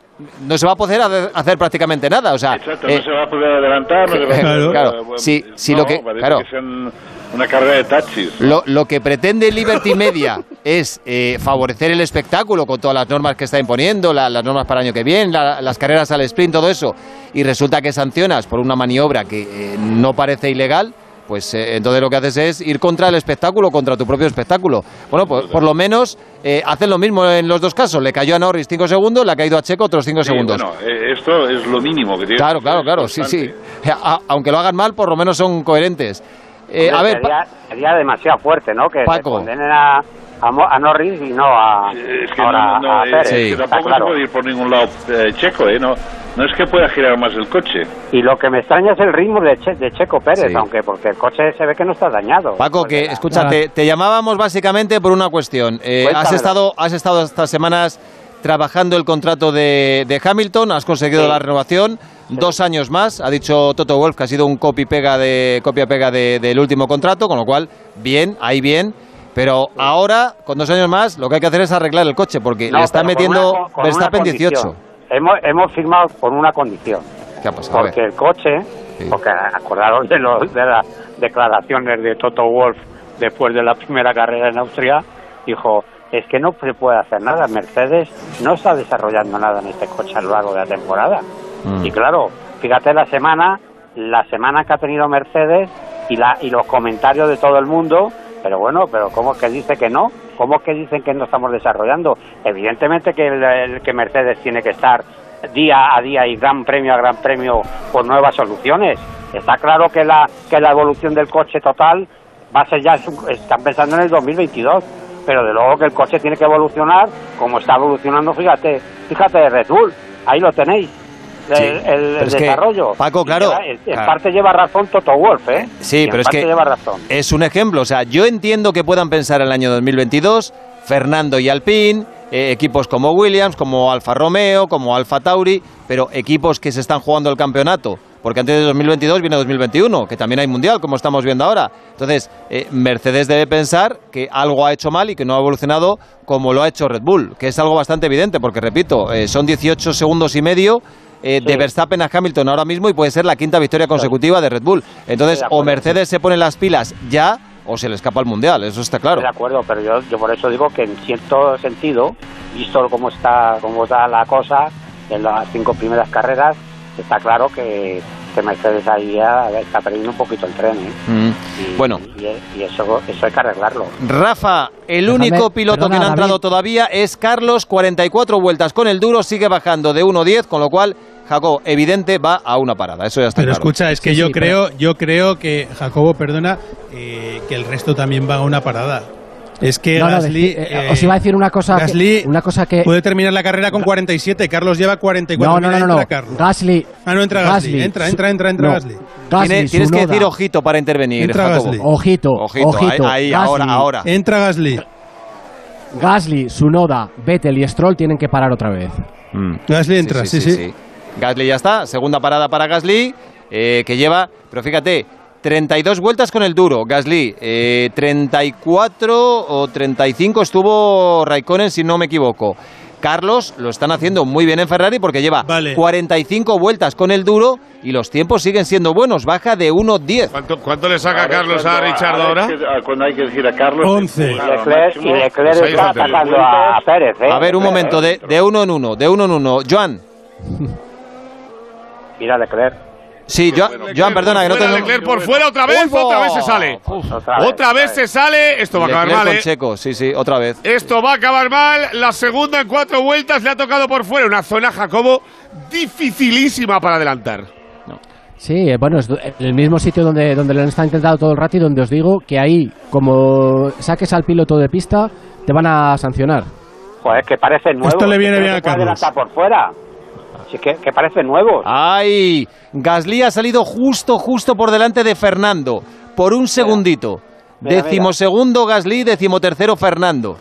no se va a poder hacer- hacer prácticamente nada. O sea, Exacto, eh, no se va a poder adelantar. No se va a Claro. poder- Claro, bueno, sí, sí, no, lo que- claro. que sean una carrera de taxis. Lo, lo que pretende Liberty Media es eh, favorecer el espectáculo con todas las normas que está imponiendo, la- las normas para el año que viene, la- las carreras al sprint, todo eso, y resulta que sancionas por una maniobra que eh, no parece ilegal, pues eh, entonces lo que haces es ir contra el espectáculo, contra tu propio espectáculo. Bueno, pues por lo menos eh, hacen lo mismo en los dos casos. Le cayó a Norris 5 segundos, le ha caído a Checo otros 5 Sí, segundos. bueno, eh, esto es lo mínimo que tiene. Claro, claro, claro, sí, sí. A- aunque lo hagan mal, por lo menos son coherentes. Eh, a ver, sería, sería demasiado fuerte, ¿no? Que Paco. se condenen a, a, Mo- a Norris y no a, Es que ahora no, no, a es Pérez. Sí. que está tampoco claro. se puede ir por ningún lado eh, checo, ¿eh? No, no es que pueda girar más el coche. Y lo que me extraña es el ritmo de, Che- de Checo Pérez, Sí. aunque porque el coche se ve que no está dañado. Paco, que la- Nada. te, te llamábamos básicamente por una cuestión. Eh, has, estado, has estado estas semanas trabajando el contrato de, de Hamilton, has conseguido Sí. la renovación, dos años más, ha dicho Toto Wolf que ha sido un copy-pega de, copia-pega de- del último contrato, con lo cual, bien, ahí bien. Pero ahora, con dos años más, lo que hay que hacer es arreglar el coche, porque No, le está metiendo una- con- con Verstappen una condición. 18. Hemos, hemos firmado con una condición. ¿Qué ha pasado? Porque el coche, Sí. porque acordaros de, los, de las declaraciones de Toto Wolf después de la primera carrera en Austria, dijo, es que no se puede hacer nada, Mercedes no está desarrollando nada en este coche a lo largo de la temporada. Mm. Y claro, fíjate la semana, la semana que ha tenido Mercedes y, la, y los comentarios de todo el mundo, pero bueno, pero ¿cómo es que dice que no? ¿Cómo es que dicen que no estamos desarrollando? Evidentemente que, el- que Mercedes tiene que estar día a día y gran premio a gran premio por nuevas soluciones. Está claro que la, que la evolución del coche total va a ser ya, están pensando en el 2022, pero de luego que el coche tiene que evolucionar como está evolucionando, fíjate, fíjate Red Bull, ahí lo tenéis. El, Sí, el- pero el es que, desarrollo. Paco, claro, lleva- en claro. parte lleva razón Toto Wolf, ¿eh? Sí, Y pero es que lleva razón. es un ejemplo. O sea, yo entiendo que puedan pensar en el año 2022, Fernando y Alpine, eh, equipos como Williams, como Alfa Romeo, como Alfa Tauri, pero equipos que se están jugando el campeonato. Porque antes de 2022 viene 2021, que también hay mundial, como estamos viendo ahora. Entonces, eh, Mercedes debe pensar que algo ha hecho mal y que no ha evolucionado como lo ha hecho Red Bull, que es algo bastante evidente, porque repito, eh, son 18 segundos y medio eh, de Sí. Verstappen a Hamilton ahora mismo y puede ser la quinta victoria consecutiva de Red Bull. Entonces, de o. Mercedes se pone las pilas ya o se le escapa el mundial, eso está claro. Estoy de acuerdo, pero yo, yo por eso digo que en cierto sentido, visto cómo está, cómo está la cosa en las cinco primeras carreras, está claro que, que Mercedes ahí ya está perdiendo un poquito el tren. ¿eh? Mm. Y, Bueno, y, y eso, eso hay que arreglarlo. Rafa, el Déjame- único piloto que perdona, no ha entrado David. todavía es Carlos, 44 vueltas con el duro, sigue bajando de 1.10, con lo cual Jacob, evidente, va a una parada, eso ya está Pero claro. escucha, es que Sí, yo sí, creo, yo creo que Jacobo, perdona, eh, que el resto también va a una parada. Es que No, no, Gasly, eh, eh, os iba a decir una cosa que- Gasly una cosa que- puede terminar la carrera con 47. Carlos lleva 44. No, no, no, no, no. entra Carlos. Gasly. Ah, no entra Gasly. Entra, entra, entra, entra no. Gasly. Gasly, Tiene- tienes que decir ojito para intervenir, Entra Jacobo. Gasly. Ojito, Ojito, ojito. ahí, ahora, ahora. Entra Gasly. Gasly, Sunoda, Vettel y Stroll tienen que parar otra vez. Mm. Gasly entra, sí, sí. Gasly ya está, segunda parada para Gasly, eh, que lleva, pero fíjate, 32 vueltas con el duro, Gasly, eh, 34 o 35 estuvo Raikkonen, si no me equivoco. Carlos lo están haciendo muy bien en Ferrari porque lleva Vale. 45 vueltas con el duro y los tiempos siguen siendo buenos. Baja de 1.10. ¿Cuánto, cuánto le saca A ver, Carlos a Richard ahora? Cuando hay que decir a Carlos... 11. claro, Leclerc, y Leclerc Pues está, atacando a Pérez, ¿eh? A ver, un momento, de, de uno en uno, de uno en uno. Joan. Mira Leclerc. Sí, Joan, Joan perdona, que no tengo... Leclerc por fuera otra vez, ¡Uy, otra vez se sale. Otra vez, Otra vez se sale. Esto va a acabar Leclerc mal, con ¿eh? Checo, sí, sí, otra vez. Esto va a acabar mal. La segunda en cuatro vueltas le ha tocado por fuera. Una zona, Jacobo, dificilísima para adelantar. Sí, eh, bueno, es el mismo sitio donde, donde lo han estado intentando todo el rato y donde os digo que ahí, como saques al piloto de pista, te van a sancionar. Joder, que parecen nuevos. Esto le viene bien a Carlos. adelantar por fuera. Sí, que, que parecen nuevos. ¡Ay! Gasly ha salido justo, justo por delante de Fernando. Por un segundito. Decimosegundo Gasly, decimotercero Fernando.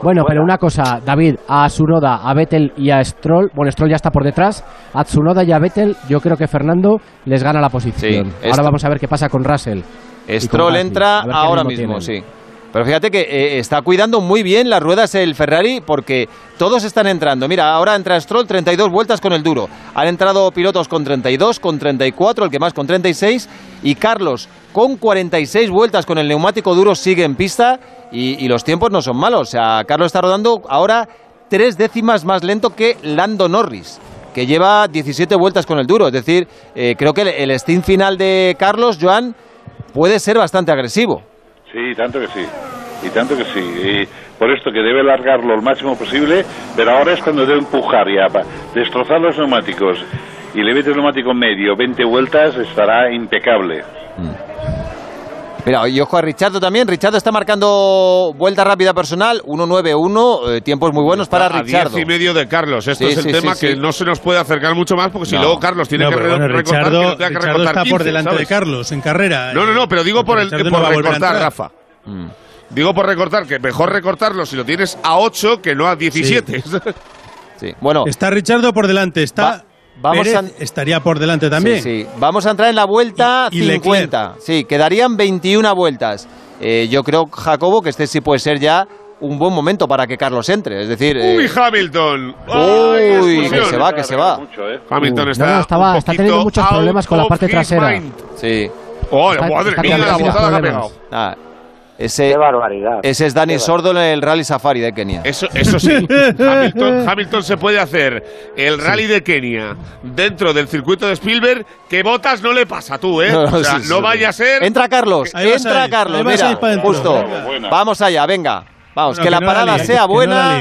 Bueno, pero una cosa, David, a Tsunoda, a Vettel y a Stroll, bueno, Stroll ya está por detrás, a Tsunoda y a Vettel yo creo que Fernando les gana la posición. Sí, Ahora esto- vamos a ver qué pasa con Russell. Stroll entra ahora mismo, tienen. sí. Pero fíjate que eh, está cuidando muy bien las ruedas el Ferrari porque todos están entrando. Mira, ahora entra Stroll 32 vueltas con el duro. Han entrado pilotos con 32, con 34, el que más con 36 y Carlos con 46 vueltas con el neumático duro sigue en pista y, los tiempos no son malos. O sea, Carlos está rodando ahora tres décimas más lento que Lando Norris que lleva 17 vueltas con el duro. Es decir, eh, creo que el, el stint final de Carlos, Joan, puede ser bastante agresivo. Sí, tanto que sí. Y tanto que sí. Y por esto que debe largarlo lo máximo posible, pero ahora es cuando debe empujar ya, para destrozar los neumáticos. Y le mete el neumático medio, 20 vueltas, estará impecable. Mira, y ojo a Richardo también. Richardo está marcando vuelta rápida personal, 1.91, eh, tiempos muy buenos para a Richardo. diez y medio de Carlos. Esto Sí, es el sí, tema sí, que sí. no se nos puede acercar mucho más porque si No. luego Carlos tiene No, que bueno, recortar, Richardo, que no que Richardo está por 15, delante ¿sabes? de Carlos en carrera. No, no, no, pero digo por, el, por recortar. Rafa. Digo por recortar, que mejor recortarlo si lo tienes a 8 que no a 17. Sí. Bueno, Está Richardo por delante, está Va- vamos Pérez a- estaría por delante también. Sí, sí. Vamos a entrar en la vuelta Y- y 50. Sí, quedarían 21 vueltas. Eh, yo creo, Jacobo, que este sí puede ser ya un buen momento para que Carlos entre. Es decir, eh, Uy, Hamilton. Uy, que se va, que se va. Mucho, ¿eh? Hamilton está, no, estaba- un está teniendo muchos problemas con la parte trasera. mind. sí. Oh, Está- madre está mía, la botada que ha pegado. Ah, ese, Qué barbaridad. ese es Dani Qué Sordo en el Rally Safari de Kenia. Eso, eso sí, Hamilton, Hamilton se puede hacer el rally de Kenia dentro del circuito de Spielberg, que Botas no le pasa tú, ¿eh? No, no, o sea, sí, no sí. vaya a ser. Entra Carlos, a entra Carlos, ahí a mira, ir para adentro. justo. Buena. Vamos allá, venga. Vamos, Bueno, que la no parada sea que buena.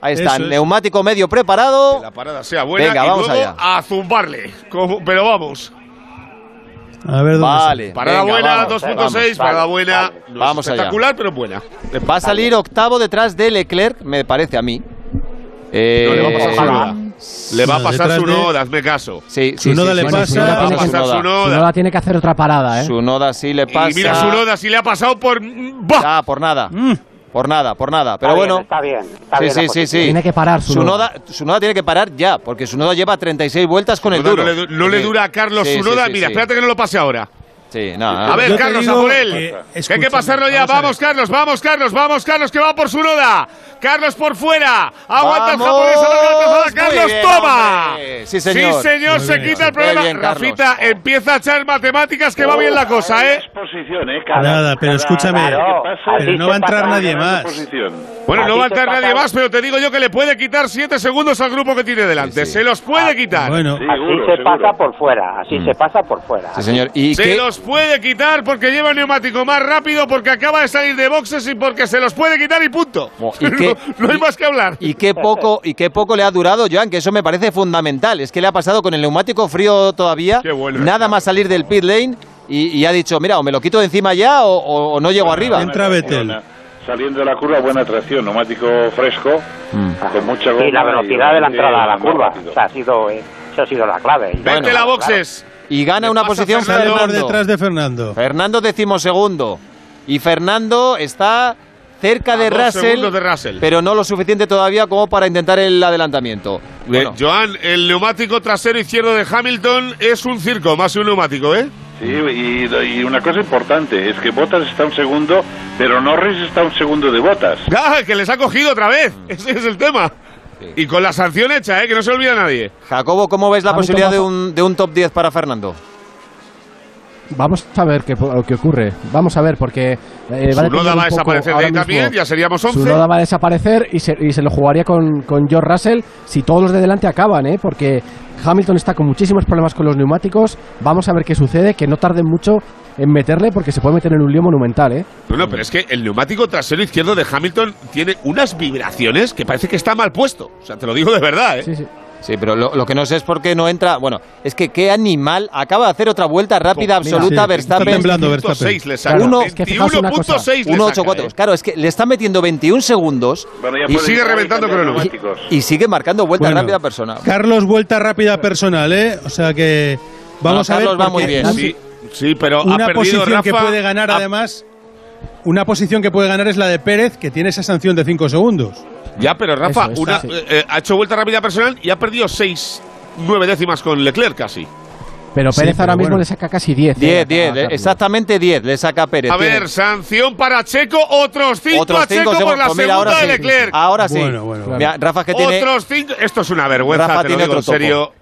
Ahí está, es. neumático medio preparado. Que la parada sea buena Venga, y vamos luego allá. a zumbarle. Como- pero vamos. A ver dónde Vale. Parada venga, buena, vamos, 2.6, vamos. parada vale, buena. vale. No es Vamos allá. espectacular, pero buena. Va a salir octavo detrás de Leclerc, me parece a mí. Eh, No, le va a pasar su Ojalá. noda. Le va a pasar su noda, hazme caso. Sí, sí, Tsunoda sí, le sí, Bueno, pasa- Tsunoda Va a tiene que- su noda. Tiene que hacer otra parada, ¿eh? Tsunoda sí le pasa. Y mira su noda, si le ha pasado por. ¡Bah! Ah, por nada. Por nada, por nada. Pero Está bien, bueno. está bien. Está Sí, bien sí, sí, sí. Tiene que parar Tsunoda. Tsunoda, Tsunoda tiene que parar ya, porque Tsunoda lleva 36 vueltas con el duro. No, le, no le dura a Carlos Sí, su sí, noda. sí, Mira, sí. espérate que no lo pase ahora. Sí, no, A ver, Yo Carlos, a por él. que- Que hay que pasarlo ya. vamos. Carlos, vamos, Carlos, vamos, Carlos, que va por su noda. Carlos por fuera. Aguanta el japonés, la Carlos, bien, toma. hombre. Sí, señor. Sí, señor, Muy se bien. quita el problema. bien. Rafita empieza a echar matemáticas que va bien la cosa, ¿eh? ¿eh? Cada- Nada, pero cada- escúchame, Claro, pero no va a entrar nadie más. Bueno, no va a entrar nadie más, pero te digo yo que le puede quitar 7 segundos al grupo que tiene delante. Sí, sí. Se los puede quitar. Bueno, Sí, Así seguro, se seguro. pasa por fuera. Así se pasa por fuera. Sí, señor. ¿Y Se qué, los puede quitar porque lleva el neumático más rápido, porque acaba de salir de boxes y porque se los puede quitar y punto. ¿y qué- no, no hay y- más que hablar. y qué poco y qué poco le ha durado, Joan, que eso me parece fundamental. Es que le ha pasado con el neumático frío todavía, Qué bueno. nada más salir del pit lane y, y ha dicho, mira, o me lo quito de encima ya o, o- o no llego arriba. Entra Vettel. Saliendo de la curva, buena tracción, neumático fresco, con mucha goma. Y la velocidad de la entrada a la curva. O sea, ha sido, eh, eso ha sido la clave. Y- Vente la boxes. Y gana una posición Fernando Fernando. detrás de Fernando. Fernando decimosegundo. Y Fernando está cerca de Russell, de Russell. pero no lo suficiente todavía como para intentar el adelantamiento. Bueno, Joan, el neumático trasero izquierdo de Hamilton es un circo, más que un neumático, ¿eh? Sí, y, y una cosa importante es que Botas está un segundo, pero Norris está un segundo de Botas. ¡Ah, que les ha cogido otra vez! Ese es el tema. Y con la sanción hecha, ¿eh? que no se olvida nadie. Jacobo, ¿cómo ves la posibilidad de un, de un top 10 para Fernando? Vamos a ver qué, qué ocurre. Vamos a ver, porque. Eh, va a va a desaparecer de ahí también, ya seríamos Su 11. noda va a desaparecer y se, y se lo jugaría con, con George Russell si todos los de delante acaban, ¿eh? Porque Hamilton está con muchísimos problemas con los neumáticos. Vamos a ver qué sucede, que no tarden mucho en meterle porque se puede meter en un lío monumental, ¿eh? No, no, pero es que el neumático trasero izquierdo de Hamilton tiene unas vibraciones que parece que está mal puesto. O sea, te lo digo de verdad, ¿eh? Sí, sí. Sí, pero lo, lo que no sé es por qué no entra. Bueno, es que qué animal acaba de hacer otra vuelta rápida Mira, absoluta sí, Verstappen. está temblando 21.6 Verstappen. le saca. Uno- es que fijaos una cosa. 21.6 le saca, 1.84. ¿eh? Claro, es que le está metiendo 21 segundos Bueno, ya Y sigue reventando crono. neumáticos. y sigue marcando vuelta Bueno, rápida persona. Carlos, vuelta rápida personal, ¿eh? O sea que vamos Bueno, a ver. Carlos va muy bien. Sí, sí, pero ha Una perdido posición que Rafa. puede ganar, Ha- además. Una posición que puede ganar es la de Pérez, que tiene esa sanción de 5 segundos. Ya, pero Rafa Eso es, una, sí. eh, eh, ha hecho vuelta rápida personal y ha perdido 6, 9 décimas con Leclerc casi. Pero Sí, Pérez pero ahora mismo bueno. le saca casi 10. 10, ¿eh? 10, a Carlos. exactamente 10 le saca Pérez. A Tiene ver, sanción para Checo, otros 5 otros a Checo 5 por la Pues mira, segunda ahora de sí. Leclerc. Ahora sí. Bueno, bueno. Mira, Rafa que tiene Otros 5. Esto es una vergüenza, Rafa te lo tiene digo en otro topo.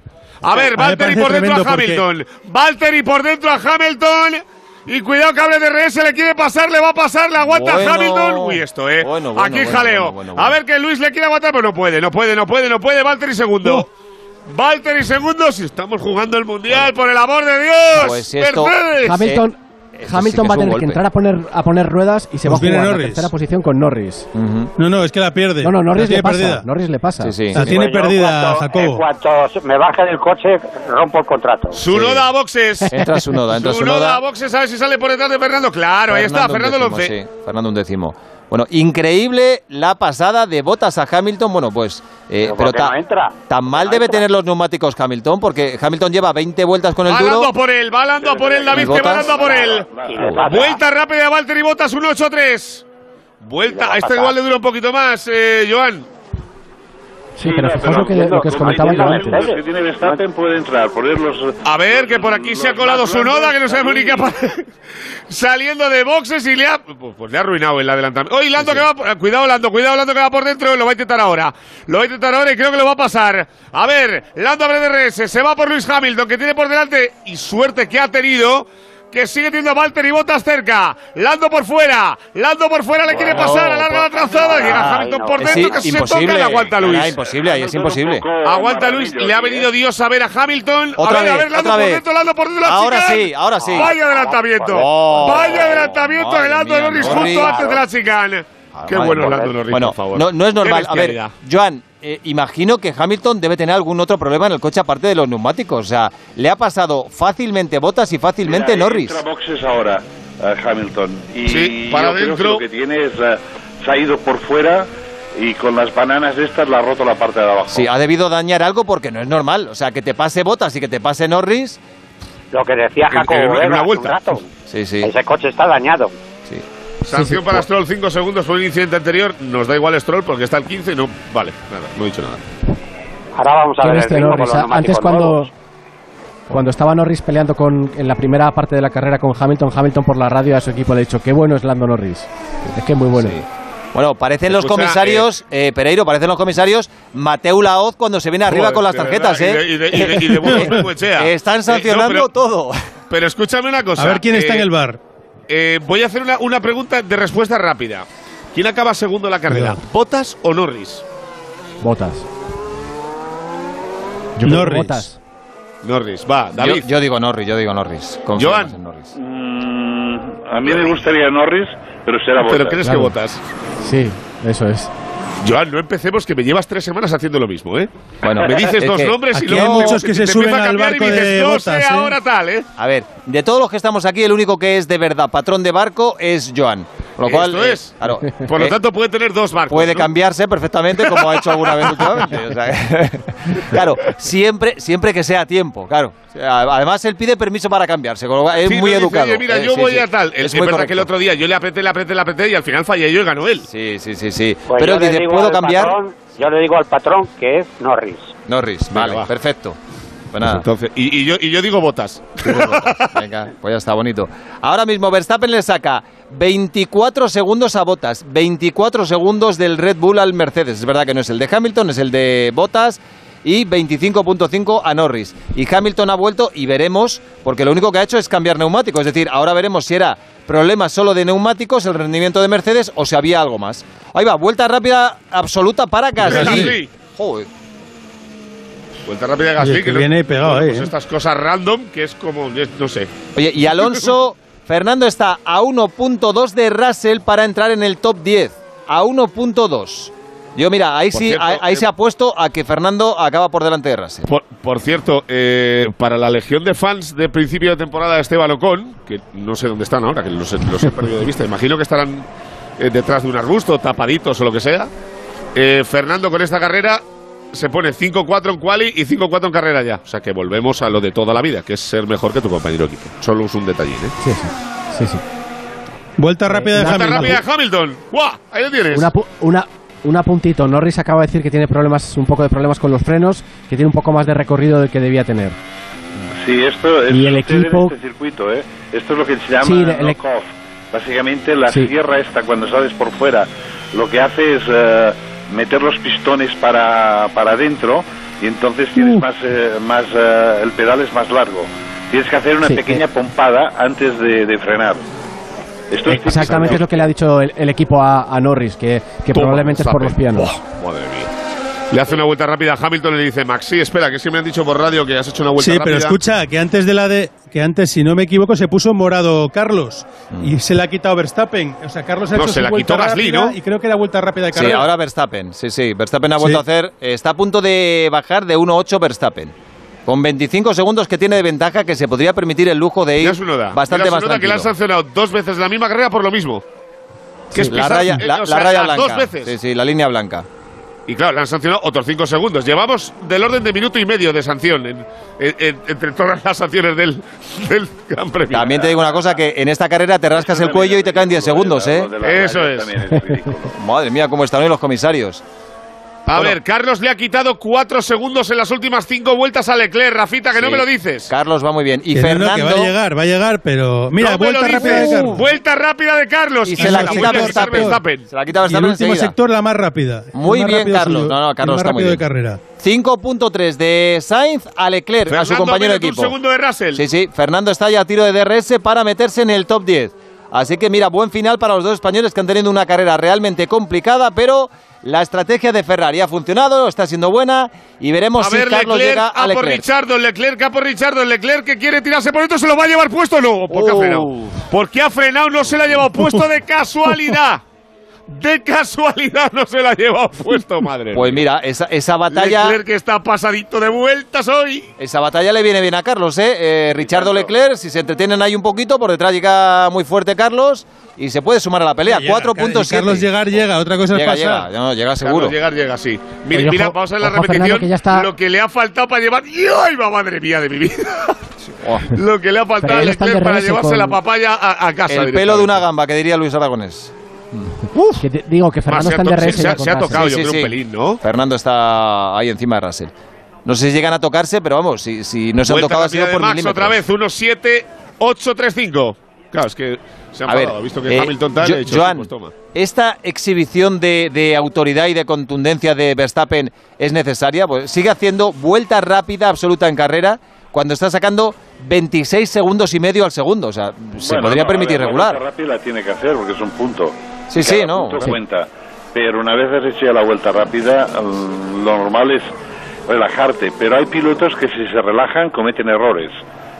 A ver, Valtteri por dentro a tremendo porque- Hamilton. Valtteri por dentro a Hamilton. Y cuidado que hable de RS, le quiere pasar, le va a pasar, le aguanta Bueno. Hamilton. Uy, esto, eh. Bueno, bueno, Aquí bueno, jaleo. bueno, bueno, bueno. A ver que Luis le quiere aguantar, pero no puede, no puede, no puede, no puede. Valtteri segundo. Valtteri segundo, si estamos jugando el mundial, por el amor de Dios. Pues si esto- Mercedes. Hamilton, Hamilton va a tener que entrar a poner, a poner ruedas y se Pues va a jugar la Norris. tercera posición con Norris. No, no, es que la pierde. No, no, Norris tiene le pasa. perdida. Norris le pasa. Sí, sí. La tiene Pues perdida, en cuanto- Jacobo. En cuanto me baje del coche, rompo el contrato. Su noda a boxes. Entra su noda, entra su Su noda noda. a boxes, a ver si sale por detrás de Fernando. Claro, ahí está, Fernando sí, Fernando un décimo. Bueno, increíble la pasada de botas a Hamilton. Bueno, pues. eh, Pero pero ¿por qué ta- no entra? tan mal No debe entra. tener los neumáticos Hamilton, porque Hamilton lleva 20 vueltas con el duro. a por él, a por él, David, ¿Y que a por él. Vuelta rápida de Valtteri Bottas, 1-8-3. Le Vuelta, a este igual le dura un poquito más, eh, Joan. Sí, pero Sí, fijaos lo que, lo que os comentaba yo antes. Que tiene Verstappen puede entrar, ponerlos. A ver, que por aquí se ha colado su noda, que no sabemos ni qué ha pasado. Saliendo de boxes y le ha, pues, pues le ha arruinado el adelantamiento. Oye, Lando que va, por- cuidado Lando, cuidado Lando que va por dentro, lo va a intentar ahora. Lo va a intentar ahora y creo que lo va a pasar. A ver, Lando abre de RS, se va por Luis Hamilton que tiene por delante y suerte que ha tenido. Que sigue teniendo a Valtteri Bottas cerca. Lando por fuera. Lando por fuera le quiere pasar. Alarga la trazada. Llega Hamilton no. por Es dentro. Que se toca. Le aguanta Era Luis. imposible, ahí es imposible. Aguanta Luis, le ha venido Dios a ver a Hamilton. Otra a ver, a vez, ver, Lando otra por vez. dentro, Lando por dentro. la Ahora chicane. sí, ahora sí. Vaya adelantamiento. Oh, Vaya adelantamiento de Lando Norris justo antes de la chicane. Qué bueno. Lando Norris, Bueno, por favor. no, no es normal. A ver. Joan, eh, imagino que Hamilton debe tener algún otro problema en el coche aparte de los neumáticos. O sea, le ha pasado fácilmente Botas y fácilmente Mira, Norris. Entra boxes ahora eh, Hamilton. Y Sí, para yo creo que lo que tiene es. eh, se ha ido por fuera y con las bananas estas le ha roto la parte de abajo. Sí, ha debido dañar algo porque no es normal. O sea, que te pase Botas y que te pase Norris. Lo que decía En- en Jacobo una un vuelta. rato. Sí, sí. Ese coche está dañado. Sanción sí, para por- Stroll, 5 segundos por el incidente anterior. Nos da igual Stroll porque está el 15 y no. Vale, nada, no he dicho nada. Ahora vamos a ver el bestia ritmo Norris. con los Antes cuando, nuevos. cuando estaba Norris peleando con, en la primera parte de la carrera con Hamilton, Hamilton por la radio a su equipo le ha dicho, qué bueno es Lando Norris. Es que es muy bueno. Sí. Bueno, parecen los comisarios, eh, Pereiro, parecen los comisarios Mateu Laoz cuando se viene arriba Joder, con las de tarjetas, verdad, ¿eh? y de- y de- y de- y de buenos Bengoechea. Están Eh, sancionando no, pero- todo. Pero escúchame una cosa. A ver quién está eh, en el bar. Eh, voy a hacer una, una pregunta de respuesta rápida. ¿Quién acaba segundo en la carrera? ¿Botas o Norris? Botas. Yo Norris. Botas. Norris, va, Yo, David. yo digo Norris, yo digo Norris. Joan. en Norris. Mm, a mí me gustaría Norris, pero será ¿Pero Bottas. crees Claro. que votas? Sí, eso es. Joan, no empecemos que me llevas tres semanas haciendo lo mismo, ¿eh? Bueno, Me dices es dos nombres y luego hay muchos que se suben a al y barco me dices, de no sé ¿eh? ahora tal, ¿eh? A ver, de todos los que estamos aquí, el único que es de verdad patrón de barco es Joan. Lo cual, Esto eh, es. claro, Por lo eh, tanto, puede tener dos barcos. puede ¿no? cambiarse perfectamente como ha hecho alguna vez últimamente. O sea, claro, siempre, siempre que sea a tiempo, claro. Además, él pide permiso para cambiarse, con lo cual es Sí, muy dice, educado. Oye, mira, Eh, yo sí, voy sí. a tal. Es, Es muy verdad que el otro día yo le apreté, le apreté, le apreté y al final fallé yo y ganó él. Sí, sí, sí, sí. Pues Pero dice, ¿puedo cambiar? patrón- yo le digo al patrón que es Norris. Norris, vale, va. perfecto. Pues nada. Entonces, y, y yo, y yo digo botas. Venga, pues ya está bonito. Ahora mismo Verstappen le saca 24 segundos a Bottas, 24 segundos del Red Bull al Mercedes. Es verdad que no es el de Hamilton, es el de Bottas y 25.5 a Norris. Y Hamilton ha vuelto y veremos, porque lo único que ha hecho es cambiar neumáticos. Es decir, ahora veremos si era problema solo de neumáticos el rendimiento de Mercedes o si había algo más. Ahí va, vuelta rápida absoluta para. Gasly. Joder. Vuelta rápida de Gasly. Oye, que no- viene pegado bueno, ahí, pues ¿eh? estas cosas random que es como, no sé. Oye, y Alonso, Fernando está a 1.2 de Russell para entrar en el top 10. A 1.2. Yo, mira, ahí Por sí, cierto, ahí, ahí eh, se ha puesto a que Fernando acaba por delante de Russell. Por, por cierto, eh, para la legión de fans de principio de temporada de Esteban Ocon, que no sé dónde están ahora, que los, he- los he perdido de vista, imagino que estarán eh, detrás de un arbusto, tapaditos o lo que sea. eh, Fernando con esta carrera se pone 5-4 en quali y 5-4 en carrera ya. O sea que volvemos a lo de toda la vida, que es ser mejor que tu compañero de equipo. Solo es un detallín, ¿eh? Sí, sí. sí, sí. Vuelta rápida de Vuelta Hamilton. rápida de Hamilton. ¡Guau! Ahí lo tienes. Una, pu- una, un apuntito. Norris acaba de decir que tiene problemas, un poco de problemas con los frenos, que tiene un poco más de recorrido del que debía tener. Sí, esto es Y el equipo- este circuito, ¿eh? Esto es lo que se llama Sí, el- knock-off. Básicamente la Sí. sierra esta cuando sales por fuera, lo que hace es eh, meter los pistones para, para adentro y entonces tienes Uh. más, eh, más eh, el pedal es más largo. Tienes que hacer una Sí, pequeña eh. pompada antes de, de frenar. Esto es Exactamente es lo que le ha dicho el, el equipo a, a Norris, que, que Toma, probablemente es por los pianos. Buah, madre mía. Le hace una vuelta rápida a Hamilton y le dice, Max, sí, espera, que es que me han dicho por radio que has hecho una vuelta Sí, rápida. pero escucha, que antes de la de que antes, si no me equivoco, se puso morado Carlos y se le ha quitado Verstappen. O sea, Carlos ha No, hecho se su la vuelta quitó Gasly, ¿no? Y creo que era vuelta rápida de Sí, carrera. ahora Verstappen. Sí, sí, Verstappen ha vuelto Sí. a hacer. Está a punto de bajar de 1.8 Verstappen. Con 25 segundos que tiene de ventaja, que se podría permitir el lujo de ir noda. bastante más noda que le han tranquilo. sancionado dos veces la misma carrera por lo mismo. Que es la pisar, raya, eh, la, o sea, la raya blanca. Dos veces. Sí, sí, la línea blanca. Y claro, le han sancionado otros cinco segundos. Llevamos del orden de minuto y medio de sanción en- en- en- entre todas las sanciones del, del Gran Premio. También te digo una cosa, que en esta carrera te rascas el cuello y te caen 10 segundos, ¿eh? Eso es. Madre mía, cómo están hoy los comisarios. A Bueno. ver, Carlos le ha quitado cuatro segundos en las últimas cinco vueltas a Leclerc. Rafita, que no me lo dices. Carlos va muy bien. Y Que no, no, Fernando... que va a llegar, va a llegar, pero mira, No me vuelta rápida de Carlos. Vuelta rápida de Carlos. Y se la quita Verstappen. Verstappen. Se la quita Y el Verstappen último enseguida. sector la más rápida. Muy más bien, Carlos. suyo, No, no, Carlos está muy rápido de bien. carrera. 5.3 de Sainz a Leclerc, a su compañero de equipo. un segundo de Russell. Sí, sí, Fernando está ya a tiro de DRS para meterse en el top 10. Así que mira, buen final para los dos españoles que han tenido una carrera realmente complicada, pero la estrategia de Ferrari ha funcionado, está siendo buena y veremos A si ver, Carlos Leclerc llega a a por Leclerc. Richardo, Leclerc a por Richardo, Leclerc que quiere tirarse por esto, ¿se lo va a llevar puesto no? ¿Por qué ha Oh. frenado? ¿Por qué ha frenado? No se lo ha llevado puesto de casualidad. De casualidad no se lo ha llevado puesto, madre. Pues mira, esa, esa batalla Leclerc que está pasadito de vueltas hoy. esa batalla le viene bien a Carlos, ¿eh? Eh, Richardo Leclerc, si se entretienen ahí un poquito, por detrás llega muy fuerte Carlos y se puede sumar a la pelea. Llega, 4.7. y Carlos llegar, llega. Otra cosa es Llega, pasar. llega, no, llega Carlos, seguro. llegar, llega, sí. Mira, Oye, mira, vamos a ver la repetición. que ya está- Lo que le ha faltado para llevar. ¡Ay, madre mía de mi vida! Oh, Lo que le ha faltado a Leclerc para llevarse con- la papaya a, a casa. el pelo de una gamba, que diría Luis Aragonés. Que te- digo que Fernando está DRS se- se- se ha tocado, Sí, yo sí, creo, sí. un pelín, ¿no? Fernando está ahí encima de Russell. No sé si llegan a tocarse, pero vamos, si, si no se han Vuelta tocado ha sido de por Max milímetros. otra vez, 1-7, 8-3-5. Claro, es que se han A ver, parado, visto que eh, Hamilton tal, Jo- he dicho, Joan, pues toma. ¿esta exhibición de, de autoridad y de contundencia de Verstappen es necesaria? Pues sigue haciendo vuelta rápida absoluta en carrera cuando está sacando 26 segundos y medio al segundo. O sea, se Bueno, podría no, permitir ver, La regular. vuelta rápida la tiene que hacer porque es un punto. Sí, sí, no. Sí. cuenta. Pero una vez has hecho ya la vuelta rápida, mm, lo normal es relajarte. Pero hay pilotos que si se relajan cometen errores.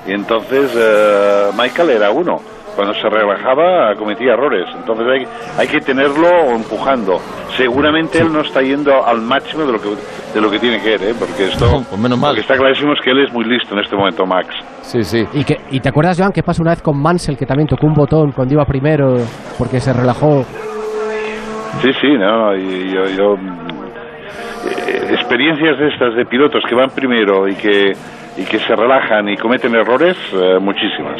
Y entonces eh, Michael era uno. Cuando se relajaba cometía errores. Entonces hay, hay que tenerlo empujando. Seguramente él no está yendo al máximo de lo que, de lo que tiene que ir, ¿eh? porque esto Pues menos mal. lo que está clarísimo es que él es muy listo en este momento, Max. Sí, sí. ¿Y, que, ¿Y te acuerdas, Joan, que pasó una vez con Mansell, que también tocó un botón cuando iba primero porque se relajó? Sí, sí, no, y yo, yo, mm, eh, experiencias de estas de pilotos que van primero y que y que se relajan y cometen errores, eh, muchísimas.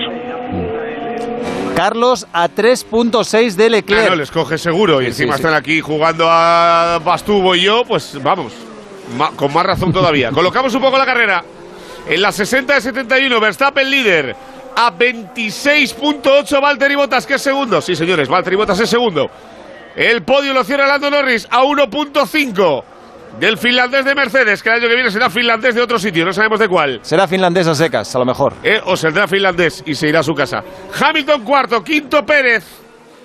Carlos a 3.6 de Leclerc. Claro, les coge seguro y Sí, encima sí, sí. están aquí jugando a Bastubo y yo, pues vamos, con más razón todavía. Colocamos un poco la carrera. En la 60 de 71, Verstappen líder. A 26.8 Valtteri Bottas, que es segundo. Sí, señores, Valtteri Bottas es segundo. El podio lo cierra Lando Norris a 1.5 del finlandés de Mercedes, que el año que viene será finlandés de otro sitio, no sabemos de cuál. Será finlandés a secas, a lo mejor. Eh, o saldrá finlandés y se irá a su casa. Hamilton cuarto, quinto Pérez,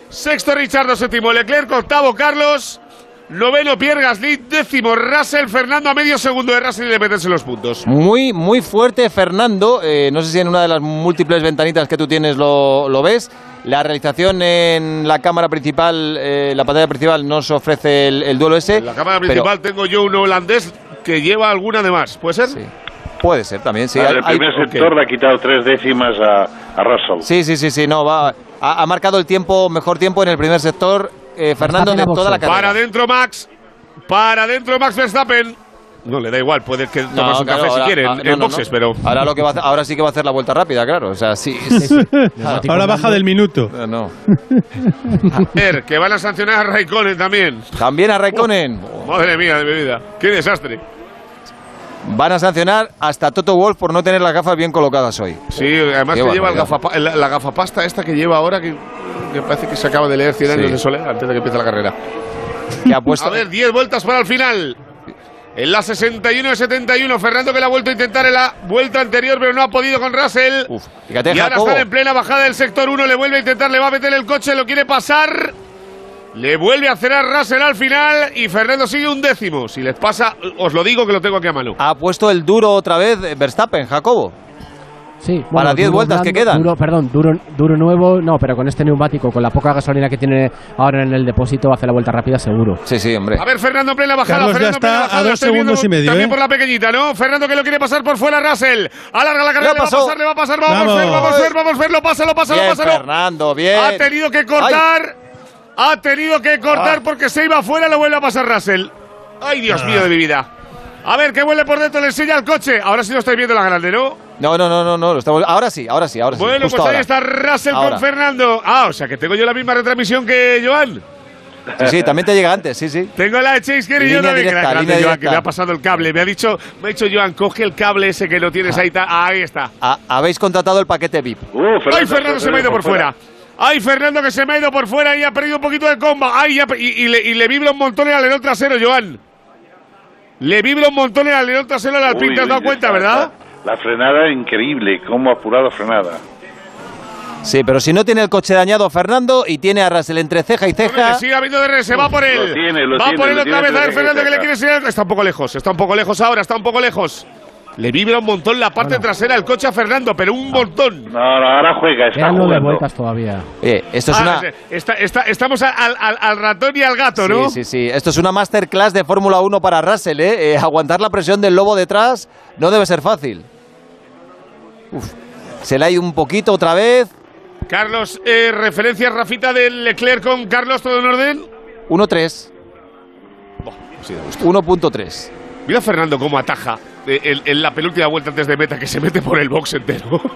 sexto Richardo, séptimo Leclerc, octavo Carlos, noveno Pierre Gasly, décimo Russell, Fernando a medio segundo de Russell y le meterse los puntos. Muy, muy fuerte Fernando. Eh, no sé si en una de las múltiples ventanitas que tú tienes lo, lo ves. La realización en la cámara principal, eh, la pantalla principal, nos ofrece el, el duelo ese. En la cámara pero- principal tengo yo un holandés que lleva alguna de más, ¿puede ser? Sí. Puede ser también, sí. Hay- el primer sector le ha quitado tres décimas a, a Russell. Sí, sí, sí, sí, no, va. Ha, ha marcado el tiempo, mejor tiempo en el primer sector, eh, Fernando, de toda la carrera. Para adentro Max, para adentro Max Verstappen. No le da igual, puede que No, tomarse un claro, café ahora- si quiere ah, en, no, en no, boxes, no. pero Ahora, lo que va a ahora sí que va a hacer la vuelta rápida, claro. O sea, sí. Ahora baja del minuto. No, no. a ver, que van a sancionar a Raikkonen también. También a Raikkonen. Madre mía de mi vida, qué desastre. Van a sancionar hasta Toto Wolf por no tener las gafas bien colocadas hoy. Sí, además que lleva el gafapa- la, la gafapasta esta que lleva ahora, que, que parece que se acaba de leer 100 años Sí. de antes de que empiece la carrera. Que ha puesto. A ver, 10 vueltas para el final. En la 61 de 71, Fernando que la ha vuelto a intentar en la vuelta anterior, pero no ha podido con Russell. Uf, fíjate, y ahora Jacobo. están en plena bajada del sector 1, le vuelve a intentar, le va a meter el coche, lo quiere pasar. Le vuelve a cerrar Russell al final y Fernando sigue un décimo. Si les pasa, os lo digo que lo tengo aquí a mano. Ha puesto el duro otra vez Verstappen, Jacobo. Sí, Para 10 duro vueltas que quedan. Duro, perdón, duro, duro nuevo, no, pero con este neumático, con la poca gasolina que tiene ahora en el depósito, hace la vuelta rápida seguro. Sí, sí, hombre. A ver, Fernando en plena bajada. Carlos ya Fernando está bajada, a dos segundos y medio, También ¿eh? por la pequeñita, ¿no? Fernando que lo quiere pasar por fuera, Russell. Alarga la carrera, le va a pasó. pasar, le va a pasar. Vamos, Vamos. a ver, vamos a ver, vamos a ver, lo pasa, lo pasa, lo Bien, pasa. lo- Fernando, bien. Ha tenido que cortar. Ha tenido que cortar porque se iba afuera, lo vuelve a pasar Russell. Ay, Dios mío de mi vida. A ver, que vuelve por dentro, le enseña el coche. Ahora sí lo estáis viendo la grande, ¿no? No, no, no, no, no. Lo estamos... Ahora sí, ahora sí, ahora sí. bueno, justo pues ahí ahora. está Russell Ahora. con Fernando. Ah, o sea que tengo yo la misma retransmisión que Joan. Sí, sí, también te llega antes, sí, sí. Tengo la de Chase Carey y yo Línea también. directa, Grande, línea Joan, directa. que me ha pasado el cable. Me ha dicho, me ha dicho Joan, coge el cable ese que lo tienes ahí. ta- ahí está. Ha- habéis contratado el paquete VIP. Uh, ¡Ay, Fernando se me ha ido por fuera! ¡Ay, Fernando que se me ha ido por fuera y ha perdido un poquito de comba! ¡Ay, y, y le, y le vibra un montón el alerón trasero, Joan! Le vibra un montón el alerón trasero al Alpine, Uy, ¿te has dado cuenta, la- verdad? La, la frenada increíble, cómo ha apurado frenada. Sí, pero si no tiene el coche dañado Fernando y tiene a Russell entre ceja y ceja. que sigue habiendo DRS, se va por él. Lo tiene, lo va tiene, por él lo otra tiene vez. A ver, Fernando, que le quiere enseñar. Está un poco lejos, está un poco lejos ahora, está un poco lejos. Le vibra un montón la parte trasera del coche a Fernando, pero un montón. No, no, ahora juega, está jugando. vueltas todavía. Eh, esto es Ah, una. está- está- estamos al, al- al ratón y al gato, ¿no? Sí, sí, sí. Esto es una masterclass de Fórmula 1 para Russell, ¿eh? Eh, Aguantar la presión del lobo detrás no debe ser fácil. Uf. Se le ha ido un poquito otra vez. Carlos, eh, referencia Rafita del Leclerc con Carlos, ¿todo en orden? 1-3. 1.3. Mira a Fernando cómo ataja eh, en, en la penúltima vuelta antes de meta, que se mete por el box entero.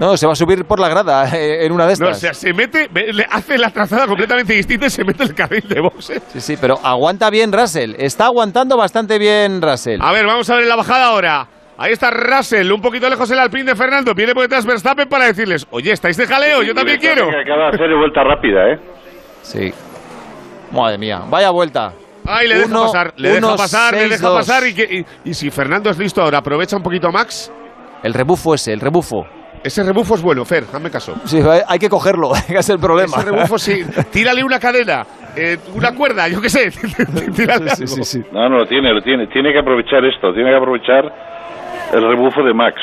No, se va a subir por la grada eh, en una de No, o estas. sea, se mete, le hace la trazada completamente distinta y se mete el carril de boxes. Sí, sí, pero aguanta bien Russell. Está aguantando bastante bien Russell. A ver, vamos a ver en la bajada ahora. Ahí está Russell, un poquito lejos el Alpine de Fernando. Viene por detrás Verstappen para decirles, oye, ¿estáis de jaleo? Yo también quiero. Que acaba de hacer vuelta rápida, ¿eh? Sí. Madre mía, vaya vuelta. Ay, le deja Uno- pasar, le deja uno, pasar, le seis, deja dos. pasar. Y, que- y- y si Fernando es listo ahora, aprovecha un poquito a Max. El rebufo ese, el rebufo. Ese rebufo es bueno, Fer, hazme caso. Sí, hay que cogerlo, ese es el problema. Ese rebufo sí. Tírale una cadena, eh, una cuerda, yo qué sé. Tírale Sí, algo. sí, sí. No, no lo tiene, lo tiene. Tiene que aprovechar esto, tiene que aprovechar el rebufo de Max.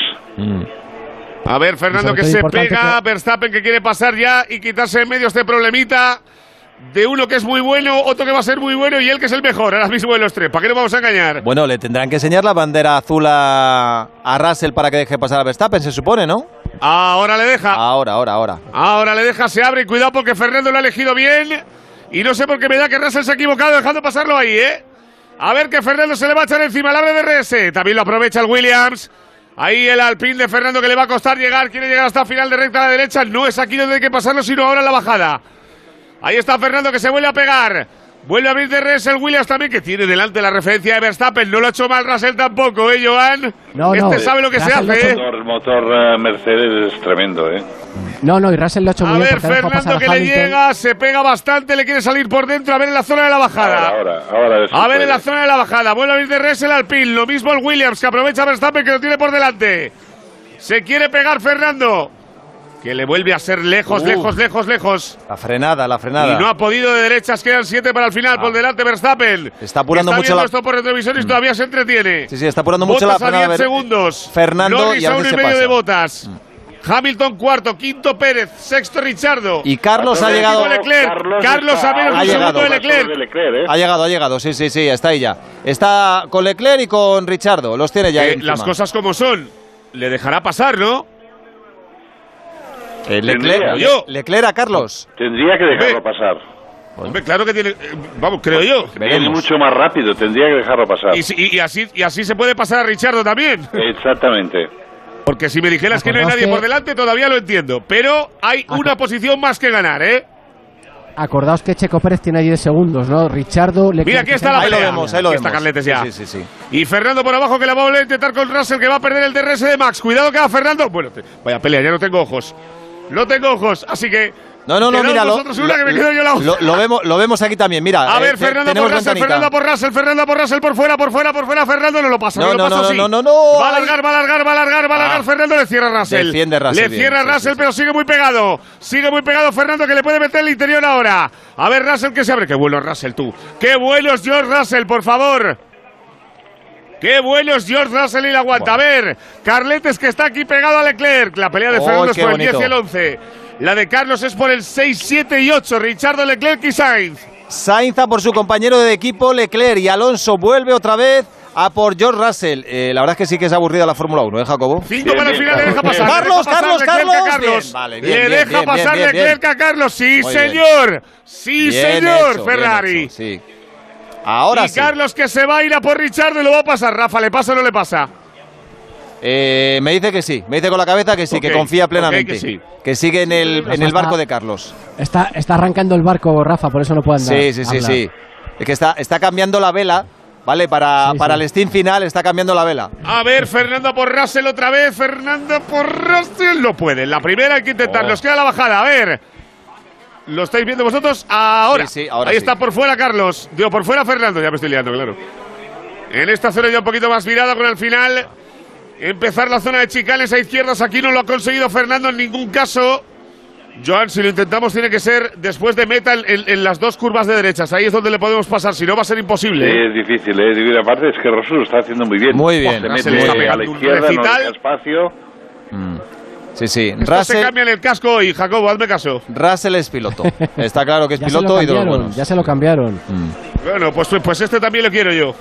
A ver, Fernando que se pega, que- Verstappen que quiere pasar ya y quitarse en medio este problemita de uno que es muy bueno, otro que va a ser muy bueno y él que es el mejor, ahora mismo de los tres. ¿Para qué nos vamos a engañar? Bueno, le tendrán que enseñar la bandera azul a, a Russell para que deje pasar a Verstappen, se supone, ¿no? Ahora le deja. Ahora, ahora, ahora. Ahora le deja, se abre y cuidado porque Fernando lo ha elegido bien. Y no sé por qué me da que Russell se ha equivocado dejando pasarlo ahí, ¿eh? A ver que Fernando se le va a echar encima, el abre de RS. También lo aprovecha el Williams. Ahí el Alpine de Fernando que le va a costar llegar. Quiere llegar hasta final de recta a la derecha. No es aquí donde hay que pasarlo, sino ahora en la bajada. Ahí está Fernando que se vuelve a pegar. Vuelve a abrir DRS el Williams también, que tiene delante la referencia de Verstappen. No lo ha hecho mal Russell tampoco, ¿eh, Joan? No, este no. sabe lo que se Russell hace, ¿eh? El motor eh, Mercedes es tremendo, ¿eh? No, no, y Russell lo ha hecho muy A bien ver, Fernando que le llega, se pega bastante, le quiere salir por dentro, a ver en la zona de la bajada. Ahora, ahora, A ver en la zona de la bajada, vuelve a abrir DRS el Alpine, lo mismo el Williams, que aprovecha a Verstappen que lo tiene por delante. Se quiere pegar Fernando, que le vuelve a ser lejos, Uh. lejos, lejos, lejos. La frenada, la frenada. Y no ha podido de derechas, quedan siete para el final, por delante Verstappen. Ah. Está apurando mucho viendo la- Mm. esto por retrovisores y todavía se entretiene. Sí, sí, está apurando mucho la Botas a frenada. 10 Ver- segundos. Fernando Norris y a uno y se medio de pasa. botas. Hamilton cuarto, quinto Pérez, sexto Richardo. Y Carlos ha Carlos llegado. Leclerc. Carlos está a menos de un segundo llegado, de Leclerc. de Leclerc, ¿eh? Ha llegado, ha llegado, sí, sí, sí, está ahí ya. Está con Leclerc y con Richardo, los tiene ya Eh, las cosas como son. Le dejará pasar, ¿no? Eh, Leclerc, Tendría. Yo. Leclerc a Carlos. Tendría que dejarlo Hombre. pasar. Hombre, claro que tiene. eh, vamos, creo yo. Viene mucho más rápido, tendría que dejarlo pasar. Y, si- y- y así, y así se puede pasar a Richardo también. Exactamente. Porque si me dijeras que no hay nadie que- por delante, todavía lo entiendo. Pero hay una posición más que ganar, ¿eh? Acordaos que Checo Pérez tiene 10 segundos, ¿no? Richardo le Mira, aquí está la Ahí lo pelea. vemos, ahí lo Aquí vemos. está Carletes ya. Sí, sí, sí. Y Fernando por abajo que la va a volver a intentar con Russell que va a perder el DRS de Max. Cuidado que va Fernando. Bueno, te- vaya pelea, ya no tengo ojos. No tengo ojos, así que. No, no, no, lo, una que me quedo yo la lo, lo vemos, lo vemos aquí también, mira. A eh, ver, Fernando por Russell. Fernando por Russell, Fernando por Russell, por fuera, por fuera, por fuera, Fernando no lo pasa, no, No, lo no, pasa no, así. no, no, no, Va a ay. alargar, va a alargar, va a alargar, va a alargar, Ah. Fernando le cierra Russell. Defiende Russell Le bien, cierra Russell, sí, pero sigue muy pegado. Sigue muy pegado Fernando que le puede meter el interior ahora. A ver, Russell que se abre. Qué bueno Russell tú. Qué bueno es George Russell, por favor. Qué bueno es George Russell y la aguanta. A ver, Carletes que está aquí pegado a Leclerc. La pelea de ¡Ay, Fernando es por el 10 y el 11. La de Carlos es por el 6, 7 y 8. Richardo Leclerc y Sainz. Sainz a por su compañero de equipo Leclerc y Alonso vuelve otra vez a por George Russell. Eh, la verdad es que sí que es aburrida la Fórmula 1, ¿eh, Jacobo? Cinco Bien, para el bien, final, le deja Carlos. pasar. Carlos, le deja pasar Carlos, Carlos. Carlos. Bien, vale, bien, le bien, deja bien, pasar bien, bien, Leclerc a Carlos. Sí, Muy bien. señor. Sí, Bien señor, hecho, Ferrari. hecho, sí. Ahora y sí. Carlos que se va a ir a por Richardo y lo va a pasar. Rafa, ¿le pasa o no le pasa? Eh, me dice que sí, me dice con la cabeza que sí, que confía plenamente. que sí. Que sigue en el, en el Está- barco de Carlos. Está, está arrancando el barco, Rafa, por eso no puede andar. Sí, sí, sí, sí. Es que está, está cambiando la vela, ¿vale? Para, Sí, para sí. el steam final está cambiando la vela. A ver, Fernando por Russell otra vez. Fernando por Russell. No puede. La primera hay que intentar. Oh. Nos queda la bajada. A ver. ¿Lo estáis viendo vosotros? Ahora. Sí, sí, ahora Ahí sí. está por fuera Carlos. Digo, por fuera Fernando. Ya me estoy liando, claro. En esta zona ya un poquito más virada con el final. Empezar la zona de chicanes a izquierdas. Aquí no lo ha conseguido Fernando en ningún caso. Joan, si lo intentamos tiene que ser después de meta en, en- en las dos curvas de derechas. Ahí es donde le podemos pasar. Si no va a ser imposible. Sí, es difícil, ¿eh? Y aparte es que Rosso lo está haciendo muy bien. Muy bien. Se mete está a la izquierda, no espacio. Sí, sí. Se Russell, cambia en el casco hoy, Jacobo, hazme caso. Russell es piloto. Está claro que es se piloto y de los buenos. ya se lo cambiaron. Bueno, pues, pues este también lo quiero yo.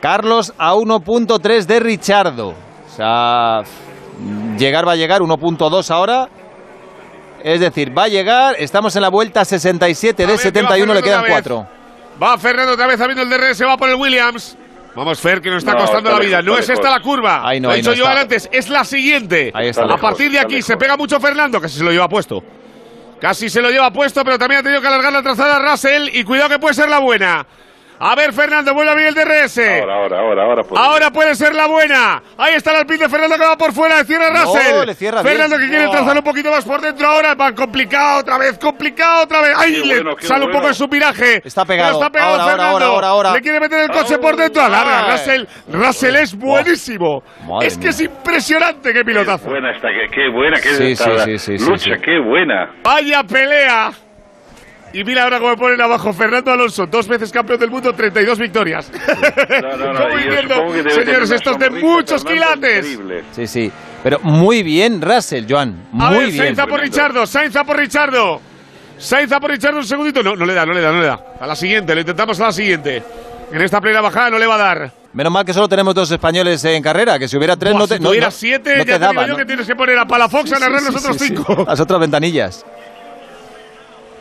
Carlos a 1.3 de Richardo. O sea, llegar va a llegar, 1.2 ahora. Es decir, va a llegar, estamos en la vuelta 67 A de ver, que va 71, le quedan otra vez. 4. Va Fernando otra vez abriendo el DRS, va por el Williams. Vamos, Fer, que nos está No, costando está la vida. lejos, No es esta lejos. la curva. Ahí no, Lo he dicho yo está. antes, es la siguiente. Ahí está a lejos, partir de aquí se pega mucho Fernando, casi se lo lleva puesto. Casi se lo lleva puesto, pero también ha tenido que alargar la trazada Russell. Y cuidado que puede ser la buena. A ver, Fernando, vuelve a abrir el DRS. Ahora, ahora, ahora, ahora. puede. Ahora puede ser la buena. Ahí está el alpine de Fernando que va por fuera. Le cierra No, Russell. le cierra bien. Fernando que quiere Oh. trazar un poquito más por dentro ahora. Va complicado otra vez, complicado otra vez. Ay, Qué le bueno, qué sale un bueno. poco en su viraje. Está pegado. Pero está pegado Ahora, ahora, Fernando. ahora, ahora, ahora. Le quiere meter el coche por dentro. Alarga. Russell, Russell es buenísimo. Madre es que mía. es impresionante qué pilotazo. Buena esta, qué, qué buena que es Sí, esta sí, sí, lucha, sí. qué buena. Vaya pelea. Y mira ahora cómo ponen abajo Fernando Alonso, dos veces campeón del mundo, 32 victorias. No, no, no, yo tener señores, estos de muchos Fernando, quilates. increíble. Sí, sí. Pero muy bien, Russell, Joan. A Muy ver, bien. Sainz a por Richardo, Sainz a por Richardo. Sainz a por Richardo un segundito. No, no le da, no le da, no le da. A la siguiente, lo intentamos a la siguiente. En esta plena bajada no le va a dar. Menos mal que solo tenemos dos españoles en carrera, que si hubiera tres Buah, no te, si no, tuviera no- siete, no ya te te digo daba, yo ¿no? que tienes que poner a Palafox a narrar los otros Sí, sí, sí. cinco. Las otras ventanillas.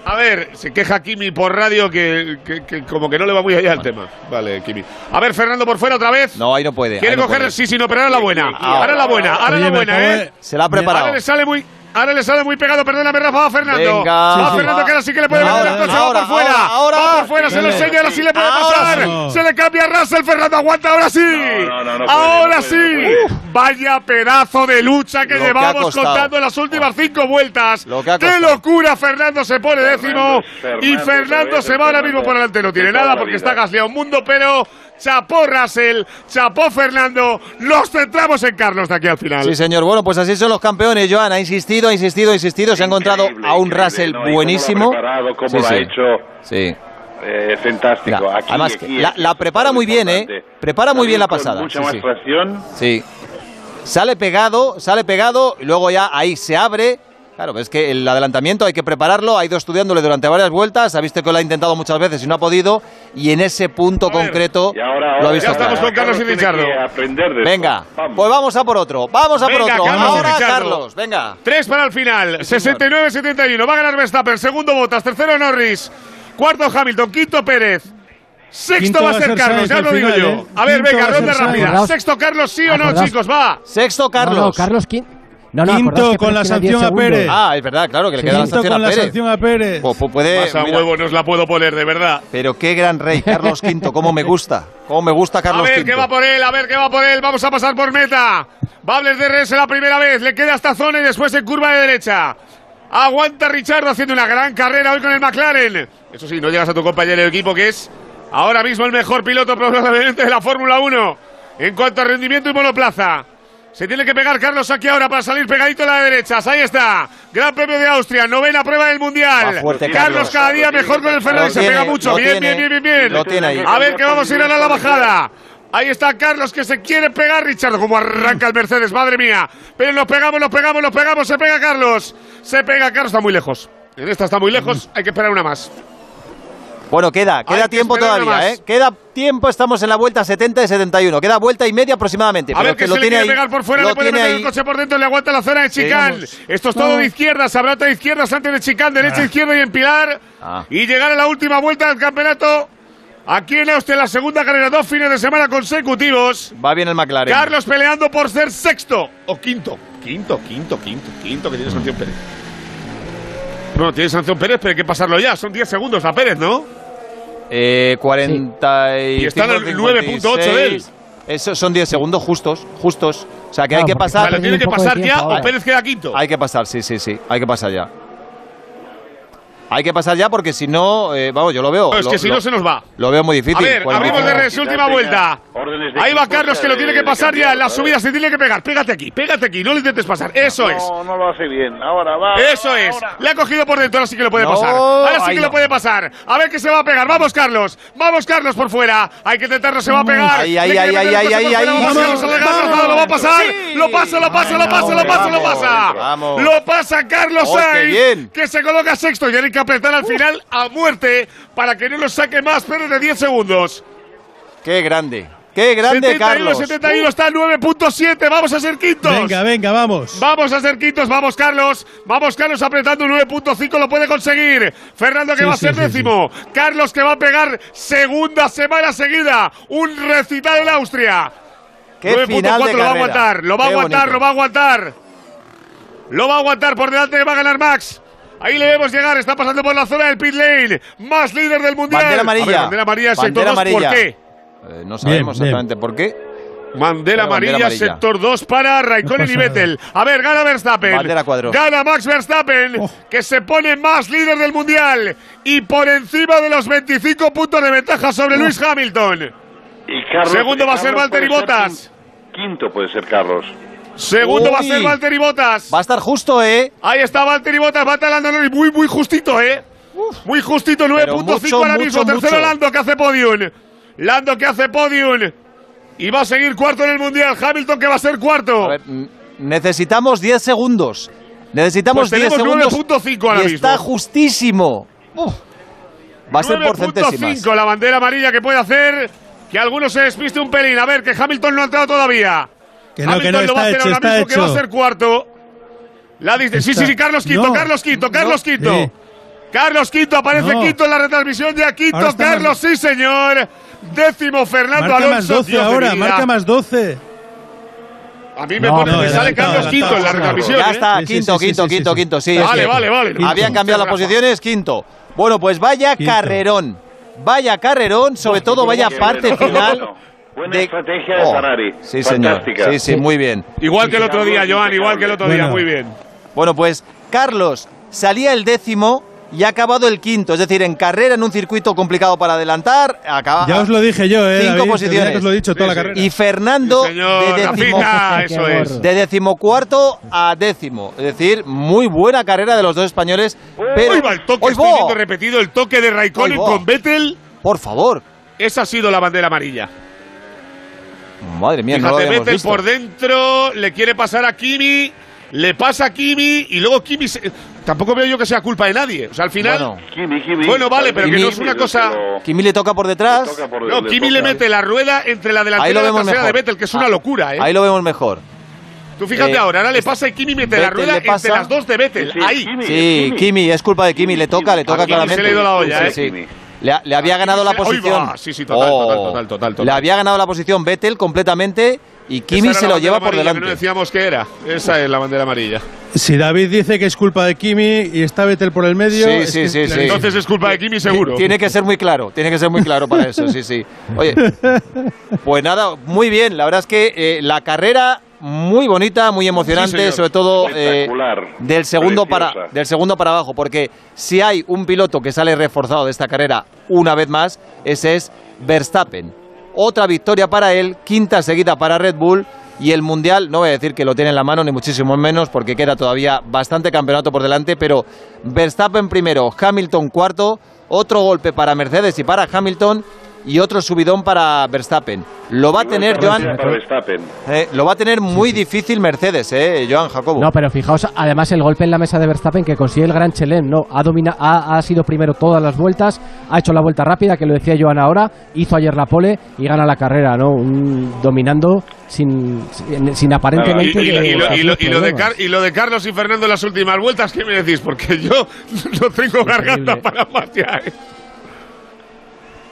A ver, se queja Kimi por radio que, que- que como que no le va muy allá el tema. Vale, Kimi. A ver, Fernando por fuera otra vez. No, ahí no puede. Quiere ahí no coger, puede. sí, sí, no, pero ahora la buena. Ahora la buena, ahora Oye, la buena, ¿eh? Se la ha preparado. Ahora le sale muy. Ahora le sale muy pegado, perdóname, Rafa, va Fernando. Venga. va Sí, sí. Fernando, que ahora sí que le puede meter el coche, va por fuera. ahora, ahora. Va por fuera, se lo enseña, ahora sí le puede Ahora pasar. Se le cambia a Russell, Fernando aguanta, ahora sí. No, no, no, no puede, ahora sí. puede, Vaya pedazo de lucha que Lo llevamos contando en las últimas cinco vueltas. Lo que ha ¡Qué locura! Fernando se pone décimo Fernando, y Fernando, se va ahora mismo por delante. No tiene nada la porque está gasleado un mundo, pero chapó Russell, chapó Fernando. Nos centramos en Carlos de aquí al final. Sí, señor. Bueno, pues así son los campeones, Joan. Ha insistido, ha insistido, ha insistido. Se ha encontrado a un Russell ¿no? Y cómo lo ha buenísimo. preparado, cómo Sí, lo ha sí. hecho. Sí. Eh, fantástico. Aquí, además, aquí, la- prepara muy bien, ¿eh? Prepara muy bien la pasada, Mucha sí, más sí. tracción. Sí. Sale pegado, sale pegado, y luego ya ahí se abre. Claro, es que el adelantamiento hay que prepararlo, ha ido estudiándole durante varias vueltas, ha visto que lo ha intentado muchas veces y no ha podido, y en ese punto ver, concreto Y ahora, lo ha visto ya estamos claro. con Carlos y Venga. Vamos. pues vamos a por otro, vamos a por otro. Carlos Ahora. Carlos, venga. Tres para el final. 69-71. Va a ganar Verstappen. Segundo Botas. Tercero Norris. Cuarto Hamilton. Quinto Pérez. Sexto Quinto va a ser Carlos, ya lo digo final, yo. ¿eh? A ver, Quinto venga, ronda rápida. Sexto Carlos, sí o no, acordaos- chicos, va. Sexto Carlos. No, no, Carlos Quin- No, no, Quinto con la Pérez tiene 10 sanción a. Pérez. Ah, es verdad, claro, que le Sí. queda la Quinto sanción con a la Pérez. sanción a Pérez. Pues, pues puede, Más a mira, huevo no os la puedo poner, de verdad. Pero qué gran rey, Carlos V, cómo me gusta. Cómo me gusta A Carlos ver V. qué va por él, a ver qué va por él. Vamos a pasar por meta. Bables de RS la primera vez. Le queda esta zona y después en curva de derecha. Aguanta Richardo haciendo una gran carrera hoy con el McLaren. Eso sí, no llegas a tu compañero de equipo que es ahora mismo el mejor piloto probablemente de la Fórmula 1 en cuanto a rendimiento y monoplaza. Se tiene que pegar Carlos aquí ahora para salir pegadito a la derecha. Ahí está. Gran premio de Austria. Novena prueba del Mundial. Fuerte, Carlos Carlos. cada día mejor con el Ferrari. Se pega mucho. Bien, tiene, bien, bien, bien, bien. lo tiene ahí. A ver que vamos a ir a la bajada. Ahí está Carlos que se quiere pegar, Richard. Como arranca el Mercedes, madre mía. Pero nos pegamos, nos pegamos, nos pegamos. Se pega Carlos. Se pega Carlos, está muy lejos. En esta está muy lejos, hay que esperar una más. Bueno, queda, queda que tiempo todavía. ¿eh? Queda tiempo, estamos en la vuelta 70 y 71. Queda vuelta y media aproximadamente. A pero ver que, lo se le tiene quiere ahí. pegar por fuera, lo le puede tiene meter ahí. el coche por dentro, le aguanta la zona de Chicán. Esto es todo de izquierda, sabrá de izquierdas antes de Chicán, derecha, izquierda y en Pilar. Ah. Y llegar a la última vuelta del campeonato. Aquí en Austria, la segunda carrera, dos fines de semana consecutivos. Va bien el McLaren. Carlos peleando por ser sexto o quinto. Quinto, quinto, quinto, quinto que tiene sanción Pérez. No, tiene sanción Pérez, pero hay que pasarlo ya. Son 10 segundos a Pérez, ¿no? Eh, 40 Y están al 9.8 de él. Eso son 10 segundos justos, justos. O sea que hay que pasar. Vale, tiene que pasar ya tiempo o. Pérez queda quinto. Hay que pasar, sí, sí, sí. Hay que pasar ya. Hay que pasar ya porque si no, eh, vamos, yo lo veo. No, es lo- que si lo- no se nos va. Lo veo muy difícil. A ver, abrimos de res, última vuelta. Ahí va Carlos que lo tiene que pasar ya. En la subida se tiene que pegar. Pégate aquí, pégate aquí. No lo intentes pasar. Eso es. No, no lo hace bien. Ahora va. Eso es. Le ha cogido por dentro, ahora sí que lo puede pasar. Ahora sí que lo puede pasar. A ver que se va a pegar. Vamos, Carlos. Vamos, Carlos, por fuera. Hay que intentarlo, se va a pegar. Ahí, ahí, ahí, ahí, ahí, ahí, Lo va a pasar. Lo pasa, lo pasa, lo pasa, lo pasa, lo pasa. vamos. Lo pasa Carlos Oh, Sainz. bien. Que se coloca sexto. Y apretar al final a muerte para que no nos saque más pero de 10 segundos. Qué grande. Qué grande, 71, Carlos. 71 está al 9.7. Vamos a ser quintos. Venga, venga, vamos. Vamos a ser quintos, vamos Carlos, vamos Carlos apretando 9.5, lo puede conseguir. Fernando que Sí, va a ser sí, décimo. Carlos que va a pegar segunda semana seguida. Un recital en Austria. Qué final 9.4 de lo va a aguantar, lo va a aguantar, lo va a aguantar. Lo va a aguantar por delante, va a ganar Max. Ahí le vemos llegar, está pasando por la zona del pit lane. Más líder del mundial. Bandera amarilla. Ver, bandera amarilla, sector Bandera 2, ¿por qué? Eh, no sabemos Bien, exactamente por qué. Bandera amarilla, amarilla. sector 2 para Raikkonen y Vettel. A ver, gana Verstappen. Gana Max Verstappen, Oh. que se pone más líder del mundial y por encima de los 25 puntos de ventaja sobre Luis Hamilton. Y Carlos- Segundo va a ser Valtteri ser Bottas. quin- Quinto puede ser Carlos. Segundo va a Uy. ser Valtteri Bottas. Va a estar justo, ¿eh? Ahí está Valtteri Bottas, va a Norris muy, muy justito, ¿eh? Muy justito, 9.5 mucho, ahora mucho, mismo. Tercero mucho. Lando que hace podium. Lando que hace podium. Y va a seguir cuarto en el mundial. Hamilton que va a ser cuarto. A ver, necesitamos 10 segundos. Necesitamos Pues 10 tenemos segundos. 9.5 ahora y está mismo. justísimo. Uf. Va a ser por centésimas. 9.5 la bandera amarilla que puede hacer que alguno se despiste un pelín. A ver, que Hamilton no ha entrado todavía. Que no, que Hamilton no, lo va a hacer hecho, ahora mismo, que va a ser cuarto. La dis- sí, sí, sí, Carlos Quinto, No, Carlos Quinto, Carlos Quinto. Sí. Carlos Quinto, aparece No. Quinto en la retransmisión ya Quinto, Carlos, más- sí señor. Décimo Fernando Marca más Alonso. 12 Dios ahora, marca más 12. A mí me No, pone, no, me sale Carlos quinto en la recapisión. Ya ¿eh? está, Sí, sí, quinto, sí, quinto, quinto, sí. quinto, sí. Vale, que vale, vale. Habían cambiado las posiciones, quinto. Bueno, pues vaya Quinto. carrerón. Vaya carrerón, sobre todo vaya parte final. Buena estrategia de Oh, Ferrari. Sí, señor. Fantástica. Sí, sí, muy bien. Igual que el otro día, Joan, igual que el otro día, muy bien. Bueno, pues Carlos salía el décimo y ha acabado el quinto. Es decir, en carrera, en un circuito complicado para adelantar, acaba. Ya os lo dije yo, ¿eh? Cinco David? posiciones. Os lo he dicho toda la Sí, sí. carrera. Y Fernando Sí, señor, de, décimo, Qué eso es. de decimocuarto a décimo. Es decir, muy buena carrera de los dos españoles. Pero, Hoy va el toque, ¡Oy, estoy viendo repetido el toque de Raikkonen con Vettel. Por favor. Esa ha sido la bandera amarilla. Madre mía, no lo Fíjate, habíamos Vettel visto. por dentro, le quiere pasar a Kimi, le pasa a Kimi y luego Kimi. se- Tampoco veo yo que sea culpa de nadie. O sea, al final. Bueno, Kimi, Kimi. Bueno, vale, pero que no es una cosa- Kimi le toca por detrás. le toca por- no, Kimi le mete la rueda entre la delantera y la trasera mejor. de Vettel, que es una Ah, locura, ¿eh? Ahí lo vemos mejor. Tú fíjate Eh, ahora, ahora le pasa y Kimi mete la rueda entre las dos de Vettel. Sí, sí, ahí. Kimi. Sí, Kimi. Kimi, es culpa de Kimi, le toca, le toca A Kimi claramente. se le ha ido la olla, Sí, ¿eh? sí. Le, le había ganado la posición. sí, sí, total, total, total, total, total. Le había ganado la posición Vettel completamente y Kimi se lo lleva por amarilla, que delante. No decíamos que era. Esa es la bandera amarilla. Si David dice que es culpa de Kimi y está Vettel por el medio. Sí, sí, sí. Entonces es culpa de Kimi seguro. Tiene que ser muy claro, tiene que ser muy claro para eso, sí, sí. Oye, pues nada, muy bien. La verdad es que eh, la carrera muy bonita, muy emocionante, sobre todo eh, del segundo Preciosa. para del segundo para abajo, porque si hay un piloto que sale reforzado de esta carrera una vez más, ese es Verstappen. Otra victoria para él, quinta seguida para Red Bull. Y el Mundial, no voy a decir que lo tiene en la mano, ni muchísimo menos, porque queda todavía bastante campeonato por delante, pero Verstappen primero, Hamilton cuarto, otro golpe para Mercedes y para Hamilton, y otro subidón para Verstappen. Lo va a tener, Joan, eh, lo va a tener muy difícil Mercedes, eh, Joan Jacobo. No, pero fijaos, además el golpe en la mesa de Verstappen que consigue el Gran Chelem, ¿no? Ha, domina, ha, ha sido primero todas las vueltas, ha hecho la vuelta rápida, que lo decía Joan ahora, hizo ayer la pole y gana la carrera, ¿no? Un- dominando sin, sin, aparentemente... y- y- y lo, y lo- y lo de problemas. Car- y lo de Carlos y Fernando en las últimas vueltas, ¿qué me decís? Porque yo no tengo garganta para. ¿eh?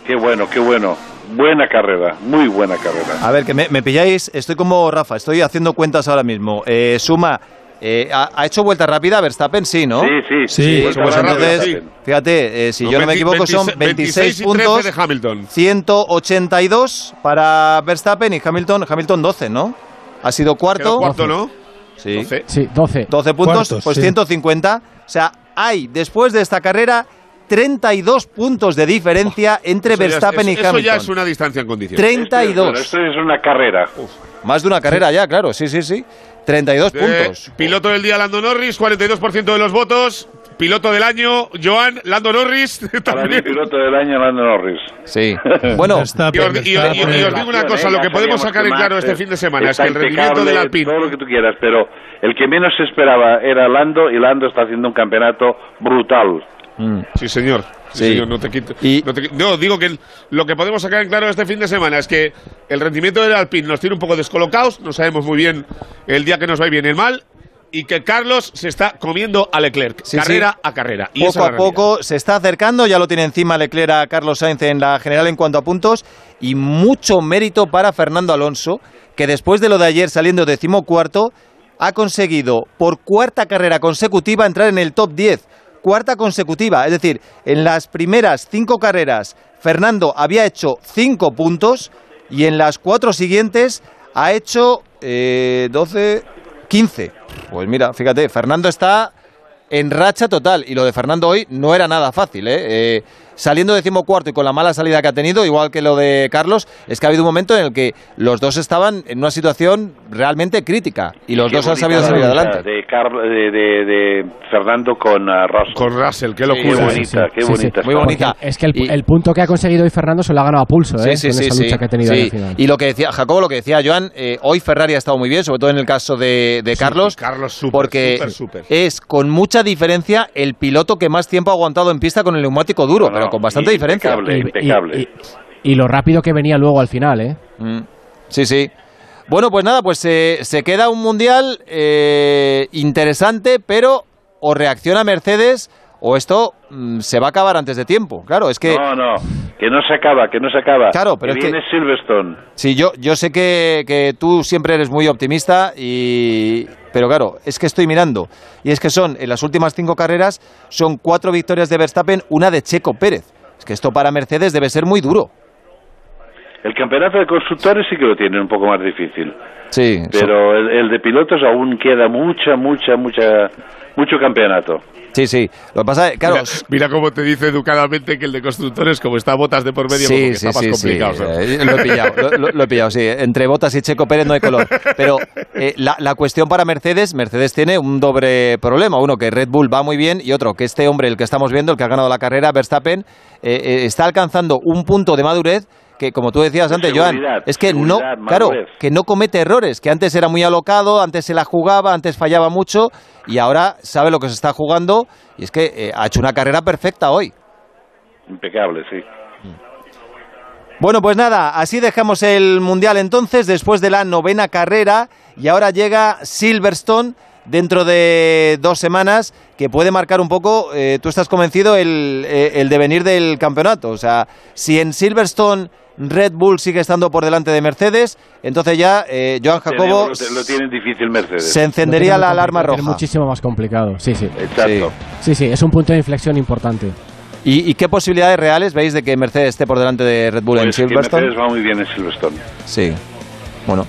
Qué bueno, qué bueno. Buena carrera, muy buena carrera. A ver, que me, me pilláis, estoy como Rafa, estoy haciendo cuentas ahora mismo. Eh, suma, eh, ¿ha, ha hecho vuelta rápida Verstappen? Sí, ¿no? Sí, sí, Sí, Pues rápida, entonces, fíjate, eh, si yo no me 20, equivoco, son 26 26 y 13 puntos, de Hamilton. 182 para Verstappen y Hamilton, Hamilton 12, ¿no? Ha sido Quedó cuarto. cuarto, ¿no? Sí. 12. Sí, 12. 12 puntos, Cuartos, pues sí. 150. O sea, hay después de esta carrera 32 puntos de diferencia entre Eso es- Verstappen eso- y Eso Hamilton. ya es una distancia en condiciones. 32. Bueno, esto es una carrera. Más de una carrera ya, claro, sí, sí, sí. 32 Eh, puntos. piloto del día, Lando Norris, 42% de los votos. Piloto del año, Joan, Lando Norris. Para mí, También. piloto del año, Lando Norris. Sí. Bueno, Y os, y- y- os digo una cosa, lo que podemos sacar en claro este fin de semana es que el rendimiento del Alpine Todo lo que tú quieras, pero el que menos se esperaba era Lando y Lando está haciendo un campeonato brutal. Sí, señor. Sí, Sí. señor, no te quito. Y- no, te qui- no, digo que el- lo que podemos sacar en claro este fin de semana es que el rendimiento del Alpine nos tiene un poco descolocados, no sabemos muy bien el día que nos va y bien el mal, y que Carlos se está comiendo a Leclerc, Sí, carrera sí. a carrera. Y poco a poco se está acercando, ya lo tiene encima Leclerc a Carlos Sainz en la general en cuanto a puntos y mucho mérito para Fernando Alonso, que después de lo de ayer saliendo decimocuarto, ha conseguido por cuarta carrera consecutiva entrar en el top 10. Cuarta consecutiva, es decir, en las primeras cinco carreras Fernando había hecho cinco puntos y en las cuatro siguientes ha hecho eh, 12, 15. Pues mira, fíjate, Fernando está en racha total. Y lo de Fernando hoy no era nada fácil, ¿eh? Eh, saliendo decimocuarto y con la mala salida que ha tenido, igual que lo de Carlos, es que ha habido un momento en el que los dos estaban en una situación realmente crítica. Y los Qué dos han bonita sabido salir adelante. De, Carl- de, de- de Fernando con uh, Russell. Con Russell, qué Qué locura. bonita, qué Sí, sí. bonita. Muy bonita. Es que el, Y- el punto que ha conseguido hoy Fernando se lo ha ganado a pulso, ¿eh? Sí, sí, con sí, esa sí. lucha que ha tenido al final. Y lo que decía Jacobo, lo que decía Joan, eh, hoy Ferrari ha estado muy bien, sobre todo en el caso de, de Carlos, Carlos súper, porque súper, súper. es con mucha diferencia el piloto que más tiempo ha aguantado en pista con el neumático duro, No, no, con bastante diferencia. impecable. Y- impecable. y- y- y lo rápido que venía luego al final, ¿eh? Mm, Sí, sí. Bueno, pues nada, pues eh, se queda un mundial eh, interesante, pero o reacciona Mercedes o esto mm, se va a acabar antes de tiempo. Claro, es que No, no. que no se acaba, que no se acaba. Claro, pero que es que- Silverstone. Sí, yo, yo sé que, que tú siempre eres muy optimista, y, pero claro, es que estoy mirando. Y es que son, en las últimas cinco carreras, son cuatro victorias de Verstappen, una de Checo Pérez. Es que esto para Mercedes debe ser muy duro. El campeonato de constructores sí que lo tienen un poco más difícil. Sí, Pero el, el de pilotos aún queda mucha, mucha, mucha, mucho campeonato. sí, sí. Lo que pasa es, claro, Mira, mira cómo te dice educadamente que el de constructores, como está botas de por medio, como que está más complicado. ¿sabes? eh, lo he pillado, lo, lo- lo he pillado, sí. Entre Botas y Checo Pérez no hay color. Pero eh, la, la cuestión para Mercedes, Mercedes tiene un doble problema. Uno, que Red Bull va muy bien y otro, que este hombre, el que estamos viendo, el que ha ganado la carrera, Verstappen, eh, eh, está alcanzando un punto de madurez que, como tú decías De antes, Joan, es que no, claro, que no comete errores, que antes era muy alocado, antes se la jugaba, antes fallaba mucho y ahora sabe lo que se está jugando y es que eh, ha hecho una carrera perfecta hoy. Impecable, sí. Bueno, pues nada, así dejamos el Mundial entonces, después de la novena carrera, y ahora llega Silverstone dentro de dos semanas, que puede marcar un poco, eh, tú estás convencido, el, eh, el devenir del campeonato. O sea, si en Silverstone Red Bull sigue estando por delante de Mercedes, entonces ya Eh, Joan Jacobo Tenemos- lo, tienen difícil Mercedes. se encendería la alarma roja. muchísimo más complicado, sí, sí. Exacto. Sí, sí, es un punto de inflexión importante. ¿Y, y qué posibilidades reales veis de que Mercedes esté por delante de Red Bull en Pues que Silverstone? Mercedes va muy bien en Silverstone. Sí. Bueno,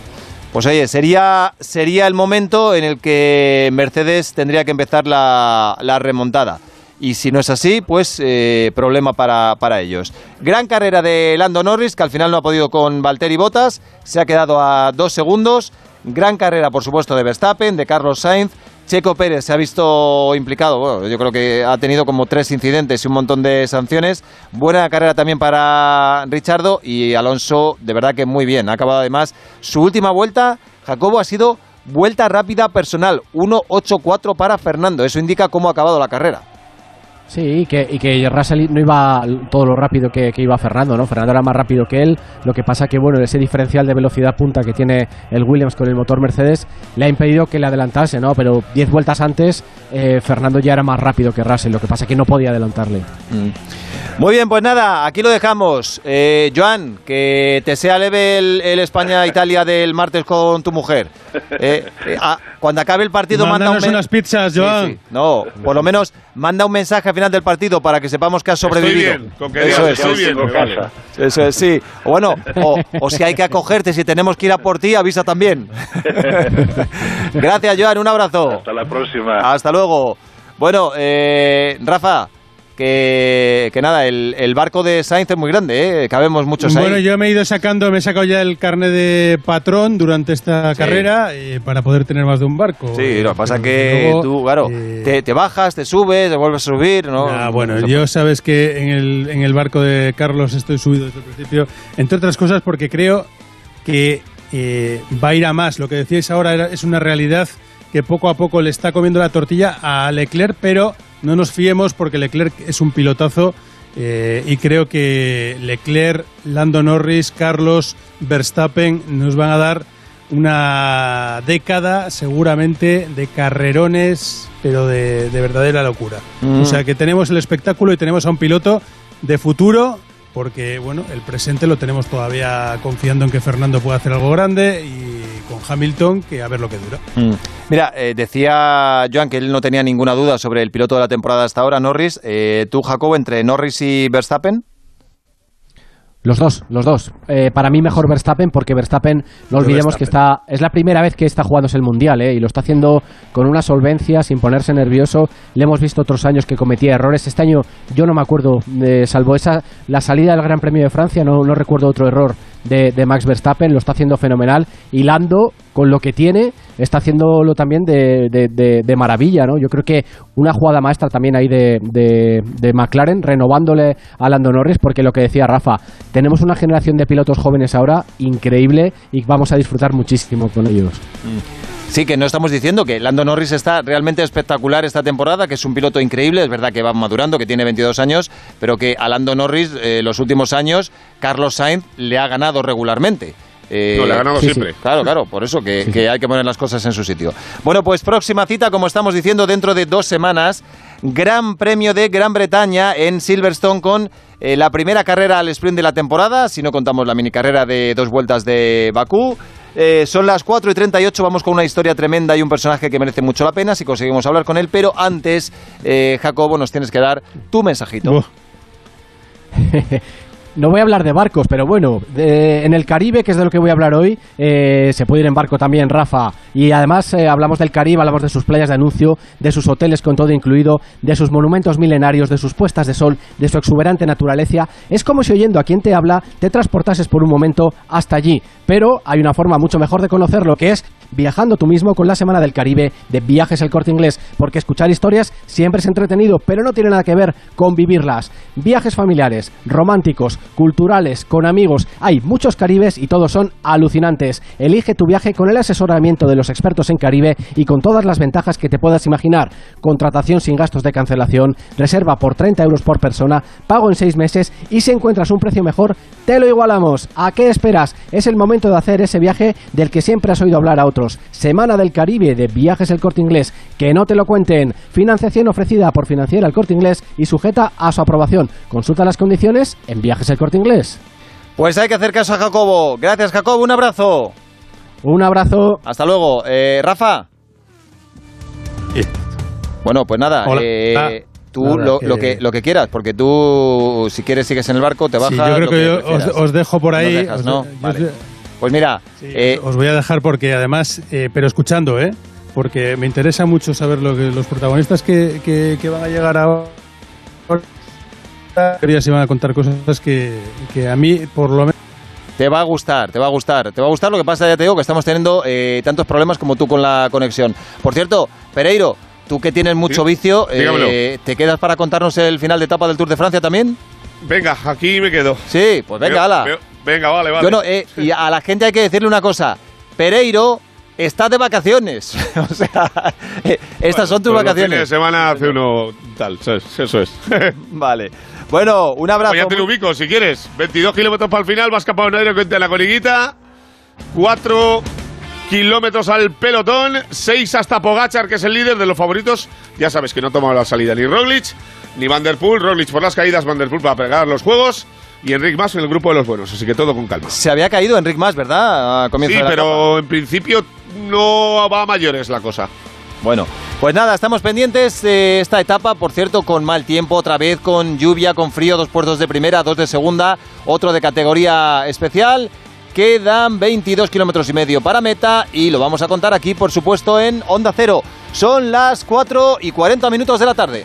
pues oye, sería, sería el momento en el que Mercedes tendría que empezar la, la remontada. Y si no es así, pues eh, problema para, para ellos. Gran carrera de Lando Norris, que al final no ha podido con Valtteri Bottas, se ha quedado a dos segundos. Gran carrera, por supuesto, de Verstappen, de Carlos Sainz. Checo Pérez se ha visto implicado, bueno, yo creo que ha tenido como tres incidentes y un montón de sanciones. Buena carrera también para Richardo y Alonso, de verdad que muy bien. Ha acabado además su última vuelta, Jacobo, ha sido vuelta rápida personal, 1.84 para Fernando. Eso indica cómo ha acabado la carrera. Sí, y que, y que Russell no iba todo lo rápido que, iba Fernando, ¿no? Fernando era más rápido que él. Lo que pasa que, bueno, ese diferencial de velocidad punta que tiene el Williams con el motor Mercedes le ha impedido que le adelantase, ¿no? Pero 10 vueltas antes, eh, Fernando ya era más rápido que Russell. Lo que pasa que no podía adelantarle. Muy bien, pues nada, aquí lo dejamos. Eh, Joan, que te sea leve el, el España-Italia del martes con tu mujer. Eh, eh, ah, cuando acabe el partido, manda un Mándanos unas pizzas, Joan. sí. No, por lo menos manda un mensaje al final del partido para que sepamos que has sobrevivido. bien, con que Eso es, estoy Ya bien, tengo me vale. casa. eso es, sí. O Bueno, o, o si hay que acogerte, si tenemos que ir a por ti, avisa también. Gracias, Joan, un abrazo. Hasta la próxima. Hasta luego. Bueno, eh, Rafa, que, que nada, el, el barco de Sainz es muy grande, ¿eh? cabemos muchos ahí. Bueno, yo me he ido sacando, me he sacado ya el carnet de patrón durante esta Sí. carrera eh, para poder tener más de un barco. Sí, lo que pasa Pero que luego, tú, claro, eh, te, te bajas, te subes, te vuelves a subir, ¿no? Ah, bueno, No yo sabes que en el, en el barco de Carlos estoy subido desde el principio, entre otras cosas porque creo que eh, va a ir a más. Lo que decíais ahora era- es una realidad que poco a poco le está comiendo la tortilla a Leclerc, pero no nos fiemos porque Leclerc es un pilotazo eh, y creo que Leclerc, Lando Norris, Carlos, Verstappen nos van a dar una década seguramente de carrerones, pero de, de verdadera locura. Mm. O sea que tenemos el espectáculo y tenemos a un piloto de futuro, porque bueno, el presente lo tenemos todavía confiando en que Fernando pueda hacer algo grande y con Hamilton que a ver lo que dura. Mm. Mira, eh, decía Joan que él no tenía ninguna duda sobre el piloto de la temporada hasta ahora, Norris. Eh, ¿Tú, Jacobo, entre Norris y Verstappen? Los dos, los dos. Eh, para mí mejor Verstappen porque Verstappen, no olvidemos que está es la primera vez que está jugándose el Mundial ¿eh? y lo está haciendo con una solvencia, sin ponerse nervioso. Le hemos visto otros años que cometía errores. Este año yo no me acuerdo, de, salvo esa la salida del Gran Premio de Francia, no, no recuerdo otro error de, de Max Verstappen. Lo está haciendo fenomenal y Lando, con lo que tiene, está haciéndolo también de, de- de- maravilla. ¿no? Yo creo que una jugada maestra también ahí de, McLaren, renovándole a Lando Norris, porque lo que decía Rafa, tenemos una generación de pilotos jóvenes ahora increíble y vamos a disfrutar muchísimo con ellos. Sí, que no estamos diciendo que Lando Norris está realmente espectacular esta temporada, que es un piloto increíble, es verdad que va madurando, que tiene 22 años, pero que a Lando Norris eh, los últimos años Carlos Sainz le ha ganado regularmente. Eh, No, le ha ganado sí, sí. siempre. Claro, claro, por eso que, que hay que poner las cosas en su sitio. Bueno, pues próxima cita, como estamos diciendo, dentro de dos semanas, Gran Premio de Gran Bretaña en Silverstone con eh, la primera carrera al sprint de la temporada, si no contamos la mini carrera de dos vueltas de Bakú. Eh, son las 4 y 38, vamos con una historia tremenda y un personaje que merece mucho la pena si conseguimos hablar con él, pero antes, eh, Jacobo, nos tienes que dar tu mensajito. No voy a hablar de barcos, pero bueno, en el Caribe, que es de lo que voy a hablar hoy, eh, se puede ir en barco también, Rafa. Y además eh, hablamos del Caribe, hablamos de sus playas de anuncio, de sus hoteles con todo incluido, de sus monumentos milenarios, de sus puestas de sol, de su exuberante naturaleza. Es como si oyendo a quien te habla te transportases por un momento hasta allí. Pero hay una forma mucho mejor de conocerlo, que es viajando tú mismo con la Semana del Caribe de Viajes El Corte Inglés, porque escuchar historias siempre es entretenido, pero no tiene nada que ver con vivirlas. Viajes familiares, románticos, culturales, con amigos, hay muchos Caribes y todos son alucinantes. Elige tu viaje con el asesoramiento de los expertos en Caribe y con todas las ventajas que te puedas imaginar. Contratación sin gastos de cancelación, reserva por 30 euros por persona, pago en 6 meses y si encuentras un precio mejor, te lo igualamos. ¿A qué esperas? Es el momento de hacer ese viaje del que siempre has oído hablar a otros. Semana del Caribe de Viajes El Corte Inglés. Que no te lo cuenten. Financiación ofrecida por Financiera El Corte Inglés y sujeta a su aprobación. Consulta las condiciones en Viajes El Corte Inglés. Pues hay que hacer caso a Jacobo. Gracias, Jacobo, un abrazo. Un abrazo. Hasta luego. Eh, Rafa. Bueno, pues nada, Hola. eh, Ah, tú nada, lo, que- lo que, lo que quieras, porque tú, si quieres, sigues en el barco, te bajas. Sí, yo creo lo que yo os, os dejo por Nos ahí. dejas, os- ¿no? yo- Vale. Pues mira, sí, eh, os voy a dejar porque además, eh, pero escuchando, ¿eh? Porque me interesa mucho saber lo que los protagonistas que, que- que van a llegar ahora. Se van a contar cosas que, que a mí, por lo menos. te va a gustar, te va a gustar. Te va a gustar, lo que pasa, ya te digo, que estamos teniendo eh, tantos problemas como tú con la conexión. Por cierto, Pereiro, tú que tienes mucho Sí, vicio, eh. ¿te quedas para contarnos el final de etapa del Tour de Francia también? Venga, aquí me quedo. Sí, pues venga, Veo- ala. veo- venga, vale, vale. Bueno, eh, y a la gente hay que decirle una cosa. Pereiro está de vacaciones. o sea, eh, estas son tus Pues los fines vacaciones. de semana hace uno tal, eso es. Vale. Bueno, un abrazo. Pues ya te lo ubico, si quieres. 22 kilómetros para el final, vas capaz de aire que la coniguita. 4 kilómetros al pelotón, 6 hasta Pogachar, que es el líder de los favoritos. Ya sabes que no ha tomado la salida ni Roglic, ni Van Der Poel. Roglic por las caídas, Van Der Poel para pegar los juegos. Y Enric Mas en el grupo de los buenos, así que todo con calma. Se había caído Enric Mas, ¿verdad? A comienzo Sí, de la pero en principio no va a mayores la cosa. Bueno, pues nada, estamos pendientes de esta etapa, por cierto, con mal tiempo, otra vez con lluvia, con frío, dos puertos de primera, dos de segunda, otro de categoría especial. Quedan 22 kilómetros y medio para meta y lo vamos a contar aquí, por supuesto, en Onda Cero. Son las 4 y 40 minutos de la tarde.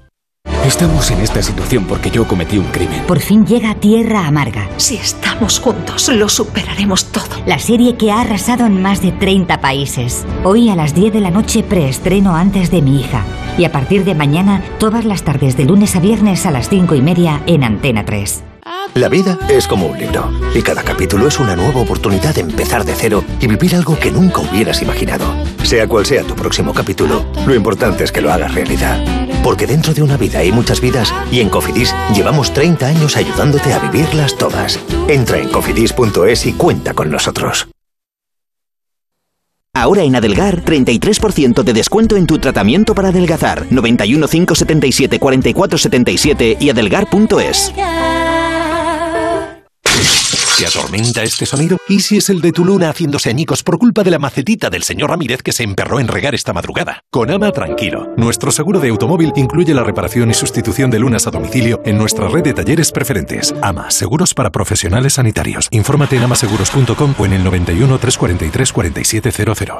Estamos en esta situación porque yo cometí un crimen. Por fin llega Tierra Amarga, Si estamos juntos, lo superaremos todo. la serie que ha arrasado en más de 30 países. Hoy a las 10 de la noche preestreno antes de mi hija. Y a partir de mañana, todas las tardes de lunes a viernes a las 5 y media en Antena 3. La vida es como un libro y cada capítulo es una nueva oportunidad de empezar de cero y vivir algo que nunca hubieras imaginado. Sea cual sea tu próximo capítulo, lo importante es que lo hagas realidad. Porque dentro de una vida hay muchas vidas y en Cofidis llevamos 30 años ayudándote a vivirlas todas. Entra en cofidis.es y cuenta con nosotros. Ahora en Adelgar, 33% de descuento en tu tratamiento para adelgazar. 91 577 44 77 y adelgar.es. ¿Te atormenta este sonido? ¿Y si es el de tu luna haciéndose añicos por culpa de la macetita del señor Ramírez que se emperró en regar esta madrugada? Con Ama Tranquilo. Nuestro seguro de automóvil incluye la reparación y sustitución de lunas a domicilio en nuestra red de talleres preferentes. Ama, seguros para profesionales sanitarios. Infórmate en amaseguros.com o en el 91 343 4700.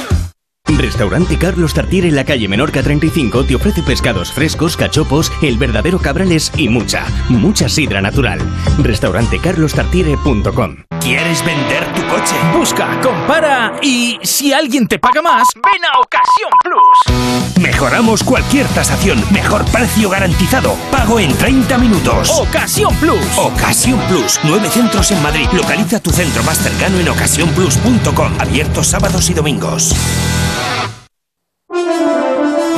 Restaurante Carlos Tartiere en la calle Menorca 35 te ofrece pescados frescos, cachopos, el verdadero cabrales y mucha, mucha sidra natural. Restaurantecarlostartiere.com ¿Quieres vender tu coche? Busca, compara y si alguien te paga más, ven a Ocasión Plus. Mejoramos cualquier tasación, mejor precio garantizado, pago en 30 minutos. Ocasión Plus. Ocasión Plus, nueve centros en Madrid. Localiza tu centro más cercano en ocasiónplus.com, abiertos sábados y domingos.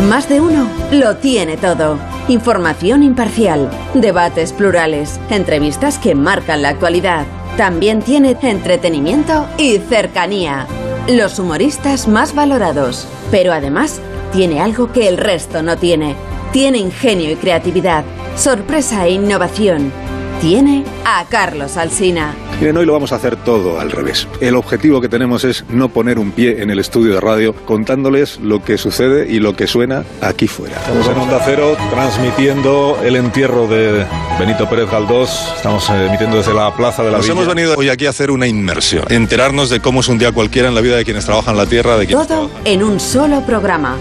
Más de uno lo tiene todo. Información imparcial, debates plurales, entrevistas que marcan la actualidad. También tiene entretenimiento y cercanía. Los humoristas más valorados. Pero además tiene algo que el resto no tiene. Tiene ingenio y creatividad, sorpresa e innovación. Tiene a Carlos Alsina. Miren, hoy lo vamos a hacer todo al revés. El objetivo que tenemos es no poner un pie en el estudio de radio contándoles lo que sucede y lo que suena aquí fuera. Estamos en Onda Cero transmitiendo el entierro de Benito Pérez Galdós. Estamos eh, emitiendo desde la Plaza de la Nos Villa. hemos venido hoy aquí a hacer una inmersión, enterarnos de cómo es un día cualquiera en la vida de quienes trabajan la tierra, de quienes Todo en un solo programa.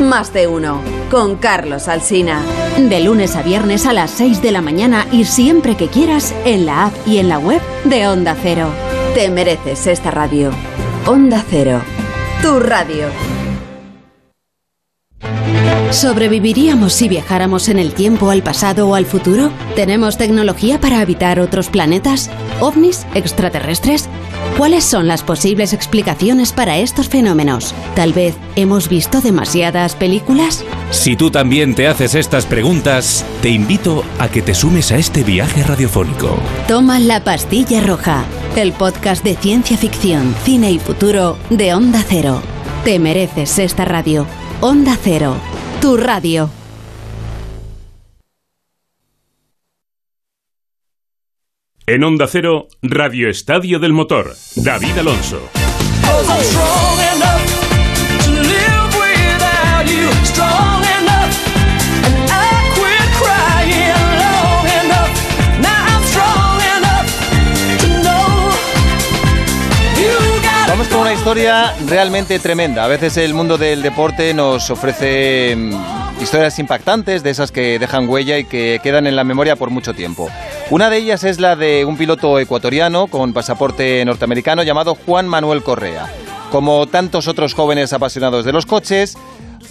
Más de uno. Con Carlos Alsina. De lunes a viernes a las 6 de la mañana y siempre que quieras en la app y en la web de Onda Cero. Te mereces esta radio. Onda Cero. Tu radio. ¿Sobreviviríamos si viajáramos en el tiempo al pasado o al futuro? ¿Tenemos tecnología para habitar otros planetas? ¿OVNIs? ¿Extraterrestres? ¿Cuáles son las posibles explicaciones para estos fenómenos? Tal vez hemos visto demasiadas películas. Si tú también te haces estas preguntas, te invito a que te sumes a este viaje radiofónico. Toma la pastilla roja, el podcast de ciencia ficción, cine y futuro de Onda Cero. Te mereces esta radio. Onda Cero, tu radio. En Onda Cero, Radio Estadio del Motor, David Alonso. Vamos con una historia realmente tremenda. A veces el mundo del deporte nos ofrece mm, historias impactantes, de esas que dejan huella y que quedan en la memoria por mucho tiempo. Una de ellas es la de un piloto ecuatoriano con pasaporte norteamericano llamado Juan Manuel Correa. Como tantos otros jóvenes apasionados de los coches,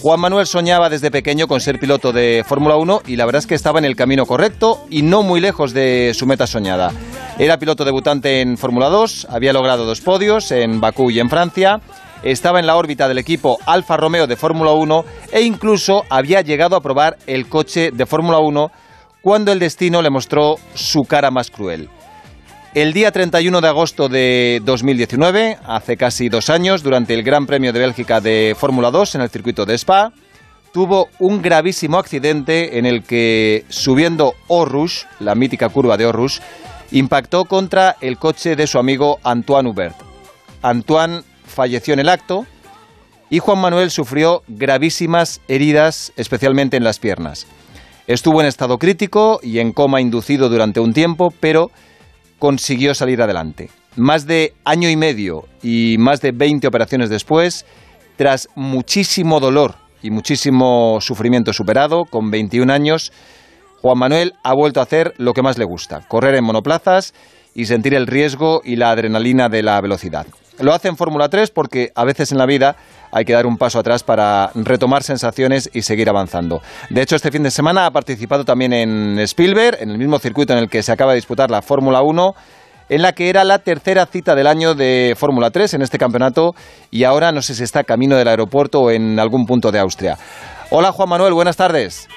Juan Manuel soñaba desde pequeño con ser piloto de Fórmula 1 y la verdad es que estaba en el camino correcto y no muy lejos de su meta soñada. Era piloto debutante en Fórmula 2, había logrado dos podios en Bakú y en Francia, estaba en la órbita del equipo Alfa Romeo de Fórmula 1 e incluso había llegado a probar el coche de Fórmula 1 cuando el destino le mostró su cara más cruel. El día 31 de agosto de 2019, hace casi dos años, durante el Gran Premio de Bélgica de Fórmula 2 en el circuito de Spa, tuvo un gravísimo accidente en el que, subiendo Orrush, la mítica curva de Orrush, impactó contra el coche de su amigo Antoine Hubert. Antoine falleció en el acto y Juan Manuel sufrió gravísimas heridas, especialmente en las piernas. Estuvo en estado crítico y en coma inducido durante un tiempo, pero consiguió salir adelante. Más de año y medio y más de 20 operaciones después, tras muchísimo dolor y muchísimo sufrimiento superado, con 21 años, Juan Manuel ha vuelto a hacer lo que más le gusta, correr en monoplazas y sentir el riesgo y la adrenalina de la velocidad. Lo hace en Fórmula 3 porque a veces en la vida hay que dar un paso atrás para retomar sensaciones y seguir avanzando. De hecho, este fin de semana ha participado también en Spielberg, en el mismo circuito en el que se acaba de disputar la Fórmula 1, en la que era la tercera cita del año de Fórmula 3 en este campeonato y ahora no sé si está camino del aeropuerto o en algún punto de Austria. Hola Juan Manuel, buenas tardes.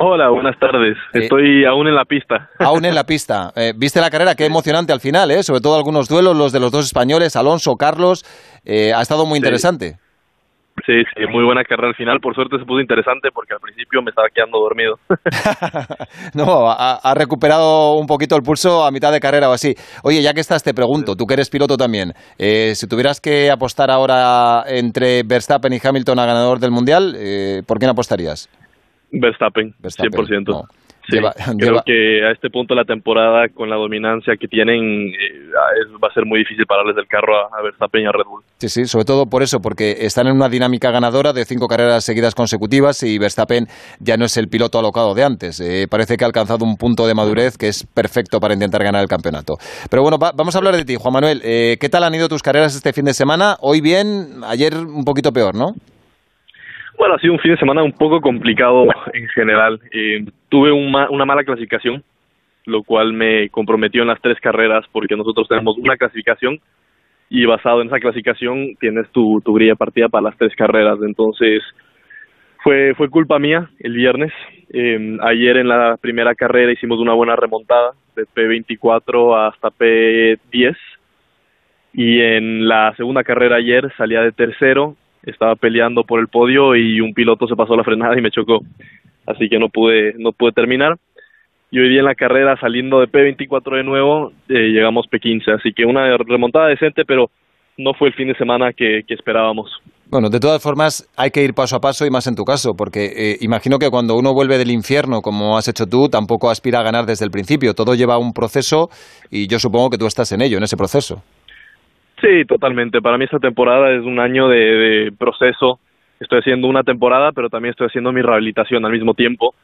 Hola, buenas tardes. Estoy aún en la pista. Aún en la pista. Eh, ¿Viste la carrera? Qué emocionante al final, ¿eh? Sobre todo algunos duelos, los de los dos españoles, Alonso, Carlos. Eh, ha estado muy interesante. Sí, sí, muy buena carrera al final. Por suerte se puso interesante porque al principio me estaba quedando dormido. no, ha, ha, recuperado un poquito el pulso a mitad de carrera o así. Oye, ya que estás, te pregunto, tú que eres piloto también, eh, si tuvieras que apostar ahora entre Verstappen y Hamilton a ganador del Mundial, eh, ¿por quién apostarías? Verstappen, Verstappen 100%. No. Sí, lleva, creo lleva... que a este punto de la temporada, con la dominancia que tienen, eh, va a ser muy difícil pararles del carro a, a, Verstappen y a Red Bull. Sí, sí, sobre todo por eso, porque están en una dinámica ganadora de cinco carreras seguidas consecutivas y Verstappen ya no es el piloto alocado de antes. Eh, parece que ha alcanzado un punto de madurez que es perfecto para intentar ganar el campeonato. Pero bueno, va, vamos a hablar de ti, Juan Manuel. Eh, ¿Qué tal han ido tus carreras este fin de semana? Hoy bien, ayer un poquito peor, ¿no? Bueno, ha sido un fin de semana un poco complicado en general. Eh, tuve un ma una mala clasificación, lo cual me comprometió en las tres carreras porque nosotros tenemos una clasificación y basado en esa clasificación tienes tu, tu grilla partida para las tres carreras. Entonces, fue, fue culpa mía el viernes. Eh, ayer en la primera carrera hicimos una buena remontada de P24 hasta P10 y en la segunda carrera ayer salía de tercero estaba peleando por el podio y un piloto se pasó la frenada y me chocó. Así que no pude, no pude terminar. Y hoy día en la carrera, saliendo de P24 de nuevo, eh, llegamos P15. Así que una remontada decente, pero no fue el fin de semana que, esperábamos. Bueno, de todas formas, hay que ir paso a paso y más en tu caso, porque eh, imagino que cuando uno vuelve del infierno, como has hecho tú, tampoco aspira a ganar desde el principio. Todo lleva un proceso y yo supongo que tú estás en ello, en ese proceso. Sí, totalmente. Para mí esta temporada es un año de, de, proceso. Estoy haciendo una temporada, pero también estoy haciendo mi rehabilitación al mismo tiempo.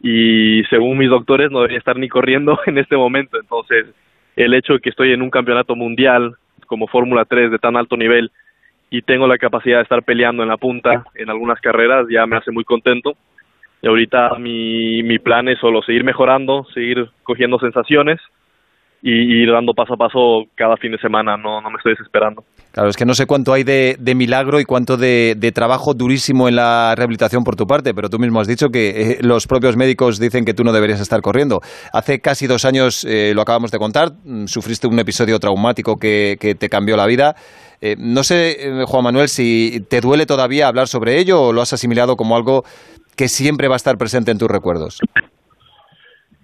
Y según mis doctores no debería estar ni corriendo en este momento. Entonces, el hecho de que estoy en un campeonato mundial como Fórmula 3 de tan alto nivel y tengo la capacidad de estar peleando en la punta en algunas carreras ya me hace muy contento. Y ahorita mi, mi plan es solo seguir mejorando, seguir cogiendo sensaciones y ir dando paso a paso cada fin de semana, no, no me estoy desesperando. Claro, es que no sé cuánto hay de, de milagro y cuánto de, de, trabajo durísimo en la rehabilitación por tu parte, pero tú mismo has dicho que eh, los propios médicos dicen que tú no deberías estar corriendo. Hace casi dos años, eh, lo acabamos de contar, mm, sufriste un episodio traumático que, que te cambió la vida. Eh, no sé, Juan Manuel, si te duele todavía hablar sobre ello o lo has asimilado como algo que siempre va a estar presente en tus recuerdos.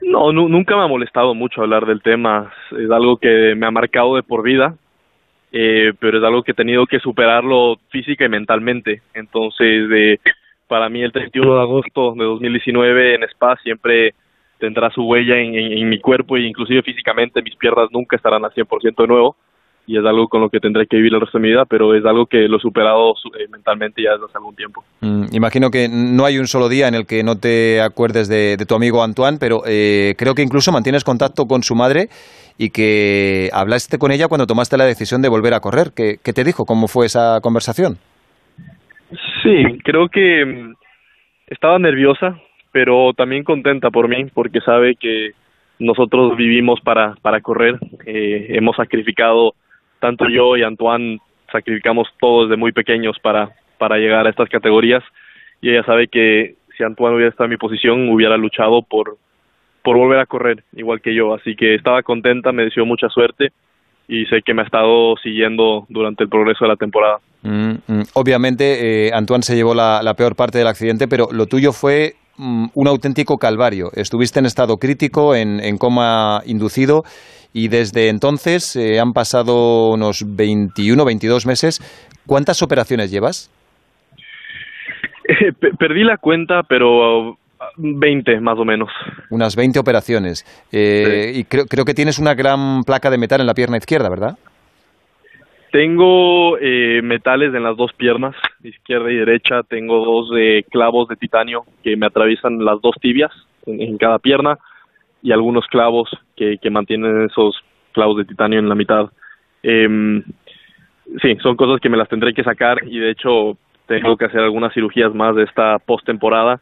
No, nunca me ha molestado mucho hablar del tema. Es algo que me ha marcado de por vida, eh, pero es algo que he tenido que superarlo física y mentalmente. Entonces, para mí el 31 de agosto de 2019 en Spa siempre tendrá su huella en mi cuerpo e inclusive físicamente mis piernas nunca estarán al 100% de nuevo y es algo con lo que tendré que vivir el resto de mi vida, pero es algo que lo he superado eh, mentalmente ya desde hace algún tiempo. Mm, imagino que no hay un solo día en el que no te acuerdes de, de tu amigo Antoine, pero eh, creo que incluso mantienes contacto con su madre y que hablaste con ella cuando tomaste la decisión de volver a correr. ¿Qué, qué te dijo? ¿Cómo fue esa conversación? Sí, creo que mm, estaba nerviosa, pero también contenta por mí, porque sabe que nosotros vivimos para, para correr, eh, hemos sacrificado tanto yo y Antoine sacrificamos todo desde muy pequeños para, para llegar a estas categorías y ella sabe que si Antoine hubiera estado en mi posición hubiera luchado por, por volver a correr igual que yo, así que estaba contenta, me deseó mucha suerte y sé que me ha estado siguiendo durante el progreso de la temporada. Mm, mm. Obviamente, eh, Antoine se llevó la, la, peor parte del accidente, pero lo tuyo fue un auténtico calvario. Estuviste en estado crítico, en, en coma inducido, y desde entonces eh, han pasado unos 21, 22 meses. ¿Cuántas operaciones llevas? Eh, perdí la cuenta, pero 20 más o menos. Unas 20 operaciones. Eh, sí. Y creo, creo que tienes una gran placa de metal en la pierna izquierda, ¿verdad? Tengo metales en las dos piernas, izquierda y derecha. Tengo dos eh, clavos de titanio que me atraviesan las dos tibias en, cada pierna y algunos clavos que, que, mantienen esos clavos de titanio en la mitad. Eh, sí, son cosas que me las tendré que sacar y de hecho tengo que hacer algunas cirugías más de esta postemporada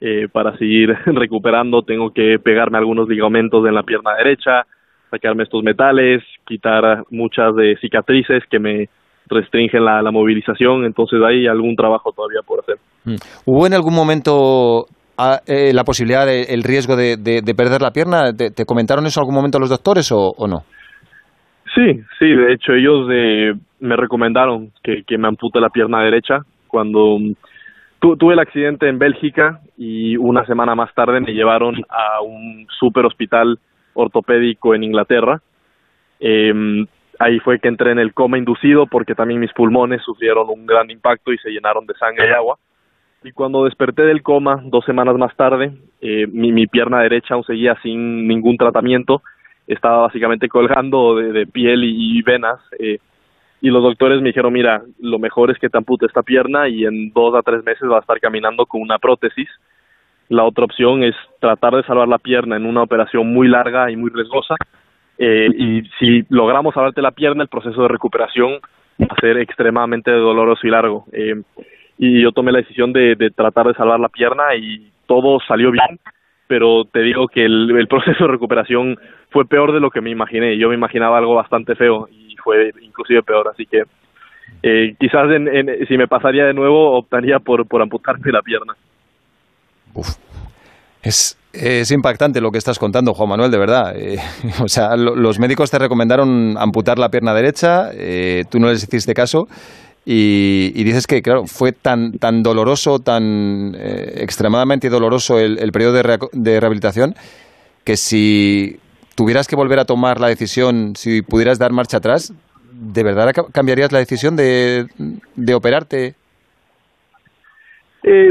eh, para seguir recuperando. Tengo que pegarme algunos ligamentos en la pierna derecha, sacarme estos metales, quitar muchas de cicatrices que me restringen la, la movilización, entonces hay algún trabajo todavía por hacer. Mm. ¿Hubo en algún momento a, eh, la posibilidad, de, el riesgo de, de, de perder la pierna? ¿Te, ¿Te, comentaron eso algún momento los doctores o, o no? Sí, sí, de hecho ellos eh, me recomendaron que, que, me ampute la pierna derecha cuando tu- tuve el accidente en Bélgica y una semana más tarde me llevaron a un super hospital ortopédico en Inglaterra. Eh, ahí fue que entré en el coma inducido porque también mis pulmones sufrieron un gran impacto y se llenaron de sangre y agua. Y cuando desperté del coma, dos semanas más tarde, eh, mi, pierna derecha aún seguía sin ningún tratamiento, estaba básicamente colgando de, piel y, venas. eh, y los doctores me dijeron, mira, lo mejor es que te ampute esta pierna y en dos a tres meses vas a estar caminando con una prótesis. La otra opción es tratar de salvar la pierna en una operación muy larga y muy riesgosa. Eh, y si logramos salvarte la pierna, el proceso de recuperación va a ser extremadamente doloroso y largo. Eh, y yo tomé la decisión de, tratar de salvar la pierna y todo salió bien, pero te digo que el, proceso de recuperación fue peor de lo que me imaginé. Yo me imaginaba algo bastante feo y fue inclusive peor, así que eh, quizás en, si me pasaría de nuevo optaría por, por amputarme la pierna. Es, es impactante lo que estás contando, Juan Manuel, de verdad. Eh, o sea, lo- los médicos te recomendaron amputar la pierna derecha, eh, tú no les hiciste caso y, dices que, claro, fue tan, tan doloroso, tan eh, extremadamente doloroso el, periodo de, rehabilitación que si tuvieras que volver a tomar la decisión, si pudieras dar marcha atrás, ¿de verdad ca- cambiarías la decisión de, de operarte? Eh,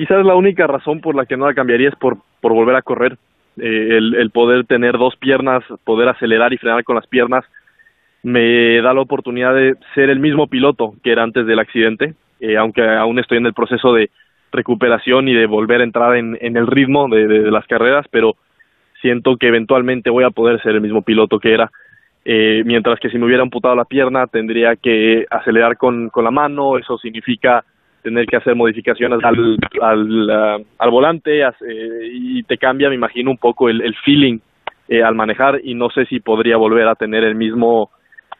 quizás la única razón por la que no la cambiaría es por, por volver a correr. Eh, el, el poder tener dos piernas, poder acelerar y frenar con las piernas, me da la oportunidad de ser el mismo piloto que era antes del accidente, eh, aunque aún estoy en el proceso de recuperación y de volver a entrar en, el ritmo de, de- de las carreras, pero siento que eventualmente voy a poder ser el mismo piloto que era. Eh, mientras que si me hubiera amputado la pierna tendría que acelerar con, con la mano, eso significa tener que hacer modificaciones al, al, ah, al volante eh, y te cambia, me imagino, un poco el, el feeling eh, al manejar y no sé si podría volver a tener el mismo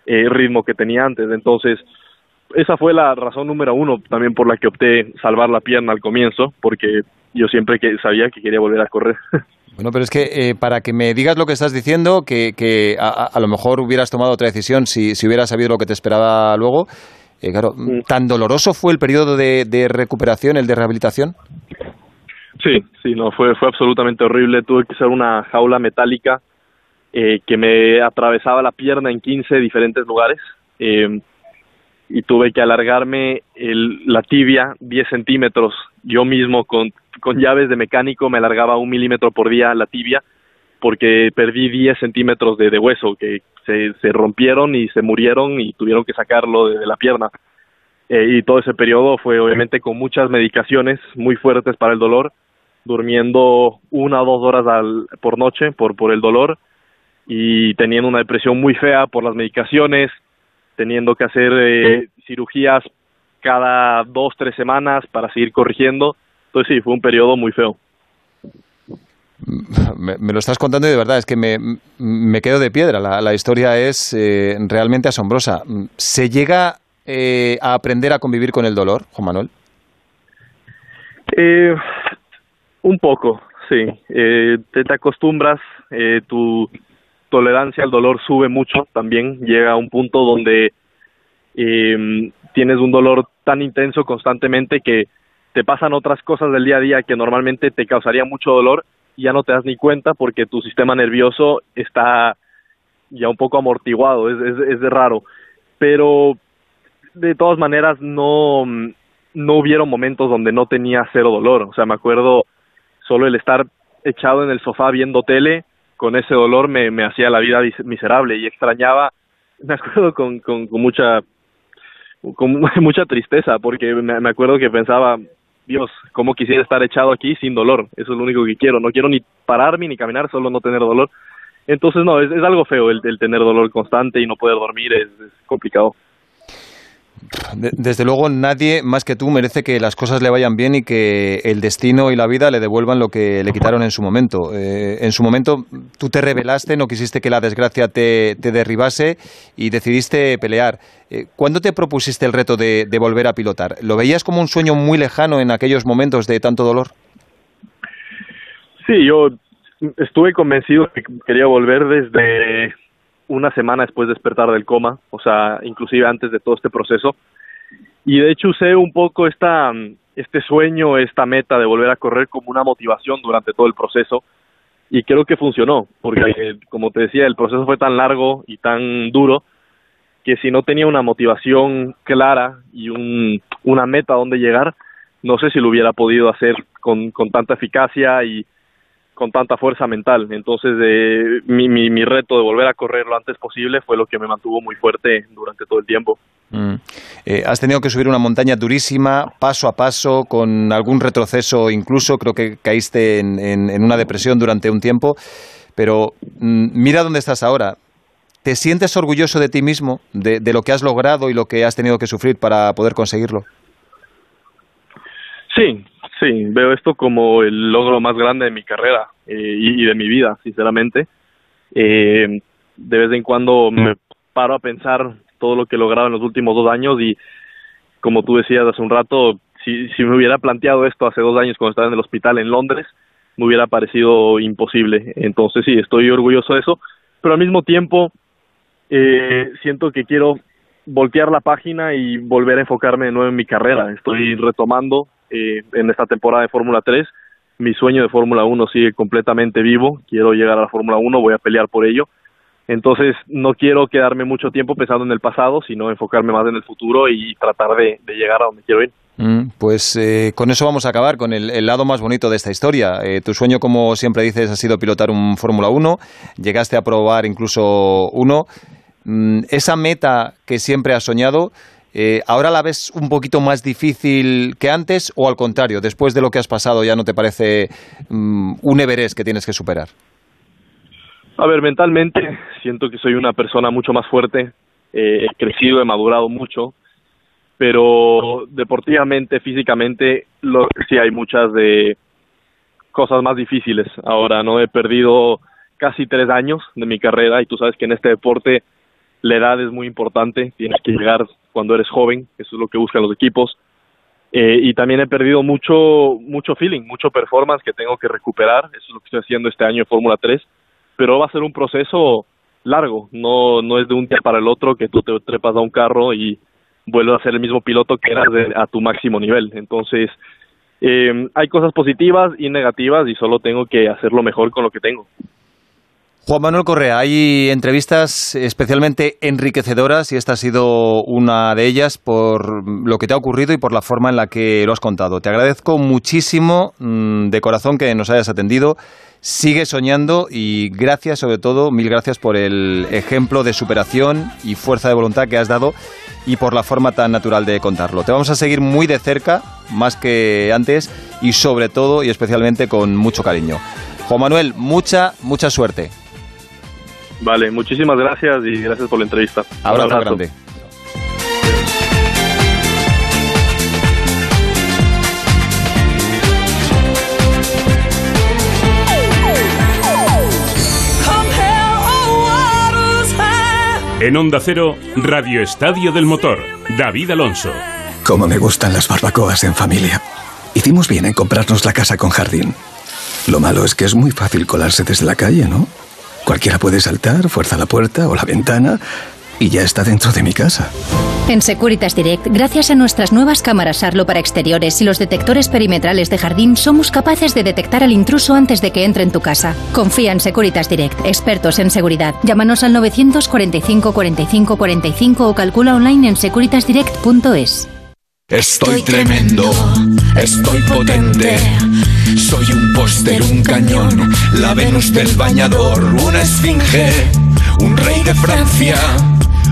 eh, ritmo que tenía antes. Entonces, esa fue la razón número uno también por la que opté salvar la pierna al comienzo, porque yo siempre que sabía que quería volver a correr. Bueno, pero es que eh, para que me digas lo que estás diciendo, que, que a- a lo mejor hubieras tomado otra decisión si, si hubieras sabido lo que te esperaba luego. Eh, claro, ¿tan doloroso fue el periodo de, de recuperación, el de rehabilitación? Sí, sí, no, fue, fue absolutamente horrible. Tuve que usar una jaula metálica eh, que me atravesaba la pierna en 15 diferentes lugares eh, y tuve que alargarme el, la tibia 10 centímetros. Yo mismo con, con llaves de mecánico me alargaba un milímetro por día la tibia porque perdí 10 centímetros de, de hueso que se, se rompieron y se murieron y tuvieron que sacarlo de, la pierna. Eh, y todo ese periodo fue obviamente con muchas medicaciones muy fuertes para el dolor, durmiendo una o dos horas al, por noche por, por el dolor y teniendo una depresión muy fea por las medicaciones, teniendo que hacer eh, cirugías cada dos, tres semanas para seguir corrigiendo. Entonces sí, fue un periodo muy feo. Me, lo estás contando y de verdad es que me, me quedo de piedra. La, historia es eh, realmente asombrosa. ¿Se llega eh, a aprender a convivir con el dolor, Juan Manuel? Eh, un poco, sí. Eh, te, te acostumbras, eh, tu tolerancia al dolor sube mucho también. Llega a un punto donde eh, tienes un dolor tan intenso constantemente que te pasan otras cosas del día a día que normalmente te causaría mucho dolor ya no te das ni cuenta porque tu sistema nervioso está ya un poco amortiguado, es, es, es raro. Pero de todas maneras no, no hubieron momentos donde no tenía cero dolor. O sea, me acuerdo solo el estar echado en el sofá viendo tele, con ese dolor me, me hacía la vida mis- miserable y extrañaba, me acuerdo con, con, con mucha con mucha tristeza porque me, me acuerdo que pensaba Dios, cómo quisiera estar echado aquí sin dolor, eso es lo único que quiero, no quiero ni pararme ni caminar, solo no tener dolor. Entonces no, es, es algo feo el, tener dolor constante y no poder dormir, es complicado. De- desde luego, nadie más que tú merece que las cosas le vayan bien y que el destino y la vida le devuelvan lo que le quitaron en su momento. Eh, en su momento, tú te rebelaste, no quisiste que la desgracia te, te derribase y decidiste pelear. Eh, ¿Cuándo te propusiste el reto de, de volver a pilotar? ¿Lo veías como un sueño muy lejano en aquellos momentos de tanto dolor? Sí, yo estuve convencido que quería volver desde una semana después de despertar del coma, o sea, inclusive antes de todo este proceso. Y de hecho usé un poco esta, este sueño, esta meta de volver a correr como una motivación durante todo el proceso y creo que funcionó, porque como te decía, el proceso fue tan largo y tan duro que si no tenía una motivación clara y un, una meta a donde llegar, no sé si lo hubiera podido hacer con, con tanta eficacia y con tanta fuerza mental. Entonces, eh, mi, mi, mi reto de volver a correr lo antes posible fue lo que me mantuvo muy fuerte durante todo el tiempo. Mm. Eh, has tenido que subir una montaña durísima, paso a paso, con algún retroceso incluso, creo que caíste en, en- en una depresión durante un tiempo, pero mm, mira dónde estás ahora. ¿Te sientes orgulloso de ti mismo, de, de lo que has logrado y lo que has tenido que sufrir para poder conseguirlo? Sí, sí, veo esto como el logro más grande de mi carrera eh, y, y de mi vida, sinceramente. Eh, de vez en cuando me paro a pensar todo lo que he logrado en los últimos dos años y, como tú decías hace un rato, si, si me hubiera planteado esto hace dos años cuando estaba en el hospital en Londres, me hubiera parecido imposible. Entonces sí, estoy orgulloso de eso, pero al mismo tiempo eh, siento que quiero voltear la página y volver a enfocarme de nuevo en mi carrera. Estoy retomando eh, en esta temporada de Fórmula 3. Mi sueño de Fórmula 1 sigue completamente vivo. Quiero llegar a la Fórmula 1, voy a pelear por ello. Entonces, no quiero quedarme mucho tiempo pensando en el pasado, sino enfocarme más en el futuro y tratar de, de llegar a donde quiero ir. Mm, Pues eh, con eso vamos a acabar, con el, el lado más bonito de esta historia. Eh, tu sueño, como siempre dices, ha sido pilotar un Fórmula 1. Llegaste a probar incluso uno. Mm, esa meta que siempre has soñado, eh, ¿ahora la ves un poquito más difícil que antes o al contrario? Después de lo que has pasado, ¿ya no te parece mm, un Everest que tienes que superar? A ver, mentalmente siento que soy una persona mucho más fuerte, eh, he crecido, he madurado mucho, pero deportivamente, físicamente, lo, sí hay muchas de cosas más difíciles. Ahora no he perdido casi tres años de mi carrera y tú sabes que en este deporte la edad es muy importante, tienes que llegar cuando eres joven, eso es lo que buscan los equipos. Eh, y también he perdido mucho mucho feeling, mucho performance que tengo que recuperar, eso es lo que estoy haciendo este año en Fórmula 3, pero va a ser un proceso largo, no no es de un día para el otro que tú te trepas a un carro y vuelves a ser el mismo piloto que eras de- a tu máximo nivel. Entonces, eh, hay cosas positivas y negativas y solo tengo que hacerlo mejor con lo que tengo. Juan Manuel Correa, hay entrevistas especialmente enriquecedoras y esta ha sido una de ellas por lo que te ha ocurrido y por la forma en la que lo has contado. Te agradezco muchísimo mm, de corazón que nos hayas atendido. Sigue soñando y gracias sobre todo, mil gracias por el ejemplo de superación y fuerza de voluntad que has dado y por la forma tan natural de contarlo. Te vamos a seguir muy de cerca, más que antes y sobre todo y especialmente con mucho cariño. Juan Manuel, mucha, mucha suerte. Vale, muchísimas gracias y gracias por la entrevista. Un Abrazo abrazo. grande. En Onda Cero, Radio Estadio del Motor, David Alonso. Como me gustan las barbacoas en familia. Hicimos bien en comprarnos la casa con jardín. Lo malo es que es muy fácil colarse desde la calle, ¿no? Cualquiera puede saltar, fuerza la puerta o la ventana y ya está dentro de mi casa. En Securitas Direct, gracias a nuestras nuevas cámaras Arlo para exteriores y los detectores perimetrales de jardín, somos capaces de detectar al intruso antes de que entre en tu casa. Confía en Securitas Direct, expertos en seguridad. Llámanos al 945 45 45 o calcula online en securitasdirect.es. Estoy tremendo, estoy potente. Soy un póster, un cañón, la Venus del bañador, una esfinge, un rey de Francia.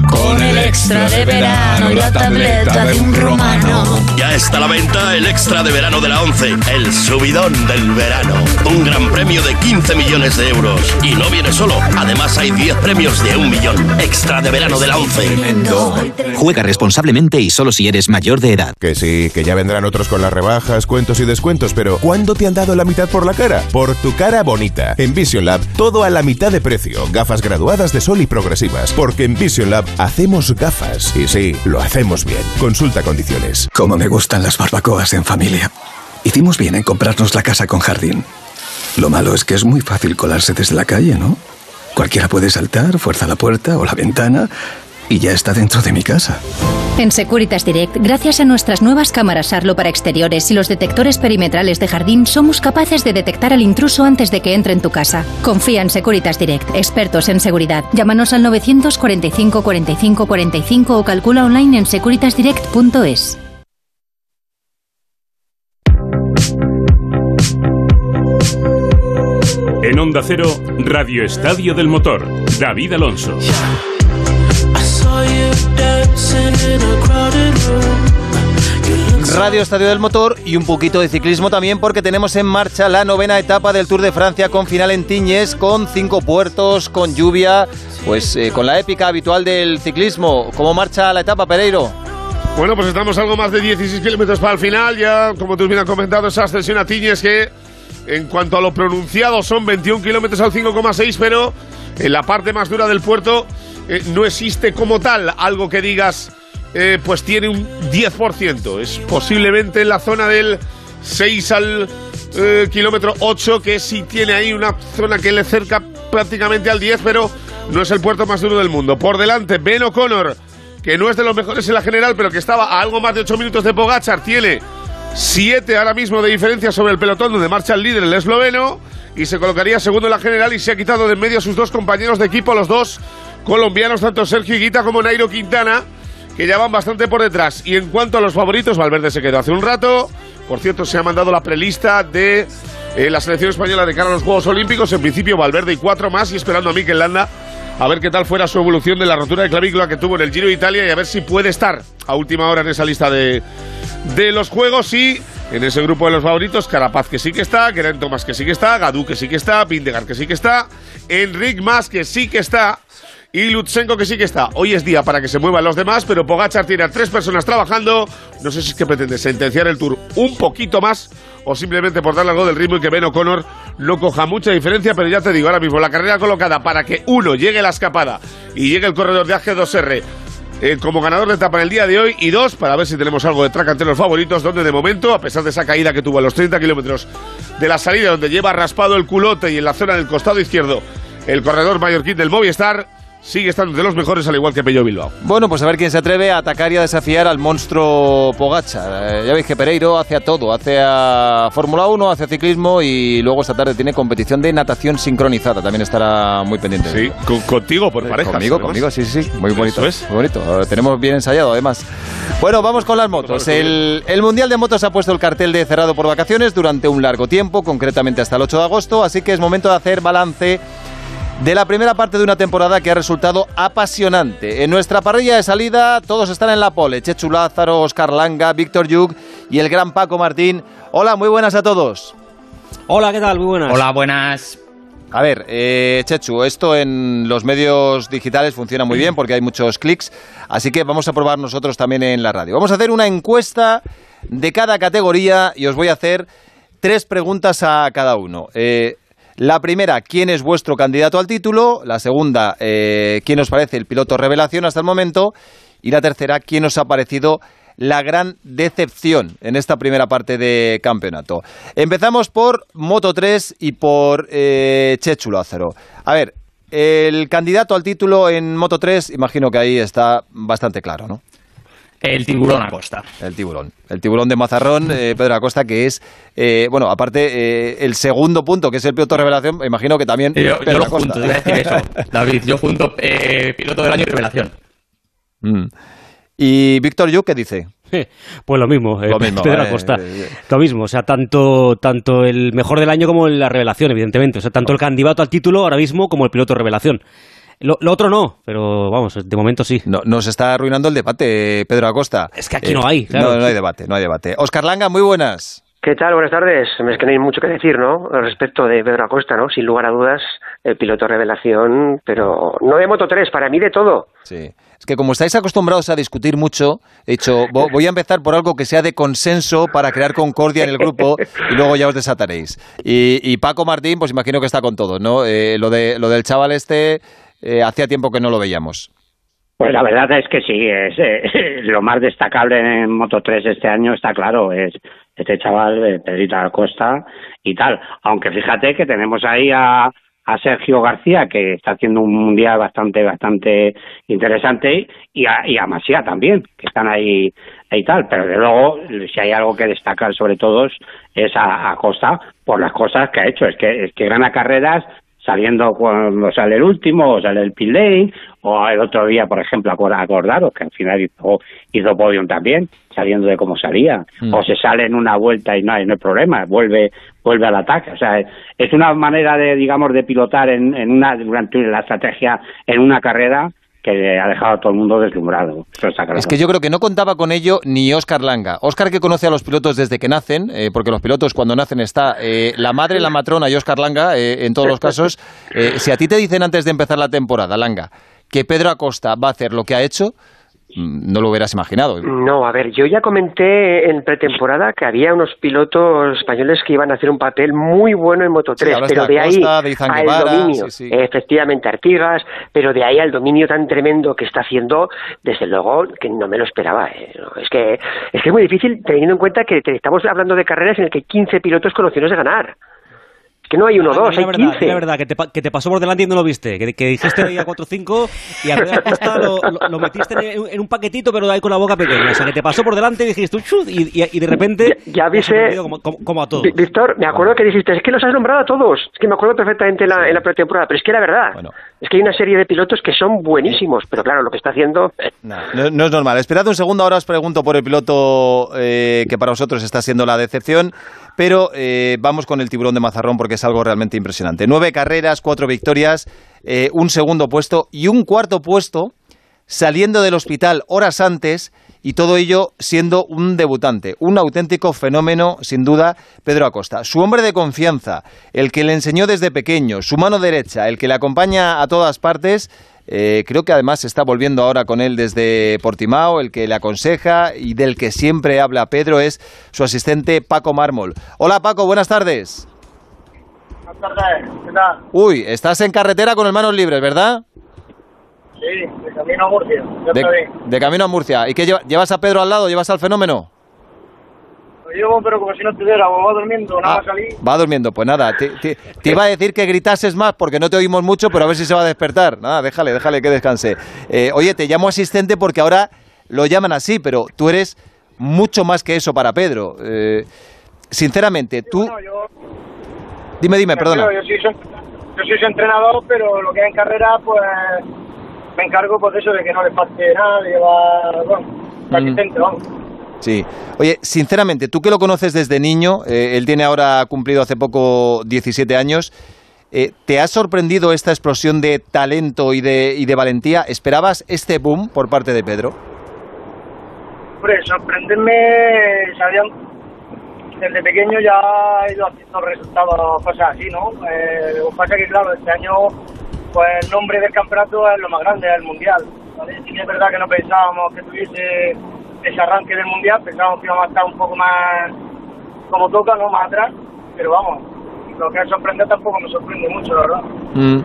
Con el extra de verano, la tableta de un romano. Ya está a la venta el extra de verano de la 11, el subidón del verano. Un gran premio de 15 millones de euros. Y no viene solo, además hay 10 premios de un millón. Extra de verano de la 11. Juega responsablemente y solo si eres mayor de edad. Que sí, que ya vendrán otros con las rebajas, cuentos y descuentos, pero ¿cuándo te han dado la mitad por la cara? Por tu cara bonita. En Vision Lab, todo a la mitad de precio. Gafas graduadas de sol y progresivas. Porque en Vision Lab hacemos gafas. Y sí, lo hacemos bien. Consulta condiciones. Como me gustan las barbacoas en familia. Hicimos bien en comprarnos la casa con jardín. Lo malo es que es muy fácil colarse desde la calle, ¿no? Cualquiera puede saltar, fuerza la puerta o la ventana y ya está dentro de mi casa. En Securitas Direct, gracias a nuestras nuevas cámaras Arlo para exteriores y los detectores perimetrales de jardín, somos capaces de detectar al intruso antes de que entre en tu casa. Confía en Securitas Direct, expertos en seguridad. Llámanos al 945 45 45 o calcula online en securitasdirect.es. En Onda Cero, Radio Estadio del Motor, David Alonso. Radio Estadio del Motor y un poquito de ciclismo también porque tenemos en marcha la novena etapa del Tour de Francia con final en Tiñes, con cinco puertos, con lluvia, pues eh, con la épica habitual del ciclismo. ¿Cómo marcha la etapa, Pereiro? Bueno, pues estamos algo más de 16 kilómetros para el final. Ya, como tú bien has comentado, esa ascensión a Tiñes que, en cuanto a lo pronunciado, son 21 kilómetros al 5,6, pero en la parte más dura del puerto eh, no existe como tal algo que digas, eh, pues tiene un 10%. Es posiblemente en la zona del 6 al eh, kilómetro 8, que sí tiene ahí una zona que le cerca prácticamente al 10, pero no es el puerto más duro del mundo. Por delante, Ben O'Connor, que no es de los mejores en la general, pero que estaba a algo más de 8 minutos de Pogachar, tiene 7 ahora mismo de diferencia sobre el pelotón donde marcha el líder, el esloveno, y se colocaría segundo en la general y se ha quitado de en medio a sus dos compañeros de equipo, los dos colombianos, tanto Sergio Higuita como Nairo Quintana, que ya van bastante por detrás. Y en cuanto a los favoritos, Valverde se quedó hace un rato. Por cierto, se ha mandado la prelista de eh, la selección española de cara a los Juegos Olímpicos. En principio, Valverde y cuatro más, y esperando a Mikel Landa a ver qué tal fuera su evolución de la rotura de clavícula que tuvo en el Giro de Italia y a ver si puede estar a última hora en esa lista de, de los Juegos. Y en ese grupo de los favoritos, Carapaz que sí que está, Geraint Thomas que sí que está, Gadú que sí que está, Vindegar que sí que está, Enric Mas que sí que está y Lutsenko que sí que está. Hoy es día para que se muevan los demás, pero Pogachar tiene a tres personas trabajando. No sé si es que pretende sentenciar el Tour un poquito más o simplemente por darle algo del ritmo y que Ben O'Connor no coja mucha diferencia, pero ya te digo, ahora mismo la carrera colocada para que uno llegue la escapada y llegue el corredor de AG2R eh, como ganador de etapa en el día de hoy y dos, para ver si tenemos algo de track entre los favoritos, donde de momento, a pesar de esa caída que tuvo a los 30 kilómetros de la salida, donde lleva raspado el culote y en la zona del costado izquierdo el corredor mallorquín del Movistar, sigue estando de los mejores, al igual que Pello Bilbao. Bueno, pues a ver quién se atreve a atacar y a desafiar al monstruo Pogacha. ya veis que Pereiro hace a todo, hace a Fórmula 1, hace a ciclismo y luego esta tarde tiene competición de natación sincronizada. También estará muy pendiente. Sí, contigo por parejas. Conmigo, además. conmigo, sí, sí, sí. Muy bonito. Eso es. Muy bonito. Lo tenemos bien ensayado, además. Bueno, vamos con las motos. El, el Mundial de Motos ha puesto el cartel de cerrado por vacaciones durante un largo tiempo, concretamente hasta el 8 de agosto, así que es momento de hacer balance de la primera parte de una temporada que ha resultado apasionante. En nuestra parrilla de salida todos están en la pole. Chechu Lázaro, Oscar Langa, Víctor Yug y el gran Paco Martín. Hola, muy buenas a todos. Hola, ¿qué tal? Muy buenas. Hola, buenas. A ver, eh, Chechu, esto en los medios digitales funciona muy bien porque hay muchos clics, así que vamos a probar nosotros también en la radio. Vamos a hacer una encuesta de cada categoría y os voy a hacer tres preguntas a cada uno. Eh, la primera, ¿quién es vuestro candidato al título? La segunda, eh, ¿quién os parece el piloto revelación hasta el momento? Y la tercera, ¿quién os ha parecido la gran decepción en esta primera parte de campeonato? Empezamos por Moto 3 y por eh, Chechu. A ver, el candidato al título en Moto 3, imagino que ahí está bastante claro, ¿no? El tiburón Acosta. El tiburón. El tiburón de Mazarrón, eh, Pedro Acosta, que es, eh, bueno, aparte, eh, el segundo punto, que es el piloto revelación, imagino que también Yo, lo Acosta. junto, te iba a decir eso. David, yo junto eh, piloto del año y revelación. Mm. ¿Y Víctor Yu qué dice? Pues lo mismo, eh, Lo mismo, Pedro eh, Acosta. eh, Lo mismo, o sea, tanto, tanto el mejor del año como la revelación, evidentemente. O sea, tanto el candidato al título ahora mismo como el piloto revelación. Lo, lo otro no, pero vamos, de momento sí. No, nos está arruinando el debate, Pedro Acosta. Es que aquí no hay, claro. No, no hay debate, no hay debate. Oscar Langa, muy buenas. ¿Qué tal? Buenas tardes. Es que no hay mucho que decir, ¿no? Respecto de Pedro Acosta, ¿no? Sin lugar a dudas, el piloto revelación, pero no de Moto 3, para mí de todo. Sí. Es que como estáis acostumbrados a discutir mucho, he dicho, vo- voy a empezar por algo que sea de consenso para crear concordia en el grupo y luego ya os desataréis. Y, y Paco Martín, pues imagino que está con todos, ¿no? Eh, lo, de, lo del chaval este, eh, hacía tiempo que no lo veíamos. Pues la verdad es que sí, es eh, lo más destacable en Moto 3 este año, está claro, es este chaval, eh, Pedrito Acosta y tal. Aunque fíjate que tenemos ahí a, a Sergio García, que está haciendo un mundial bastante, bastante interesante, y a, y a Masía también, que están ahí y tal. Pero de luego, si hay algo que destacar sobre todos, es a, a Costa por las cosas que ha hecho. Es que, es que gana carreras saliendo cuando sale el último, o sale el pit lane, o el otro día, por ejemplo, acordaros que al final hizo, hizo podium también, saliendo de cómo salía, Mm. o se sale en una vuelta y no hay, no hay problema, vuelve vuelve al ataque, o sea, es una manera de, digamos, de pilotar en, en una, durante la estrategia en una carrera que ha dejado a todo el mundo deslumbrado. Es que yo creo que no contaba con ello ni Óscar Langa. Óscar que conoce a los pilotos desde que nacen, eh, porque los pilotos cuando nacen está eh, la madre, la matrona y Óscar Langa, eh, en todos los casos. Eh, si a ti te dicen antes de empezar la temporada, Langa, que Pedro Acosta va a hacer lo que ha hecho, no lo hubieras imaginado. No, a ver, yo ya comenté en pretemporada que había unos pilotos españoles que iban a hacer un papel muy bueno en Moto 3, hablaste pero de ahí de al Guevara, dominio, sí, sí. efectivamente Artigas, pero de ahí al dominio tan tremendo que está haciendo, desde luego que no me lo esperaba. eh. No, Es que es que es muy difícil teniendo en cuenta que te- estamos hablando de carreras en las que hay 15 pilotos con opciones de ganar. Es que no hay uno o Ah, dos, hay la verdad, di 15. la verdad, que te, que te pasó por delante y no lo viste. Que, que dijiste ahí a 4-5 y a Acosta lo, lo- lo metiste en, en un paquetito, pero ahí con la boca pequeña. O sea, que te pasó por delante y dijiste, y, y, y de repente. Ya has viste- Como, como- como a todos. Vi- Víctor, me acuerdo que dijiste, es que los has nombrado a todos. Es que me acuerdo perfectamente en la, en la pretemporada, pero es que era verdad. Es que hay una serie de pilotos que son buenísimos, pero claro, lo que está haciendo... eh, No, no es normal. Esperad un segundo, ahora os pregunto por el piloto eh, que para vosotros está siendo la decepción, pero eh, vamos con el tiburón de Mazarrón porque es algo realmente impresionante. Nueve carreras, cuatro victorias, eh, un segundo puesto y un cuarto puesto saliendo del hospital horas antes y todo ello siendo un debutante, un auténtico fenómeno, sin duda, Pedro Acosta. Su hombre de confianza, el que le enseñó desde pequeño, su mano derecha, el que le acompaña a todas partes, eh, creo que además se está volviendo ahora con él desde Portimao, el que le aconseja y del que siempre habla Pedro es su asistente Paco Mármol. Hola Paco, buenas tardes. Buenas tardes, ¿qué tal? Uy, estás en carretera con el manos libres, ¿verdad? Sí, de camino a Murcia, ya De, de camino a Murcia. ¿Y qué lleva- llevas a Pedro al lado? ¿Llevas al fenómeno? Lo llevo, pero como si no estuviera, o va durmiendo, nada Ah, salir. Va durmiendo, pues nada, te, te- te iba a decir que gritases más porque no te oímos mucho, pero a ver si se va a despertar. Nada, déjale, déjale que descanse. Eh, oye, te llamo asistente porque ahora lo llaman así, pero tú eres mucho más que eso para Pedro. Eh, sinceramente, tú... Dime, dime, perdona. Yo soy, su, yo soy su entrenador, pero lo que es en carrera, pues me encargo pues eso, de que no le falte nada, de llevar, bueno, Mm. asistente, vamos. Sí. Oye, sinceramente, tú que lo conoces desde niño, eh, él tiene ahora cumplido hace poco 17 años, eh, ¿te ha sorprendido esta explosión de talento y de, y de valentía? ¿Esperabas este boom por parte de Pedro? Hombre, sorprenderme, sabían, desde pequeño ya he ido haciendo resultados, cosas así, ¿no? Eh, lo que pasa es que, claro, este año, pues el nombre del campeonato es lo más grande, es el Mundial. Sí es verdad que no pensábamos que tuviese ese arranque del Mundial, pensábamos que íbamos a estar un poco más como toca, ¿no? Más atrás, pero vamos, lo que es sorprender tampoco me sorprende mucho, la verdad. Mm.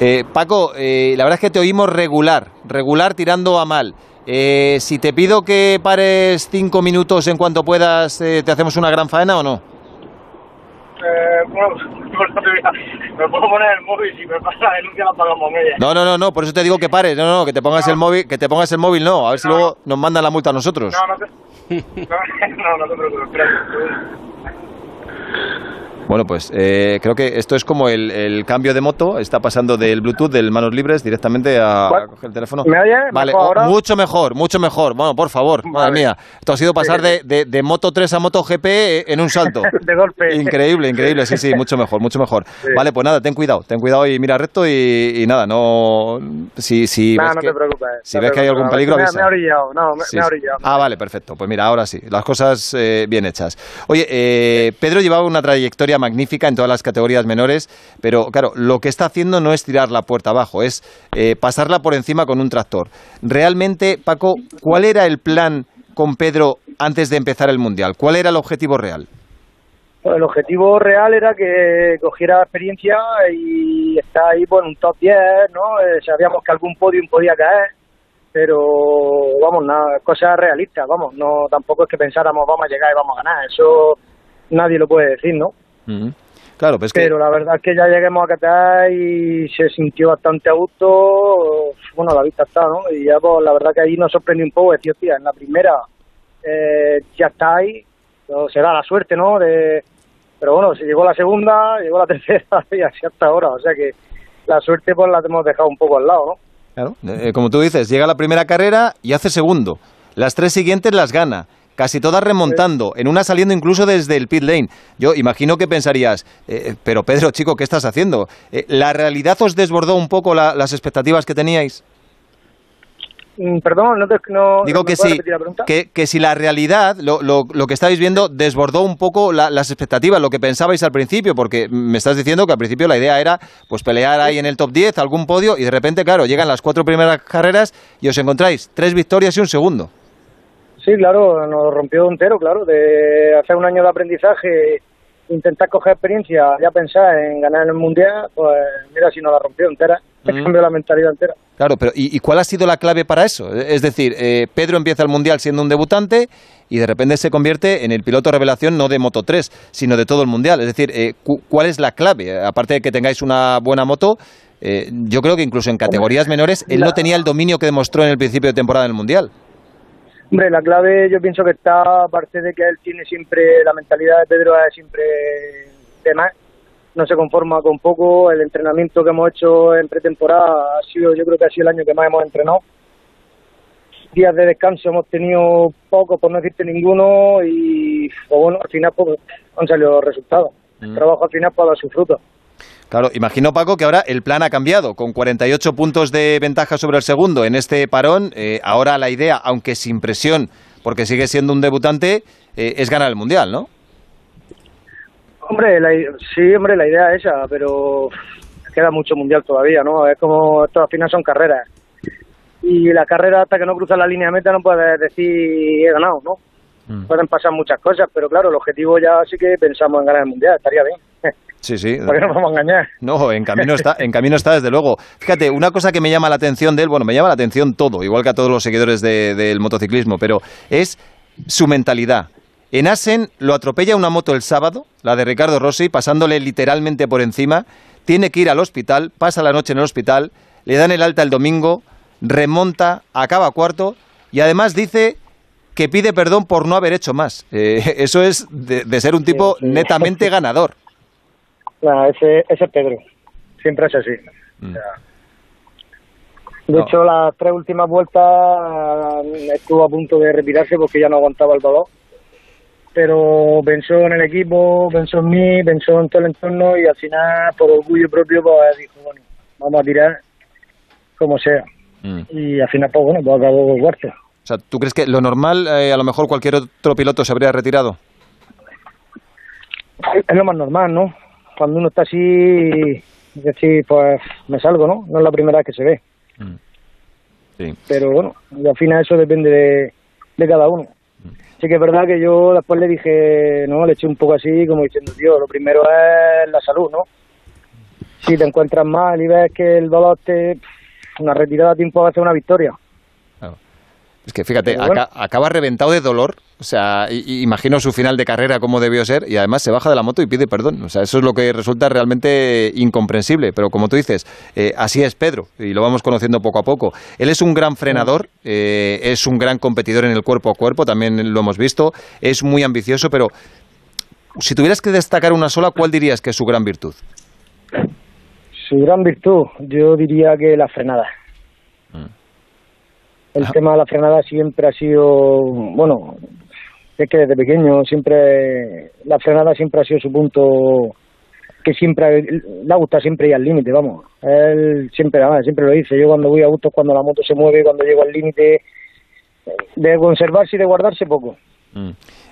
Eh, Paco, eh, la verdad es que te oímos regular, regular tirando a mal. Eh, si te pido que pares cinco minutos en cuanto puedas, eh, ¿te hacemos una gran faena o no? Eh, bueno, no me puedo poner el móvil, si me pasa la denuncia la pagamos media. No, no, no, no, por eso te digo que pares, no, no, que te pongas el móvil, que te pongas el móvil, no, a ver si luego nos mandan la multa a nosotros. No, no te, no, no te preocupes, espera. Bueno, pues eh, creo que esto es como el, el cambio de moto, está pasando del Bluetooth, del manos libres, directamente a, a coger el teléfono. ¿Me oye? Vale, ¿Mejor ahora? mucho mejor, mucho mejor. Bueno, por favor, madre mía. Esto ha sido pasar de, de, de Moto 3 a Moto GP en un salto. De golpe. Increíble, increíble, sí, sí, mucho mejor, mucho mejor. Vale, pues nada, ten cuidado, ten cuidado y mira recto y, y nada, no... Si, ves no que, te preocupes. si no ves que hay algún peligro, me, avisa. me ha orillado, no, me, Sí, me ha orillado. Ah, vale, perfecto. Pues mira, ahora sí, las cosas eh, bien hechas. Oye, eh, Pedro llevaba una trayectoria magnífica en todas las categorías menores, pero claro, lo que está haciendo no es tirar la puerta abajo, es eh, pasarla por encima con un tractor. Realmente, Paco, ¿cuál era el plan con Pedro antes de empezar el Mundial? ¿Cuál era el objetivo real? El objetivo real era que cogiera experiencia y está ahí por un top 10, ¿no? Eh, sabíamos que algún podium podía caer, pero vamos, nada, cosas realistas, vamos, no tampoco es que pensáramos vamos a llegar y vamos a ganar, eso nadie lo puede decir, ¿no? Claro, pues que... Pero la verdad es que ya lleguemos a Qatar y se sintió bastante a gusto. Bueno, la vista está, ¿no? Y ya, pues, la verdad que ahí nos sorprendió un poco. Decía, hostia, en la primera eh, ya está ahí. Será la suerte, ¿no? De... Pero bueno, si llegó la segunda, llegó la tercera y así hasta ahora. O sea que la suerte pues la hemos dejado un poco al lado, ¿no? Claro, eh, como tú dices, llega la primera carrera y hace segundo. Las tres siguientes las gana. Casi todas remontando, en una saliendo incluso desde el pit lane. Yo imagino que pensarías, eh, pero Pedro, chico, ¿qué estás haciendo? Eh, ¿La realidad os desbordó un poco la- las expectativas que teníais? Mm, Perdón, no te no, Digo ¿me que sí, que, que si la realidad, lo, lo, lo que estáis viendo, desbordó un poco la- las expectativas, lo que pensabais al principio, porque me estás diciendo que al principio la idea era pues pelear ahí en el top 10, algún podio, y de repente, claro, llegan las cuatro primeras carreras y os encontráis tres victorias y un segundo. Sí, claro, nos rompió entero, claro, de hacer un año de aprendizaje, intentar coger experiencia, ya pensar en ganar en el Mundial, pues mira si nos la rompió entera, Mm. cambió la mentalidad entera. Claro, pero ¿y, y cuál ha sido la clave para eso? Es decir, eh, Pedro empieza el Mundial siendo un debutante y de repente se convierte en el piloto revelación no de Moto 3, sino de todo el Mundial. Es decir, eh, cu- ¿cuál es la clave? Aparte de que tengáis una buena moto, eh, yo creo que incluso en categorías menores él no tenía el dominio que demostró en el principio de temporada en el Mundial. Hombre, la clave yo pienso que está, aparte de que él tiene siempre, la mentalidad de Pedro es siempre de más, no se conforma con poco, el entrenamiento que hemos hecho en pretemporada ha sido, yo creo que ha sido el año que más hemos entrenado. Días de descanso hemos tenido pocos, por no decirte ninguno, y pues bueno, al final pues, han salido los resultados. El trabajo al final pues, ha dado su fruto. Claro, imagino Paco que ahora el plan ha cambiado, con 48 puntos de ventaja sobre el segundo en este parón. eh, ahora la idea, aunque sin presión, porque sigue siendo un debutante, eh, es ganar el Mundial, ¿no? Hombre, la, sí, hombre, la idea es esa, pero queda mucho mundial todavía, ¿no? Es como, esto al final son carreras. Y la carrera hasta que no cruzas la línea de meta no puedes decir he ganado, ¿no? Pueden pasar muchas cosas, pero claro, el objetivo ya sí que pensamos en ganar el mundial, estaría bien. Sí, sí. ¿Por qué nos vamos a engañar? No, en camino está, en camino está desde luego. Fíjate, una cosa que me llama la atención de él, bueno, me llama la atención todo, igual que a todos los seguidores de- del motociclismo, pero es su mentalidad. En Asen lo atropella una moto el sábado, la de Ricardo Rossi, pasándole literalmente por encima. Tiene que ir al hospital, pasa la noche en el hospital, le dan el alta el domingo, remonta, acaba cuarto y además dice que pide perdón por no haber hecho más. Eh, eso es de, de ser un tipo netamente ganador. Nah, ese, ese es Pedro, siempre es así. O sea, de No. hecho, las tres últimas vueltas eh, estuvo a punto de retirarse porque ya no aguantaba el dolor. Pero pensó en el equipo, pensó en mí, pensó en todo el entorno y al final, por orgullo propio, pues dijo, bueno, vamos a tirar como sea. Y al final, pues bueno, pues acabó cuarto. O sea, ¿tú crees que lo normal, eh, a lo mejor cualquier otro piloto se habría retirado? Es lo más normal, ¿no? Cuando uno está así, decir, pues me salgo, ¿no? No es la primera vez que se ve. Sí. Pero bueno, y al final eso depende de, de cada uno. Sí que es verdad que yo después le dije, no, le eché un poco así, como diciendo, tío, lo primero es la salud, ¿no? Si te encuentras mal y ves que el dolor te... Una retirada a tiempo va a hacer una victoria. Es que fíjate, bueno. aca- acaba reventado de dolor. O sea, imagino su final de carrera como debió ser y además se baja de la moto y pide perdón. O sea, eso es lo que resulta realmente incomprensible. Pero como tú dices, eh, así es Pedro y lo vamos conociendo poco a poco. Él es un gran frenador, eh, es un gran competidor en el cuerpo a cuerpo, también lo hemos visto. Es muy ambicioso, pero si tuvieras que destacar una sola, ¿cuál dirías que es su gran virtud? Su gran virtud, yo diría que la frenada. El tema de la frenada siempre ha sido, bueno, es que desde pequeño siempre, la frenada siempre ha sido su punto que siempre le gusta siempre ir al límite, vamos. Él siempre, además, siempre lo dice. Yo cuando voy a gusto es cuando la moto se mueve, cuando llego al límite, de conservarse y de guardarse poco.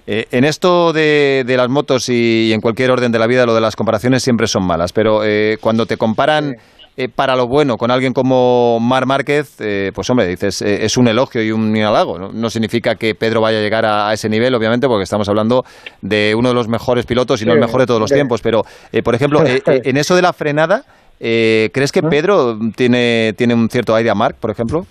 Eh, en esto de, de las motos y, en cualquier orden de la vida, lo de las comparaciones siempre son malas, pero eh, cuando te comparan eh, para lo bueno con alguien como Mar Márquez, eh, pues hombre, dices, eh, es un elogio y un halago. ¿no? No significa que Pedro vaya a llegar a, a ese nivel, obviamente, porque estamos hablando de uno de los mejores pilotos y no el mejor de todos los tiempos, pero, eh, por ejemplo, eh, en eso de la frenada, eh, ¿crees que Pedro tiene, tiene un cierto aire a Marc, por ejemplo?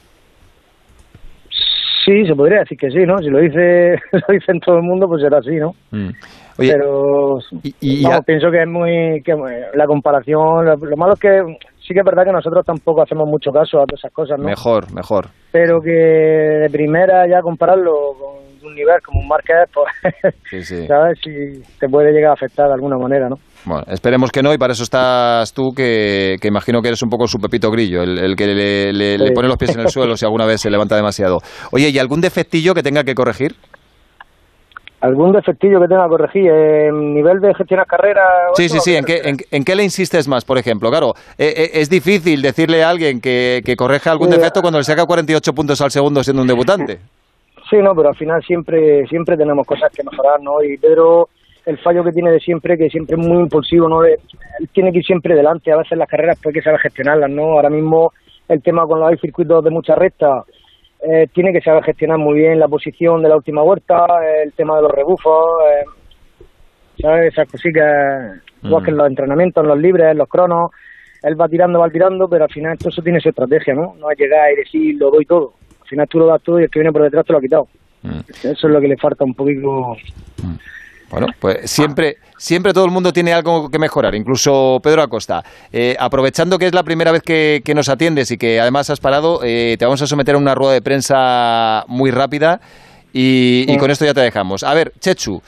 Sí, se podría decir que sí, ¿no? Si lo dice, lo dicen todo el mundo, pues será así, ¿no? Mm. Oye, pero y vamos, ya- pienso que es muy que la comparación lo, lo malo es que sí que es verdad que nosotros tampoco hacemos mucho caso a todas esas cosas no Mejor, mejor. pero que de primera ya compararlo con un nivel como un Márquez pues Sí, sí. sabes si te puede llegar a afectar de alguna manera no Bueno, esperemos que no, y para eso estás tú, que, que imagino que eres un poco su Pepito Grillo, el, el que le, le- pone los pies en el suelo si alguna vez se levanta demasiado. Oye, ¿y algún defectillo que tenga que corregir? Algún defectillo que tenga que corregir en nivel de gestionar carreras Sí, sí, sí. ¿En qué, en, en qué le insistes más, por ejemplo? Claro, eh, eh, es difícil decirle a alguien que, que corrija algún Sí. defecto cuando le saca 48 puntos al segundo siendo un debutante. Sí, no, pero al final siempre siempre tenemos cosas que mejorar, ¿no? Y Pedro, el fallo que tiene de siempre, que siempre es muy impulsivo, ¿no? Él tiene que ir siempre delante, a veces las carreras pues hay que saber gestionarlas, ¿no? Ahora mismo el tema con los circuitos de mucha recta, eh, tiene que saber gestionar muy bien la posición de la última vuelta, el tema de los rebufos, eh, ¿sabes? Esas cositas, igual que en los entrenamientos, en los libres, en los cronos, él va tirando, va tirando, pero al final todo eso tiene su estrategia, ¿no? No es llegar y decir, lo doy todo. Al final tú lo das todo y el que viene por detrás te lo ha quitado. Eso es lo que le falta un poquito. Bueno, pues siempre, siempre todo el mundo tiene algo que mejorar, incluso Pedro Acosta. Eh, aprovechando que es la primera vez que, que nos atiendes y que además has parado, eh, te vamos a someter a una rueda de prensa muy rápida y, y con esto ya te dejamos. A ver, Chechu,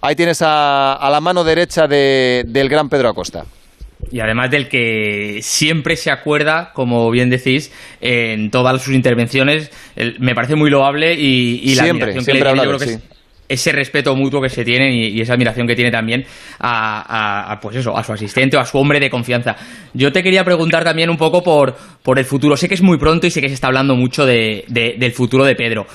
ahí tienes a, a la mano derecha de- del gran Pedro Acosta. Y además del que siempre se acuerda, como bien decís, en todas sus intervenciones, me parece muy loable y, y la Siempre, admiración siempre que le tiene, habla yo de creo que él, es ese respeto mutuo que se tienen y, esa admiración que tiene también a, pues eso, a su asistente o a su hombre de confianza. Yo te quería preguntar también un poco por, por el futuro. Sé que es muy pronto y sé que se está hablando mucho de- de- del futuro de Pedro,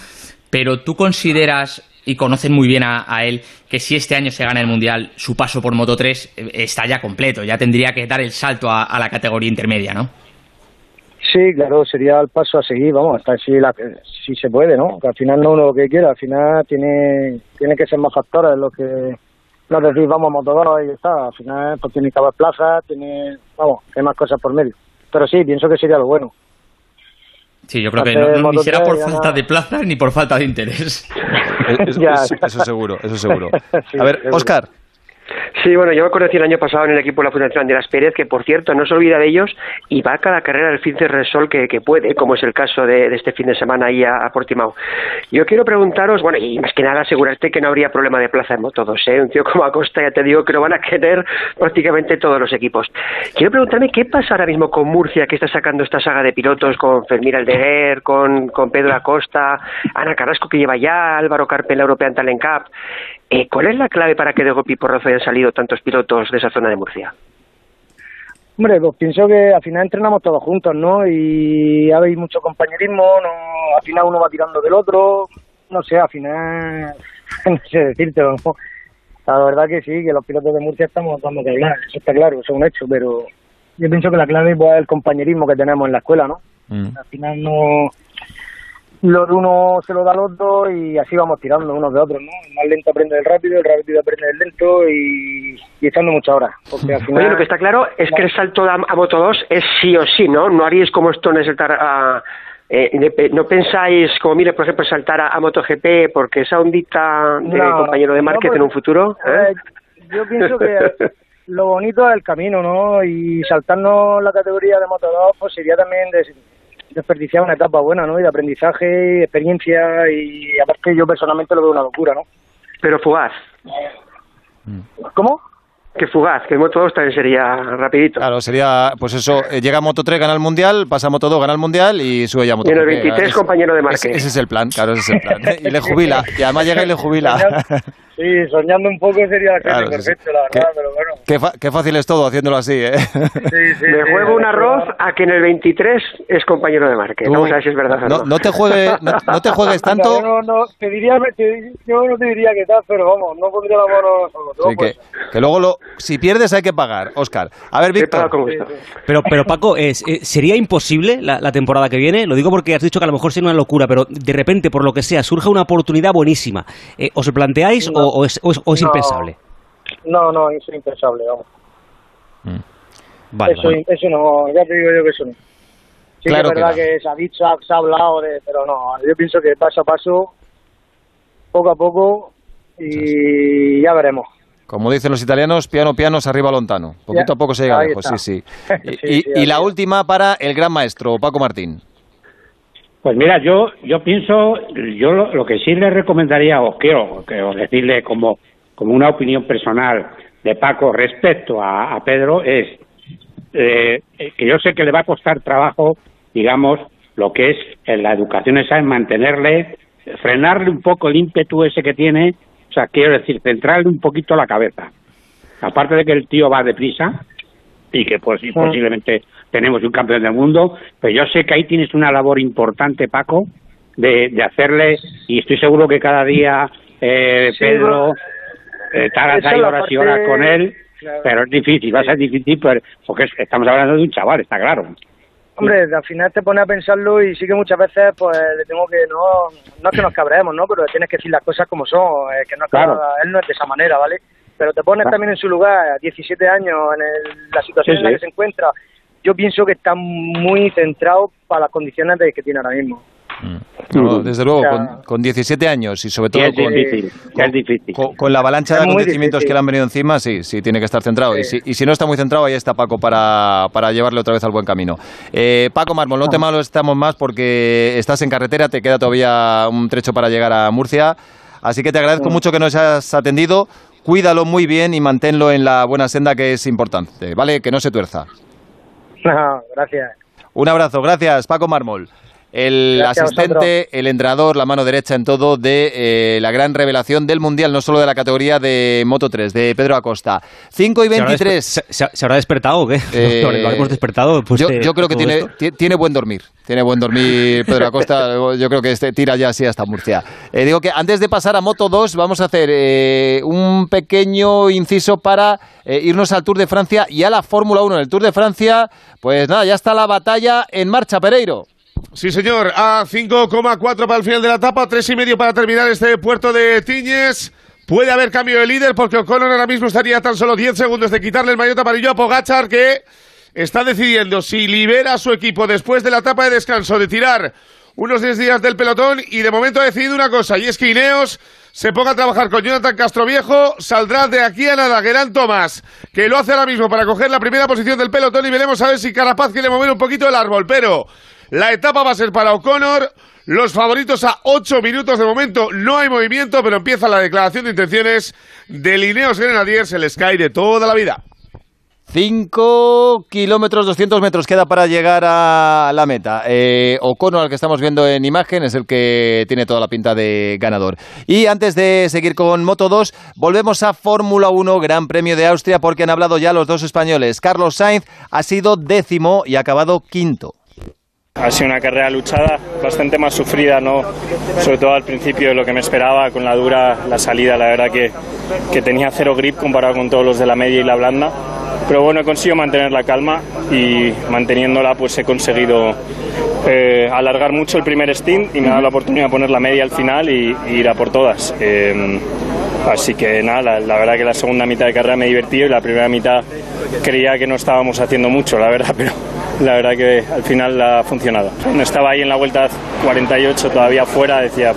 pero tú consideras y conoces muy bien a, él que si este año se gana el Mundial, su paso por Moto 3 eh, está ya completo, ya tendría que dar el salto a la categoría intermedia, ¿no? Sí, claro, sería el paso a seguir, vamos, hasta si, la, si se puede, ¿no? Que al final no uno lo que quiera, al final tiene, tiene que ser más factores los que no decir, vamos a Moto2 y ya está, al final pues tiene que haber plazas, tiene, vamos, hay más cosas por medio. Pero sí, pienso que sería lo bueno. Sí, yo creo que no, no- ni Moto3 será por falta no- de plazas ni por falta de interés. Eso, Ya. eso- eso seguro, eso seguro. Sí, A ver, seguro. Sí, bueno, yo me conocí el año pasado en el equipo de la Fundación Andrés Pérez, que por cierto no se olvida de ellos y va a cada carrera del fin de Resol que, que puede, como es el caso de, este fin de semana ahí a, Portimao. Yo quiero preguntaros, bueno, y más que nada asegurarte que no habría problema de plaza en Moto 2, ¿eh? Un tío como Acosta, ya te digo que lo van a querer prácticamente todos los equipos. Quiero preguntarme qué pasa ahora mismo con Murcia, que está sacando esta saga de pilotos con Fermín Aldeguer, con, con Pedro Acosta, Ana Carrasco que lleva ya, Álvaro Carpe en la European Talent Cup. Eh, ¿Cuál es la clave para que de golpe y porrazo hayan salido tantos pilotos de esa zona de Murcia? Hombre, pues pienso que al final entrenamos todos juntos, ¿no? Y hay mucho compañerismo, no, al final uno va tirando del otro, no sé, al final, no sé decirte, ¿no? La verdad que sí, que los pilotos de Murcia estamos dando que hablar, eso está claro, eso es un hecho, pero yo pienso que la clave pues, es el compañerismo que tenemos en la escuela, ¿no? Al final no lo de uno se lo da al otro y así vamos tirando unos de otros, ¿no? El más lento aprende del rápido, el rápido aprende del lento y, y echando muchas horas. Porque al final... Oye, lo que está claro es que el salto a, a Moto 2 es sí o sí, ¿no? No haríais como esto en saltar a... eh, de- no pensáis, como mire, por ejemplo, saltar a, a MotoGP porque esa ondita de No, compañero de no, Márquez pues, en un futuro... ¿eh? Eh, yo pienso que lo bonito es el camino, ¿no? Y saltarnos la categoría de Moto 2 pues sería también des- desperdiciar una etapa buena, ¿no? Y de aprendizaje, experiencia y aparte yo personalmente lo veo una locura, ¿no? Pero fugaz. ¿Cómo? Que fugaz, que el Moto 2 también sería rapidito. Claro, sería, pues eso, eh, llega a Moto 3, gana el Mundial, pasa a Moto 2, gana el Mundial y sube ya a Moto Y en el 3. 23 compañero de Márquez. Ese, ese es el plan, claro, ese es el plan. Y le jubila, y además llega y le jubila. Sí, soñando un poco sería el Claro, sí, sí. perfecto, la ¿Qué? verdad, pero bueno. Qué, fa- qué fácil es todo haciéndolo así, ¿eh? Me juego un arroz a que en el 23 es compañero de Vamos a ver si es verdad o no, no te juegue, no, no te juegues tanto. Yo no, no, te diría, te- yo no te diría que tal, pero vamos, no pondría la mano solo. Sí, que, que luego lo, si pierdes hay que pagar, Oscar. A ver, Víctor. Pero, pero Paco, es, eh, ¿sería imposible la, la temporada que viene? Lo digo porque has dicho que a lo mejor sería una locura, pero de repente, por lo que sea, surge una oportunidad buenísima. Eh, ¿Os lo planteáis o, o es, o es- o es No. impensable? No, no, es impensable, vamos. Vale, eso, vale. eso no, ya te digo yo que eso no. Sí Claro que es verdad no. que, se ha dicho, se ha hablado, de, pero no, yo pienso que paso a paso, poco a poco, y ya veremos. Como dicen los italianos, piano piano se arriba lontano. Poquito Ya, a poco se llega lejos, sí, sí. Y, Sí, y- sí, y así la última para el gran maestro, Paco Martín. Pues mira, yo yo pienso, yo lo, que sí le recomendaría, o quiero decirle como, como una opinión personal de Paco respecto a, a Pedro, es eh, que yo sé que le va a costar trabajo, digamos, lo que es en la educación esa, en mantenerle, frenarle un poco el ímpetu ese que tiene, o sea, quiero decir, centrarle un poquito la cabeza. Aparte de que el tío va deprisa, y que pues y posiblemente tenemos un campeón del mundo, pero yo sé que ahí tienes una labor importante, Paco, de, de hacerle, y estoy seguro que cada día eh, Sí, Pedro, eh, es ahí horas y horas con él, Claro. pero es difícil, va a ser difícil, pero- porque es- estamos hablando de un chaval, está claro. Hombre, al final te pones a pensarlo y sí que muchas veces pues le tengo que no no es que nos cabreemos, ¿no? Pero tienes que decir las cosas como son, eh, que no es Claro. él no es de esa manera, ¿vale? Pero te pones Claro. también en su lugar, a 17 años, en el- la situación Sí, en la sí. que se encuentra. Yo pienso que está muy centrado para las condiciones de que tiene ahora mismo. No, desde luego, O sea- con, con 17 años y sobre todo es con, difícil, con- es difícil. con- con la avalancha de acontecimientos difícil. que le han venido encima, sí, sí, tiene que estar centrado. Y, si, y si no está muy centrado, ahí está Paco para, para llevarle otra vez al buen camino. Eh, Paco Mármol, no te malo estamos más porque estás en carretera, te queda todavía un trecho para llegar a Murcia. Así que te agradezco Mm. mucho que nos hayas atendido. Cuídalo muy bien y manténlo en la buena senda que es importante, ¿vale? Que no se tuerza. Gracias. Un abrazo, gracias Paco Mármol. El Gracias asistente, el entrenador, la mano derecha en todo de eh, la gran revelación del Mundial, no solo de la categoría de Moto 3, de Pedro Acosta. 5 y ¿Se habrá 23. desper- ¿Se, se habrá despertado o qué? Eh, ¿Lo habremos despertado? yo, de yo creo que tiene, buen dormir. Tiene buen dormir Pedro Acosta. yo creo que este tira ya así hasta Murcia. Eh, digo que antes de pasar a Moto 2, vamos a hacer eh, un pequeño inciso para eh, irnos al Tour de Francia y a la Fórmula 1 en el Tour de Francia. Pues nada, ya está la batalla en marcha, Pereiro. Sí, señor. A 5,4 para el final de la etapa, tres y medio para terminar este puerto de Tiñes. Puede haber cambio de líder porque O'Connor ahora mismo estaría tan solo 10 segundos de quitarle el maillot amarillo a Pogachar que está decidiendo si libera a su equipo después de la etapa de descanso de tirar unos 10 días del pelotón y de momento ha decidido una cosa y es que Ineos se ponga a trabajar con Jonathan Castroviejo, saldrá de aquí a nada Gerán Tomás, que lo hace ahora mismo para coger la primera posición del pelotón y veremos a ver si Carapaz quiere mover un poquito el árbol, pero la etapa va a ser para O'Connor. Los favoritos a 8 minutos de momento. No hay movimiento, pero empieza la declaración de intenciones de Lineos Grenadiers, el Sky de toda la vida. 5 kilómetros, 200 metros queda para llegar a la meta. Eh, O'Connor, al que estamos viendo en imagen, es el que tiene toda la pinta de ganador. Y antes de seguir con Moto 2, volvemos a Fórmula 1, Gran Premio de Austria, porque han hablado ya los dos españoles. Carlos Sainz ha sido décimo y ha acabado quinto. Ha sido una carrera luchada, bastante más sufrida, ¿no? sobre todo al principio de lo que me esperaba, con la dura, la salida, la verdad que, que tenía cero grip comparado con todos los de la media y la blanda. Pero bueno, he conseguido mantener la calma y manteniéndola pues he conseguido eh, alargar mucho el primer stint y me ha dado la oportunidad de poner la media al final y, y ir a por todas. Eh, así que nada, la, la verdad que la segunda mitad de carrera me he divertido y la primera mitad creía que no estábamos haciendo mucho, la verdad, pero la verdad que al final ha funcionado. Estaba ahí en la vuelta 48 todavía fuera, decía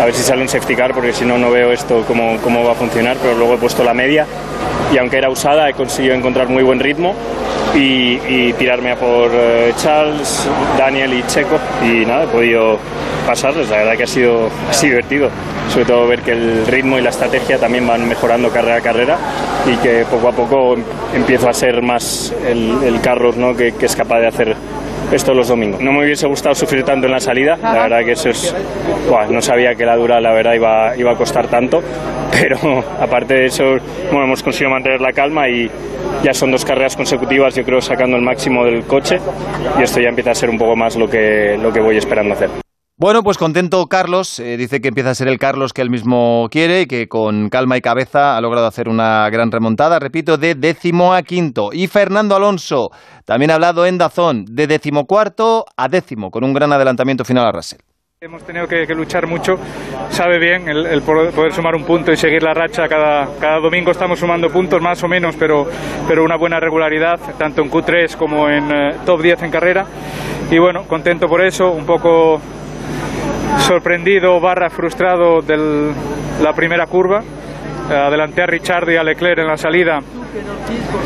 a ver si sale un safety car porque si no no veo esto cómo, cómo va a funcionar, pero luego he puesto la media y aunque era usada he conseguido encontrar muy buen ritmo y, y tirarme a por eh, Charles, Daniel y Checo y nada, he podido pasarles, la verdad que ha sido, ha sido divertido, sobre todo ver que el ritmo y la estrategia también van mejorando carrera a carrera y que poco a poco em- empiezo a ser más el, el Carlos ¿no? que, que es capaz de hacer esto los domingos. No me hubiese gustado sufrir tanto en la salida, la verdad que eso es... buah, no sabía que la dura, la verdad, iba, iba a costar tanto, pero aparte de eso, bueno, hemos conseguido mantener la calma y ya son dos carreras consecutivas, yo creo, sacando el máximo del coche y esto ya empieza a ser un poco más lo que, lo que voy esperando hacer. Bueno, pues contento Carlos, eh, dice que empieza a ser el Carlos que él mismo quiere y que con calma y cabeza ha logrado hacer una gran remontada, repito, de décimo a quinto. Y Fernando Alonso también ha hablado en Dazón, de decimocuarto a décimo, con un gran adelantamiento final a Russell. Hemos tenido que, que luchar mucho, sabe bien el, el poder sumar un punto y seguir la racha. Cada, cada domingo estamos sumando puntos más o menos, pero, pero una buena regularidad, tanto en Q3 como en eh, top 10 en carrera. Y bueno, contento por eso, un poco sorprendido barra frustrado de la primera curva. adelanté a Richard y a Leclerc en la salida,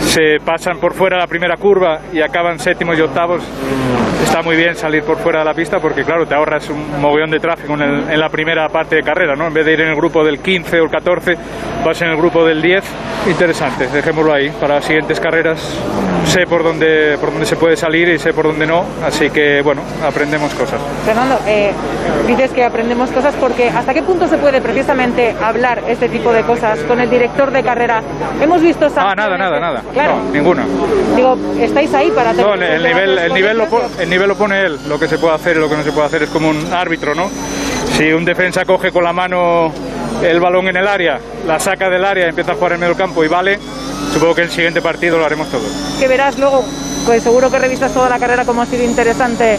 se pasan por fuera la primera curva y acaban séptimos y octavos. Está muy bien salir por fuera de la pista porque, claro, te ahorras un mogollón de tráfico en, el- en la primera parte de carrera, ¿no? En vez de ir en el grupo del 15 o el 14, vas en el grupo del 10. Interesante, dejémoslo ahí. Para las siguientes carreras sé por dónde, por dónde se puede salir y sé por dónde no, así que, bueno, aprendemos cosas. Fernando, eh, dices que aprendemos cosas porque ¿hasta qué punto se puede precisamente hablar este tipo de cosas con el director de carrera? Hemos visto Ah, nada, nada, nada. Claro. No, ninguna. Digo, estáis ahí para tener No, el, el nivel, el, nivel lo, el nivel lo pone él, lo que se puede hacer y lo que no se puede hacer es como un árbitro, ¿no? Si un defensa coge con la mano el balón en el área, la saca del área, empieza a jugar en medio campo y vale, supongo que el siguiente partido lo haremos todo. que verás luego, pues seguro que revisas toda la carrera como ha sido interesante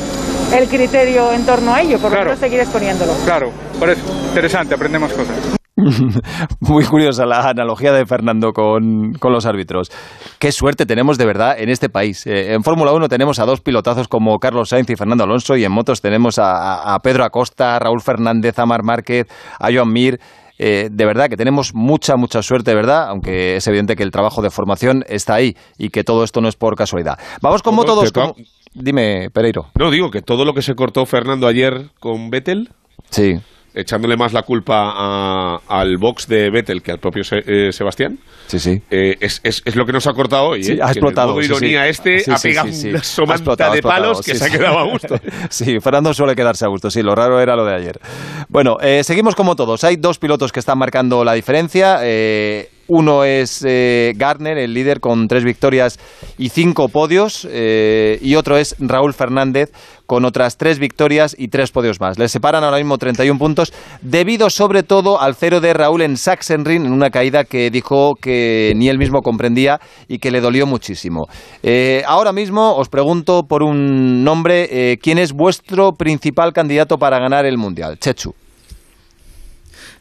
el criterio en torno a ello, por lo menos seguir exponiéndolo. Claro, por eso, interesante, aprendemos cosas. Muy curiosa la analogía de Fernando con, con los árbitros. Qué suerte tenemos de verdad en este país. Eh, en Fórmula 1 tenemos a dos pilotazos como Carlos Sainz y Fernando Alonso y en motos tenemos a, Pedro Acosta, a Raúl Fernández, a Mar Márquez, a Joan Mir. Eh, de verdad que tenemos mucha, mucha suerte, verdad, aunque es evidente que el trabajo de formación está ahí y que todo esto no es por casualidad. Vamos con Moto 2. Te to- como- Dime, Pereiro. No, digo que todo lo que se cortó Fernando ayer con Vettel. Sí. Echándole más la culpa a- al box de Vettel que al propio Se- eh, Sebastián. Sí, sí. Eh, es, es- es lo que nos ha cortado hoy. Sí, ¿eh? ha explotado. En el sí. ironía este Sí, ha pegado una somanta explotado, de palos que se ha quedado a gusto. Sí, Fernando suele quedarse a gusto. Sí, lo raro era lo de ayer. Bueno, eh, seguimos como todos. Hay dos pilotos que están marcando la diferencia. Eh, uno es eh, el líder, con tres victorias y cinco podios. eh, y otro es Raúl Fernández, con otras tres victorias y tres podios más. Les separan ahora mismo 31 puntos, debido sobre todo al cero de Raúl en Sachsenring, en una caída que dijo que ni él mismo comprendía y que le dolió muchísimo. Eh, ahora mismo os pregunto por un nombre, eh, ¿quién es vuestro principal candidato para ganar el Mundial? Chechu.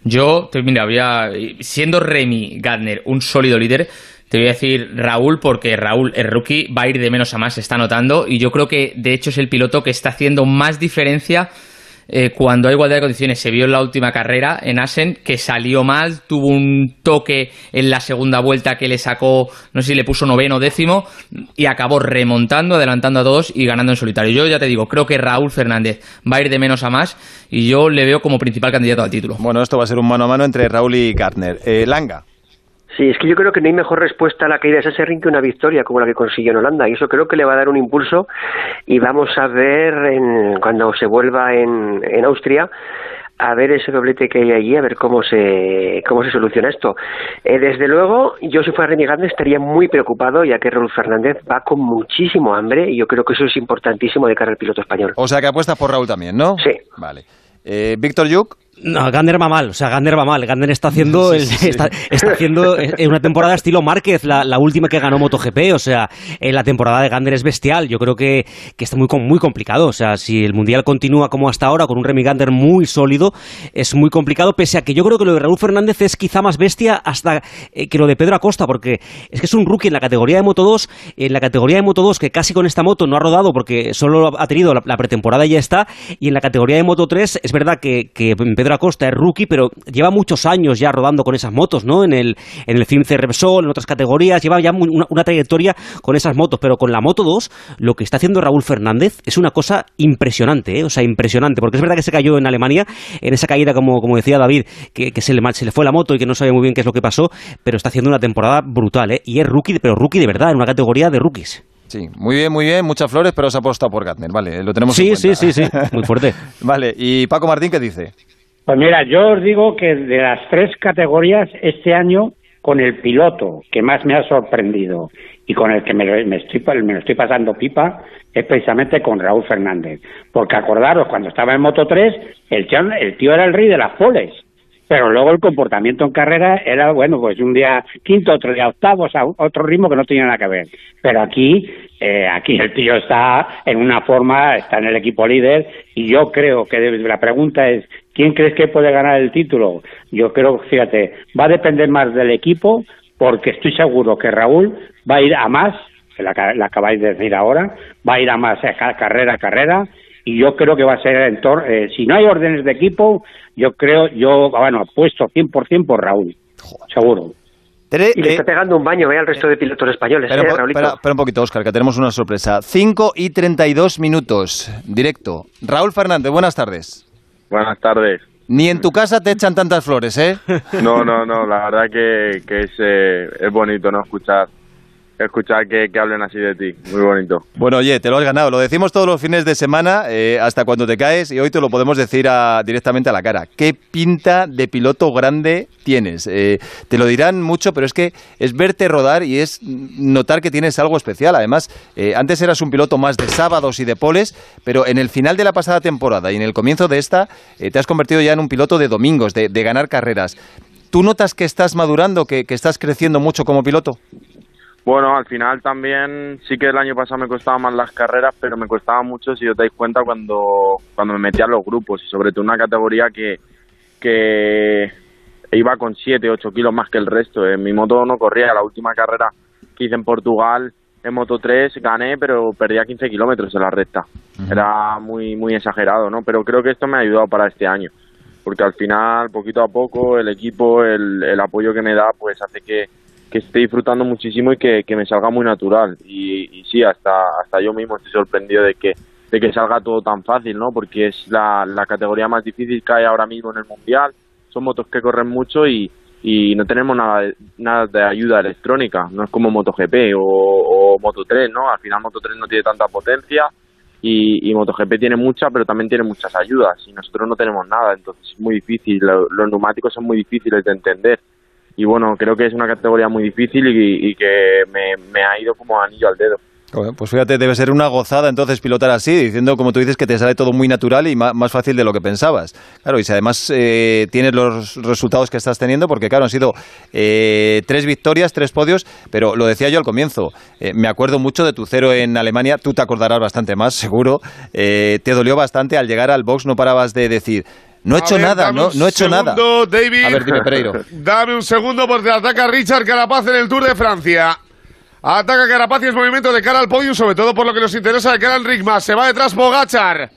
Yo, te- mira, voy a, siendo Remy Gardner un sólido líder, te voy a decir Raúl, porque Raúl, el rookie, va a ir de menos a más, se está notando, y yo creo que de hecho es el piloto que está haciendo más diferencia eh, cuando hay igualdad de condiciones. Se vio en la última carrera en Asen que salió mal, tuvo un toque en la segunda vuelta que le sacó, no sé si le puso noveno décimo, y acabó remontando, adelantando a todos y ganando en solitario. Yo ya te digo, creo que Raúl Fernández va a ir de menos a más, y yo le veo como principal candidato al título. Bueno, esto va a ser un mano a mano entre Raúl y Gardner. Eh, Langa. Sí, es que yo creo que no hay mejor respuesta a la caída de Sasserring que una victoria como la que consiguió en Holanda. Y eso creo que le va a dar un impulso. Y vamos a ver en- cuando se vuelva en, en Austria a ver ese doblete que hay allí, a ver cómo se cómo se soluciona esto. Eh, desde luego, yo si fuera Remy Gardner estaría muy preocupado, ya que Raúl Fernández va con muchísimo hambre y yo creo que eso es importantísimo de cara al piloto español. O sea que apuestas por Raúl también, ¿no? Sí. Vale. Eh, Víctor Yuk. No, Gander va mal, o sea, Gander va mal. Gander está haciendo, el- Sí, sí, sí. Está, está haciendo eh, una temporada estilo Márquez, la, la última que ganó MotoGP, o sea, eh, la temporada de Gander es bestial. Yo creo que, que está muy, muy complicado, o sea, si el Mundial continúa como hasta ahora, con un Remy Gander muy sólido, es muy complicado, pese a que yo creo que lo de Raúl Fernández es quizá más bestia hasta eh, que lo de Pedro Acosta, porque es que es un rookie en la categoría de Moto 2, en la categoría de Moto 2 que casi con esta moto no ha rodado porque solo ha tenido la, la pretemporada y ya está, y en la categoría de Moto 3 es verdad que, que Pedro Acosta es rookie, pero lleva muchos años ya rodando con esas motos, ¿no? En el, en el FIMC Repsol, en otras categorías, lleva ya una, una trayectoria con esas motos, pero con la Moto 2 lo que está haciendo Raúl Fernández es una cosa impresionante, ¿eh? O sea, impresionante, porque es verdad que se cayó en Alemania, en esa caída, como, como decía David, que, que se, le, se le fue la moto y que no sabía muy bien qué es lo que pasó, pero está haciendo una temporada brutal, ¿eh? Y es rookie, pero rookie de verdad, en una categoría de rookies. Sí, muy bien, muy bien, muchas flores, pero se ha apostado por Gardner, vale, lo tenemos Sí, en cuenta. sí, sí, sí, muy fuerte. vale, y Paco Martín, ¿qué dice? Pues mira, yo os digo que de las tres categorías este año, con el piloto que más me ha sorprendido y con el que me, estoy, lo estoy pasando pipa, es precisamente con Raúl Fernández. Porque acordaros, cuando estaba en Moto 3, el, tío- el tío era el rey de las poles. Pero luego el comportamiento en carrera era, bueno, pues un día quinto, otro día octavo, o sea, otro ritmo que no tenía nada que ver. Pero aquí, eh, aquí el tío está en una forma, está en el equipo líder, y yo creo que la pregunta es, ¿quién crees que puede ganar el título? Yo creo, fíjate, va a depender más del equipo, porque estoy seguro que Raúl va a ir a más, que la, la acabáis de decir ahora, va a ir a más a ca- carrera a carrera, y yo creo que va a ser en tor- eh, si no hay órdenes de equipo, yo creo, yo, bueno, apuesto 100% por Raúl. seguro. y le está pegando un baño ¿eh? al resto de pilotos españoles. Espera, ¿eh, espera un poquito, Oscar, que tenemos una sorpresa. 5 y 32 minutos, directo. Raúl Fernández, buenas tardes. Buenas tardes. Ni en tu casa te echan tantas flores, ¿eh? No, no, no, la verdad que, que es, eh, es bonito, ¿no? Escuchar, escuchar que, que hablen así de ti. Muy bonito. Bueno, oye, te lo has ganado. Lo decimos todos los fines de semana eh, hasta cuando te caes y hoy te lo podemos decir directamente a la cara. ¿Qué pinta de piloto grande tienes? Eh, te lo dirán mucho, pero es que es verte rodar y es notar que tienes algo especial. Además, eh, antes eras un piloto más de sábados y de poles, pero en el final de la pasada temporada y en el comienzo de esta eh, te has convertido ya en un piloto de domingos, de, de ganar carreras. ¿Tú notas que estás madurando, que, que estás creciendo mucho como piloto? Bueno, al final también sí que el año pasado me costaban más las carreras, pero me costaba mucho, si os dais cuenta, cuando, cuando me metía en los grupos y sobre todo en una categoría que, que iba con 7, 8 kilos más que el resto. En mi moto no corría, la última carrera que hice en Portugal en Moto 3 gané, pero perdía 15 kilómetros en la recta. Era muy, muy exagerado, ¿no? Pero creo que esto me ha ayudado para este año, porque al final, poquito a poco, el equipo, el, el apoyo que me da, pues hace que, que esté disfrutando muchísimo y que, que me salga muy natural. Y, y sí, hasta, hasta yo mismo estoy sorprendido de que, de que salga todo tan fácil, ¿no? Porque es la, la categoría más difícil que hay ahora mismo en el Mundial. Son motos que corren mucho y, y no tenemos nada nada de ayuda electrónica. No es como MotoGP o, o Moto3, ¿no? Al final Moto3 no tiene tanta potencia y, y MotoGP tiene mucha, pero también tiene muchas ayudas y nosotros no tenemos nada. Entonces es muy difícil. Lo- los neumáticos son muy difíciles de entender y bueno, creo que es una categoría muy difícil y, que me, ha ido como anillo al dedo. Pues fíjate, debe ser una gozada entonces pilotar así, diciendo, como tú dices, que te sale todo muy natural y más, fácil de lo que pensabas. Claro, y si además eh, tienes los resultados que estás teniendo, porque claro, han sido eh, tres victorias, tres podios, pero lo decía yo al comienzo, eh, me acuerdo mucho de tu cero en Alemania, tú te acordarás bastante más, seguro, Eh, te dolió bastante al llegar al box, no parabas de decir, no he hecho ver, nada, no, no he hecho nada. segundo, David. A ver, dime, Pereiro. Dame un segundo porque ataca Richard Carapaz en el Tour de Francia. Ataca Carapaz y es movimiento de cara al podio, sobre todo por lo que nos interesa de cara al Rigma. Se va detrás Bogachar.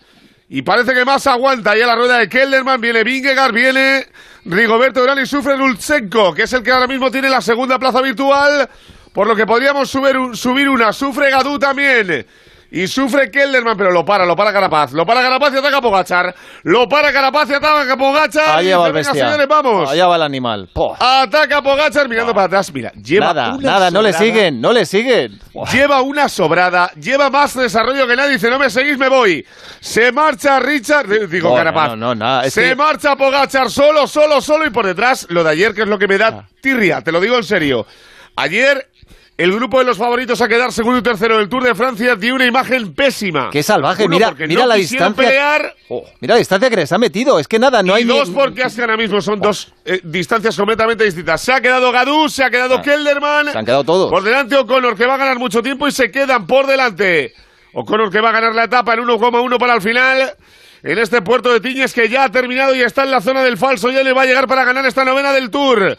Y parece que más aguanta. Y a la rueda de Kellerman viene Vingegaard, viene Rigoberto Urán y sufre Lutsenko, que es el que ahora mismo tiene la segunda plaza virtual. Por lo que podríamos subir, un- subir una. Sufre Gadú también. Y sufre Kellerman, pero lo para, lo para Carapaz. Lo para Carapaz y ataca Pogachar. Lo para Carapaz y ataca Pogachar. Allá va el dice, "Venga, bestia. señores, vamos. Allá va el animal. Poh. Ataca Pogachar mirando para atrás. Mira, lleva Nada, una nada, no le siguen, no le siguen. Lleva una sobrada, lleva más desarrollo que nadie. Dice, no me seguís, me voy. Se marcha Richard, digo Carapaz. no, no, nada, es Se que- marcha Pogachar solo, solo, solo. Y por detrás, lo de ayer, que es lo que me da Ah. tirria, te lo digo en serio. Ayer, el grupo de los favoritos a quedar segundo y tercero del Tour de Francia dio una imagen pésima. Qué salvaje, Uno, mira, porque mira no la distancia. pelear. Oh, mira la distancia que les ha metido. Es que nada, no y hay ni- dos porque es que ahora mismo son dos eh, distancias completamente distintas. Se ha quedado Gadú, se ha quedado Ah, Kelderman. se han quedado todos. Por delante O'Connor, que va a ganar mucho tiempo y se quedan por delante. O'Connor que va a ganar la etapa en 1,1 para el final. En este puerto de Tiñes que ya ha terminado y está en la zona del falso. Ya le va a llegar para ganar esta novena del Tour.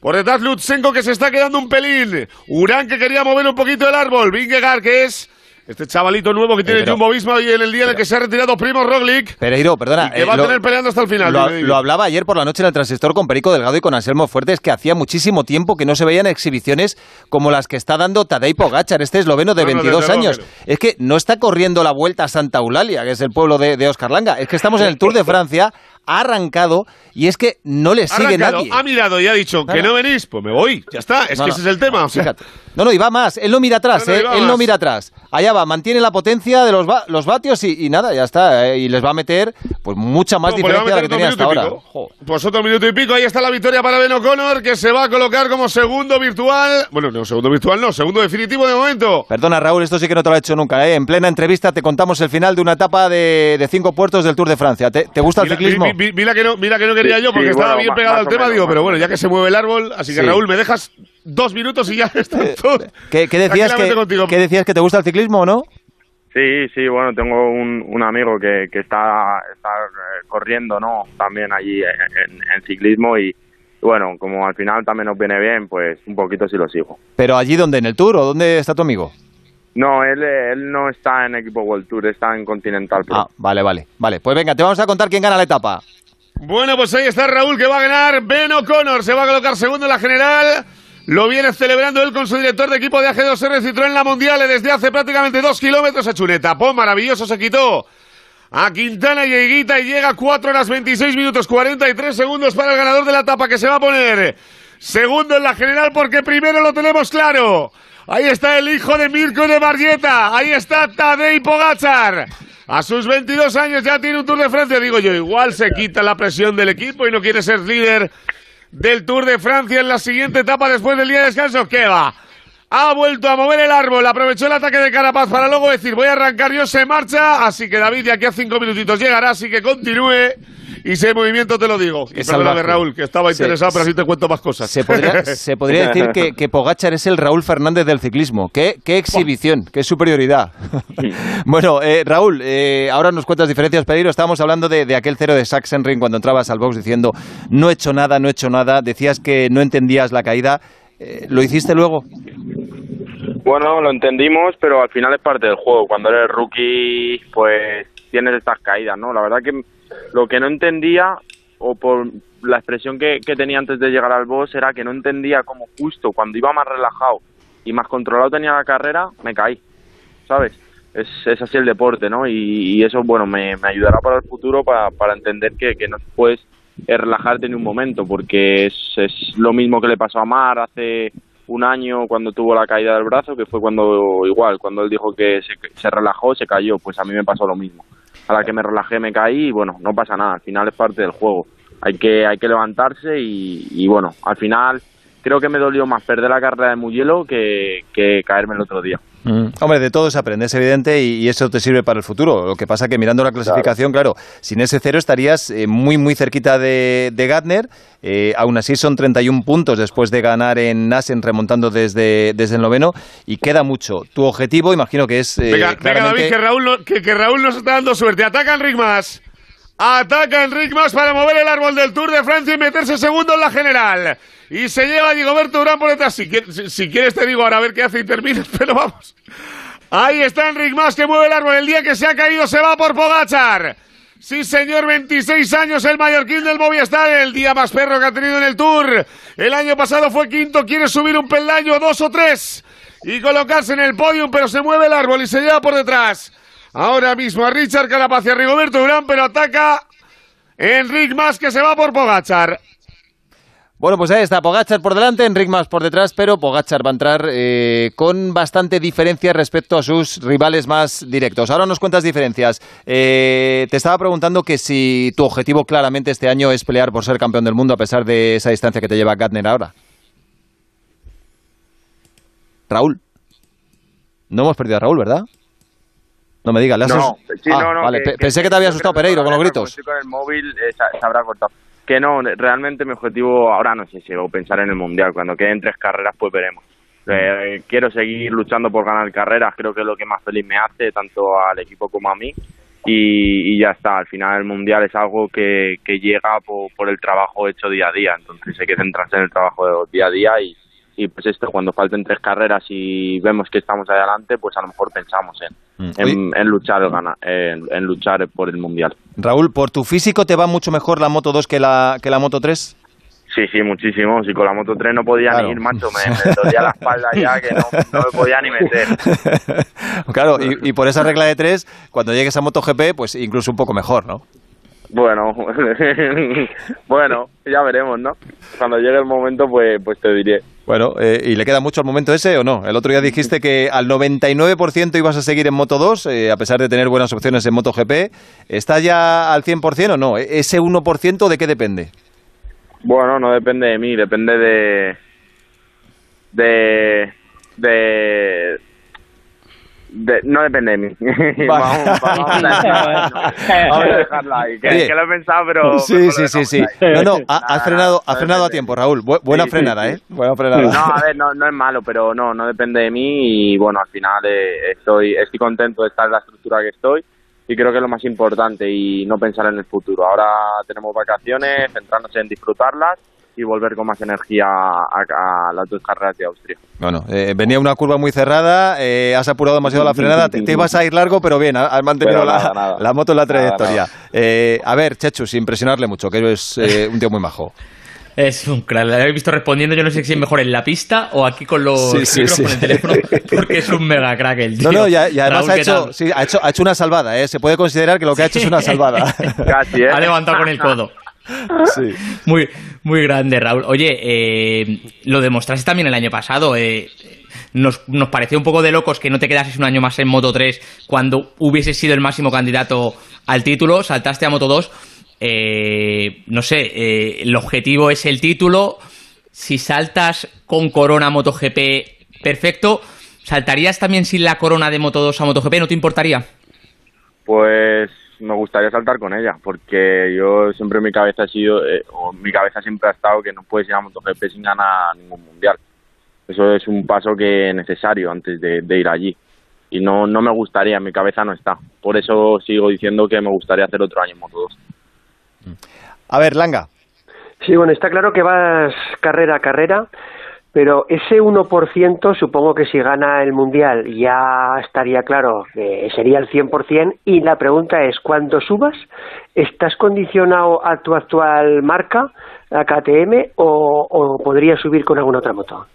Por detrás Lutsenko que se está quedando un pelín. Urán que quería mover un poquito el árbol. Vingegaard que es este chavalito nuevo que tiene pero- Jumbo Visma y en el día en el que se ha retirado Primo Roglic. Pereiro, perdona. Y que eh, va a lo- tener peleando hasta el final. Lo, hablaba ayer por la noche en el transistor con Perico Delgado y con Anselmo Fuertes que hacía muchísimo tiempo que no se veían exhibiciones como las que está dando Tadej Pogacar, este esloveno de No, no, 22 desde luego años. Es que no está corriendo la vuelta a Santa Eulalia, que es el pueblo de, de Oscar Langa. Es que estamos en el Tour de Francia, ha arrancado y es que no le Ha sigue arrancado, nadie. ha mirado y ha dicho que no venís, pues me voy. Ya está, es No, que no. ese es el tema. o sea. Fíjate. No, no, y va más. Él no mira atrás, No, ¿eh? Él no mira atrás. Allá va, mantiene la potencia de los, va- los vatios y, y nada, ya está. ¿eh? Y les va a meter pues mucha más pues diferencia de la que tenía hasta ahora. Pues otro minuto y pico, ahí está la victoria para Ben O'Connor, que se va a colocar como segundo virtual. Bueno, no, segundo virtual no, segundo definitivo de momento. Perdona, Raúl, esto sí que no te lo he hecho nunca. ¿eh? En plena entrevista te contamos el final de una etapa de, de cinco puertos del Tour de Francia. ¿Te, te gusta el Mira, ciclismo? Mi- mi- mira que no, mira que no quería yo porque sí, estaba bueno, bien pegado más al tema, menos, digo, más pero bueno, ya que se mueve el árbol, así que Sí. Raúl, me dejas dos minutos y ya está todo. ¿Qué, qué decías que, contigo. qué decías que te gusta el ciclismo o no? Sí, sí, bueno, tengo un, un amigo que, que está, está eh, corriendo, ¿no? También allí en, en ciclismo y, bueno, como al final también nos viene bien, pues un poquito sí lo sigo. Pero allí donde, en el Tour o dónde está tu amigo? No, él, él no está en equipo World Tour, está en Continental Pro. Ah, vale, vale. Vale, pues venga, te vamos a contar quién gana la etapa. Bueno, pues ahí está Raúl que va a ganar. Ben O'Connor se va a colocar segundo en la general. Lo viene celebrando él con su director de equipo de AG2R Citroën La Mundial desde hace prácticamente dos kilómetros. Ha hecho un etapón maravilloso, se quitó a Quintana y Higuita y llega a 4 horas 26 minutos 43 segundos para el ganador de la etapa que se va a poner segundo en la general porque primero lo tenemos claro. Ahí está el hijo de Mirko de Marrieta. Ahí está Tadej Pogachar. A sus 22 años ya tiene un Tour de Francia. Digo yo, igual se quita la presión del equipo y no quiere ser líder del Tour de Francia en la siguiente etapa después del día de descanso. ¿Qué va? Ha vuelto a mover el árbol, aprovechó el ataque de Carapaz para luego decir voy a arrancar yo, se marcha. Así que David de aquí a cinco minutitos llegará, así que continúe. Y ese movimiento te lo digo. Y Es perdóname. Raúl, que estaba interesado, pero así te cuento más cosas. Se podría, se podría decir que, que Pogachar es el Raúl Fernández del ciclismo. Qué, qué exhibición, qué superioridad. bueno, eh, Raúl, eh, ahora nos cuentas diferencias, peligro. Estábamos hablando de, de aquel cero de Sachsenring cuando entrabas al box diciendo no he hecho nada, no he hecho nada. Decías que no entendías la caída. Eh, ¿Lo hiciste luego? Bueno, lo entendimos, pero al final es parte del juego. Cuando eres rookie, pues tienes estas caídas, ¿no? La verdad que lo que no entendía, o por la expresión que, tenía antes de llegar al boss, era que no entendía cómo justo cuando iba más relajado y más controlado tenía la carrera, me caí, ¿sabes? Es, es así el deporte, ¿no? Y, eso, bueno, me, ayudará para el futuro para, para entender que, que no puedes eh, relajarte ni un momento, porque es, es lo mismo que le pasó a Mar hace un año cuando tuvo la caída del brazo, que fue cuando igual, cuando él dijo que se, se relajó, se cayó, pues a mí me pasó lo mismo. A la que me relajé me caí y bueno, no pasa nada, al final es parte del juego. Hay que, hay que levantarse y, bueno, al final creo que me dolió más perder la carrera de Mugello que, que caerme el otro día. Hombre, de todo se aprende, es evidente, y, y eso te sirve para el futuro. Lo que pasa que mirando la clasificación, claro, sin ese cero estarías eh, muy, muy cerquita de, de Gardner. Eh, aún así son 31 puntos después de ganar en Nassen remontando desde, desde el noveno y queda mucho. Tu objetivo, imagino que es eh, Venga. David, que Raúl, no- que, que Raúl nos está dando suerte. Ataca Enric Mas. Ataca Enric Mas para mover el árbol del Tour de Francia y meterse segundo en la general. Y se lleva a Durán por detrás. Si, si- si quieres te digo ahora a ver qué hace y termina, pero vamos. Ahí está Enric Mas que mueve el árbol. El día que se ha caído se va por Pogachar. Sí, señor, 26 años, el mallorquín del Movistar, el día más perro que ha tenido en el Tour. El año pasado fue quinto, quiere subir un peldaño, dos o tres, y colocarse en el podio, pero se mueve el árbol y se lleva por detrás. Ahora mismo a Richard Carapaz y a Rigoberto Durán, pero ataca Enric Mas que se va por Pogachar. Bueno, pues ahí está, Pogachar por delante, Enric más por detrás, pero Pogachar va a entrar eh, con bastante diferencia respecto a sus rivales más directos. Ahora nos cuentas diferencias. Eh, te estaba preguntando que si tu objetivo claramente este año es pelear por ser campeón del mundo a pesar de esa distancia que te lleva Gardner ahora. Raúl. No hemos perdido a Raúl, ¿verdad? No me digas, le has No, sí, Ah, no, no, vale, pe- pensé que te había asustado Pereiro con los gritos. estoy con el móvil, eh, se, habrá cortado. Que no, realmente mi objetivo ahora no sé si o pensar en el Mundial. Cuando queden tres carreras, pues veremos. Eh, quiero seguir luchando por ganar carreras, creo que es lo que más feliz me hace, tanto al equipo como a mí. Y, y ya está, al final el Mundial es algo que, que llega por, por el trabajo hecho día a día. Entonces hay que centrarse en el trabajo de día a día y, y pues esto, cuando falten tres carreras y vemos que estamos adelante, pues a lo mejor pensamos en, Mm. en, en luchar en, en luchar por el mundial. Raúl, ¿por tu físico te va mucho mejor la Moto 2 que la, que la Moto 3? Sí, sí, muchísimo. Si con la Moto 3 no podía Claro. ni ir, macho, me, me dolía la espalda ya que no, no me podía ni meter. Claro, y, y por esa regla de tres, cuando llegues a MotoGP, pues incluso un poco mejor, ¿no? Bueno, bueno, ya veremos, ¿no? Cuando llegue el momento, pues, pues te diré. Bueno, eh, ¿y le queda mucho al momento ese o no? El otro día dijiste que al 99% ibas a seguir en Moto 2, eh, a pesar de tener buenas opciones en MotoGP. ¿Está ya al 100% o no? ¿E- ¿Ese 1% de qué depende? Bueno, no depende de mí, depende de. de. de. De- no depende de mí. vamos, vamos a, dejarla ahí. Que, lo he pensado, pero. Sí, sí, sí, sí. No, no, ha- frenado, no frenado a tiempo, Raúl. Bu- buena Sí, sí, frenada, sí. ¿eh? Buena frenada. No, a ver, no, no es malo, pero no, no depende de mí y bueno, al final eh, estoy, estoy contento de estar en la estructura que estoy y creo que es lo más importante y no pensar en el futuro. Ahora tenemos vacaciones, centrarnos en disfrutarlas y volver con más energía a, a las dos carreras de Austria. Bueno, eh, venía una curva muy cerrada, eh, has apurado demasiado la frenada, te, te ibas a ir largo, pero bien, has mantenido la, nada, la moto en la trayectoria. Nada, Eh, a ver, Chechu, sin presionarle mucho, que es eh, un tío muy majo. Es un crack. La he visto respondiendo, yo no sé si es mejor en la pista o aquí con los Sí, sí, micros sí. con el teléfono, porque es un mega crack el tío. No, no, y, además Raúl, ha ¿qué hecho, ha, hecho, ha hecho una salvada, ¿eh? se puede considerar que lo que ha hecho es una salvada. Casi, ¿eh? Ha levantado con el codo. Sí. Muy, muy grande, Raúl. Oye, eh, lo demostraste también el año pasado. eh, nos, nos pareció un poco de locos que no te quedases un año más en Moto 3 cuando hubieses sido el máximo candidato al título. Saltaste a Moto 2. eh, no sé, eh, el objetivo es el título. Si saltas con Corona MotoGP, perfecto. ¿Saltarías también sin la Corona de Moto 2 a MotoGP? ¿No te importaría? Pues me gustaría saltar con ella, porque yo siempre en mi cabeza ha sido, eh, o mi cabeza siempre ha estado que no puedes ir a MotoGP sin ganar ningún mundial. Eso es un paso que es necesario antes de, de ir allí. Y no, no me gustaría, en mi cabeza no está. Por eso sigo diciendo que me gustaría hacer otro año en Moto 2. A ver, Langa. Sí, bueno, está claro que vas carrera a carrera, pero ese 1% supongo que si gana el Mundial ya estaría claro que sería el 100%. Y la pregunta es, cuando subas, ¿estás condicionado a tu actual marca, a KTM, o, o podrías subir con alguna otra moto?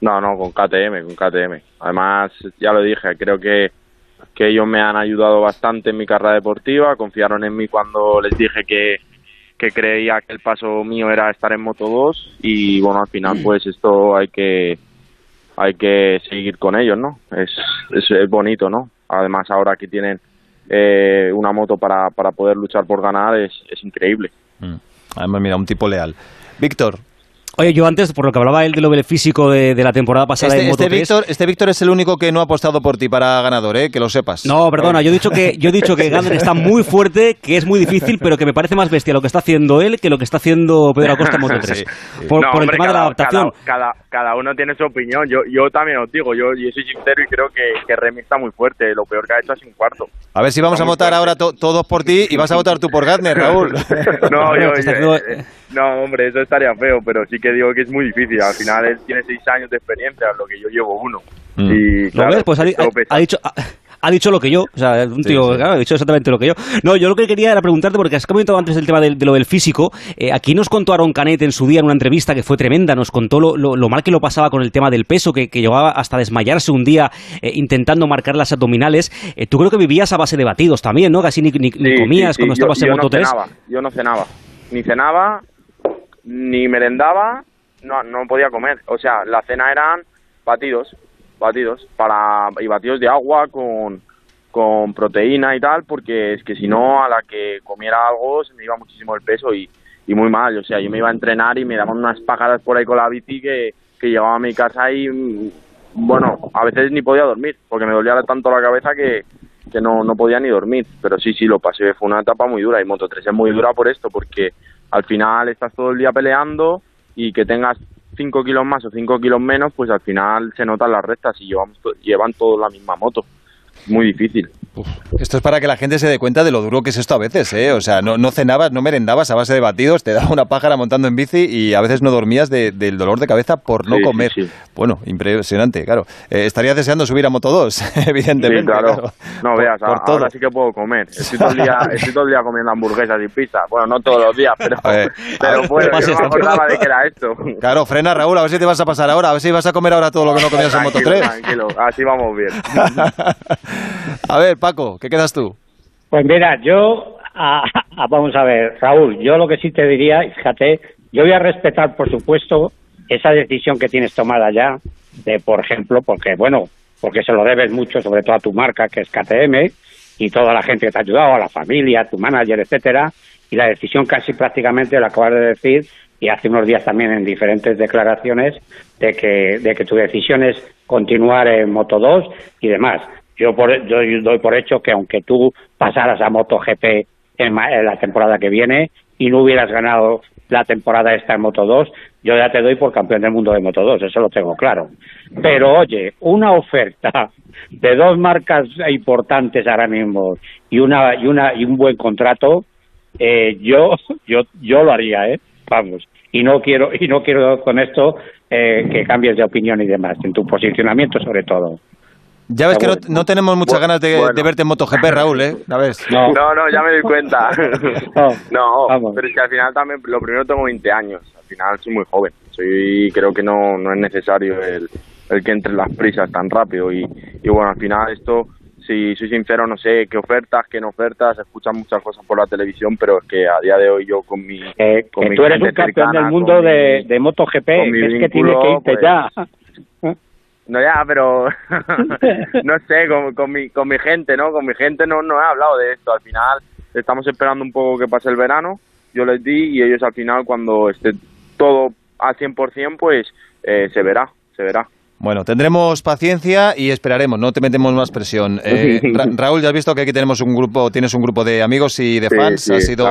No, no, con KTM, con KTM. Además, ya lo dije, creo que, que ellos me han ayudado bastante en mi carrera deportiva, confiaron en mí cuando les dije que, que creía que el paso mío era estar en Moto 2 y bueno, al final pues esto hay que hay que seguir con ellos, ¿no? Es, es, es bonito, ¿no? Además ahora que tienen eh, una moto para, para poder luchar por ganar es, es increíble. Además, mira, un tipo leal. Víctor. Oye, yo antes, por lo que hablaba él de lo del físico de, de la temporada pasada Este, en Moto este 3, Víctor, este Víctor es el único que no ha apostado por ti para ganador, ¿eh? que lo sepas. No, perdona, yo he dicho que yo he dicho que Gander está muy fuerte, que es muy difícil, pero que me parece más bestia lo que está haciendo él que lo que está haciendo Pedro Acosta en Moto 3. Por, No, por el tema de la adaptación. Cada, cada, cada uno tiene su opinión. Yo, yo también os digo, yo, yo soy sincero y creo que, que Remy está muy fuerte. Lo peor que ha hecho es un cuarto. A ver si vamos a Está votar ahora to- todos por ti y vas a votar tú por Gardner, Raúl. No, yo, eh, no, hombre, eso estaría feo, pero sí que digo que es muy difícil. Al final él tiene seis años de experiencia, lo que yo llevo uno. Mm. Y ¿Lo claro, ves? Pues ha, dicho... Ha, ha dicho lo que yo, o sea, un Sí, tío, sí. claro, ha dicho exactamente lo que yo. No, yo lo que quería era preguntarte, porque has comentado antes el tema del- de, lo del físico, eh, aquí nos contó Aaron Canet en su día en una entrevista que fue tremenda, nos contó lo, lo- lo mal que lo pasaba con el tema del peso, que, que llegaba hasta desmayarse un día eh, intentando marcar las abdominales. Eh, tú creo que vivías a base de batidos también, ¿no? Casi ni, ni- ni comías sí, sí, cuando yo- estabas en yo Moto no 3. Cenaba, yo no cenaba. Ni cenaba, ni merendaba, no, no podía comer. O sea, la cena eran batidos, batidos, para, y batidos de agua con, con proteína y tal, porque es que si no, a la que comiera algo se me iba muchísimo el peso y, y muy mal. O sea, yo me iba a entrenar y me daban unas pájaras por ahí con la bici que, que llegaba a mi casa y, mm, bueno, a veces ni podía dormir, porque me dolía tanto la cabeza que, que no, no podía ni dormir. Pero sí, sí, lo pasé, fue una etapa muy dura y Moto 3 es muy dura por esto, porque al final estás todo el día peleando y que tengas 5 kilos más o 5 kilos menos, pues al final se notan las rectas y llevamos llevan todos la misma moto. Muy difícil. Esto es para que la gente se dé cuenta de lo duro que es esto a veces, ¿eh? O sea, no, no cenabas, no merendabas a base de batidos, te daba una pájara montando en bici y a veces no dormías de- del dolor de cabeza por no Sí, comer. sí. Bueno, impresionante, claro. Eh, estarías deseando subir a Moto 2, evidentemente. Sí, claro. No Por- veas, por todo. ahora sí que puedo comer. Estoy todo, el día, estoy todo el día comiendo hamburguesas y pizza. Bueno, no todos los días, pero, ver, pero bueno, pases yo no me acordaba de que era esto. Claro, frena Raúl, a ver si te vas a pasar ahora, a ver si vas a comer ahora todo lo que no comías en Moto Tranquilo, 3. tranquilo, así vamos bien. A ver, Paco, ¿qué quedas tú? Pues mira, yo, a- vamos a ver, Raúl, yo lo que sí te diría, fíjate, yo voy a respetar, por supuesto, esa decisión que tienes tomada ya, de, por ejemplo, porque, bueno, porque se lo debes mucho, sobre todo a tu marca, que es KTM, y toda la gente que te ha ayudado, a la familia, a tu manager, etcétera, y la decisión casi prácticamente la acabas de decir, y hace unos días también en diferentes declaraciones, de que, de que tu decisión es continuar en Moto 2 y demás. Yo, por, yo doy por hecho que aunque tú pasaras a MotoGP en, en la temporada que viene y no hubieras ganado la temporada esta en Moto 2, yo ya te doy por campeón del mundo de Moto 2, eso lo tengo claro. Pero oye, una oferta de dos marcas importantes ahora mismo y una y una y un buen contrato, eh, yo yo yo lo haría, ¿eh? Vamos. y no quiero y no quiero con esto eh, que cambies de opinión y demás, en tu posicionamiento sobre todo. Ya ves que no, no tenemos muchas ganas de, de verte en MotoGP, Raúl, ¿eh? Ya ves. No, no, ya me doy cuenta. no, pero es que al final también, lo primero tengo 20 años, al final soy muy joven, soy creo que no, no es necesario el, el que entre las prisas tan rápido y, y bueno, al final esto si soy sincero, no sé qué ofertas, qué no ofertas, se escuchan muchas cosas por la televisión, pero es que a día de hoy yo con mi. Eh, con que mi tú eres un campeón cercana, del mundo de, mi- de MotoGP, es que tiene que irte pues, ya. No, ya, pero no sé, con, con, mi, con mi gente, ¿no? Con mi gente no, no he hablado de esto. Al final estamos esperando un poco que pase el verano, yo les di y ellos al final cuando esté todo al 100%, pues eh, se verá, se verá. Bueno, tendremos paciencia y esperaremos, no te metemos más presión. Eh, Ra- Raúl, ya has visto que aquí tenemos un grupo, tienes un grupo de amigos y de Sí, fans, sí, ha sido...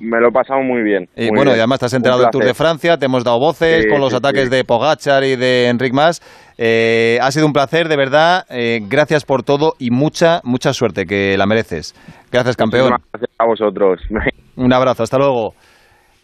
me lo he pasado muy bien. Y muy bueno, y además te has enterado del Tour de. Francia, te hemos dado voces Sí, con los ataques de Pogachar y de Enric Mas. Eh, ha sido un placer, de verdad. Eh, gracias por todo y mucha, mucha suerte, que la mereces. Gracias, campeón. Muchísimas gracias a vosotros. Un abrazo, hasta luego.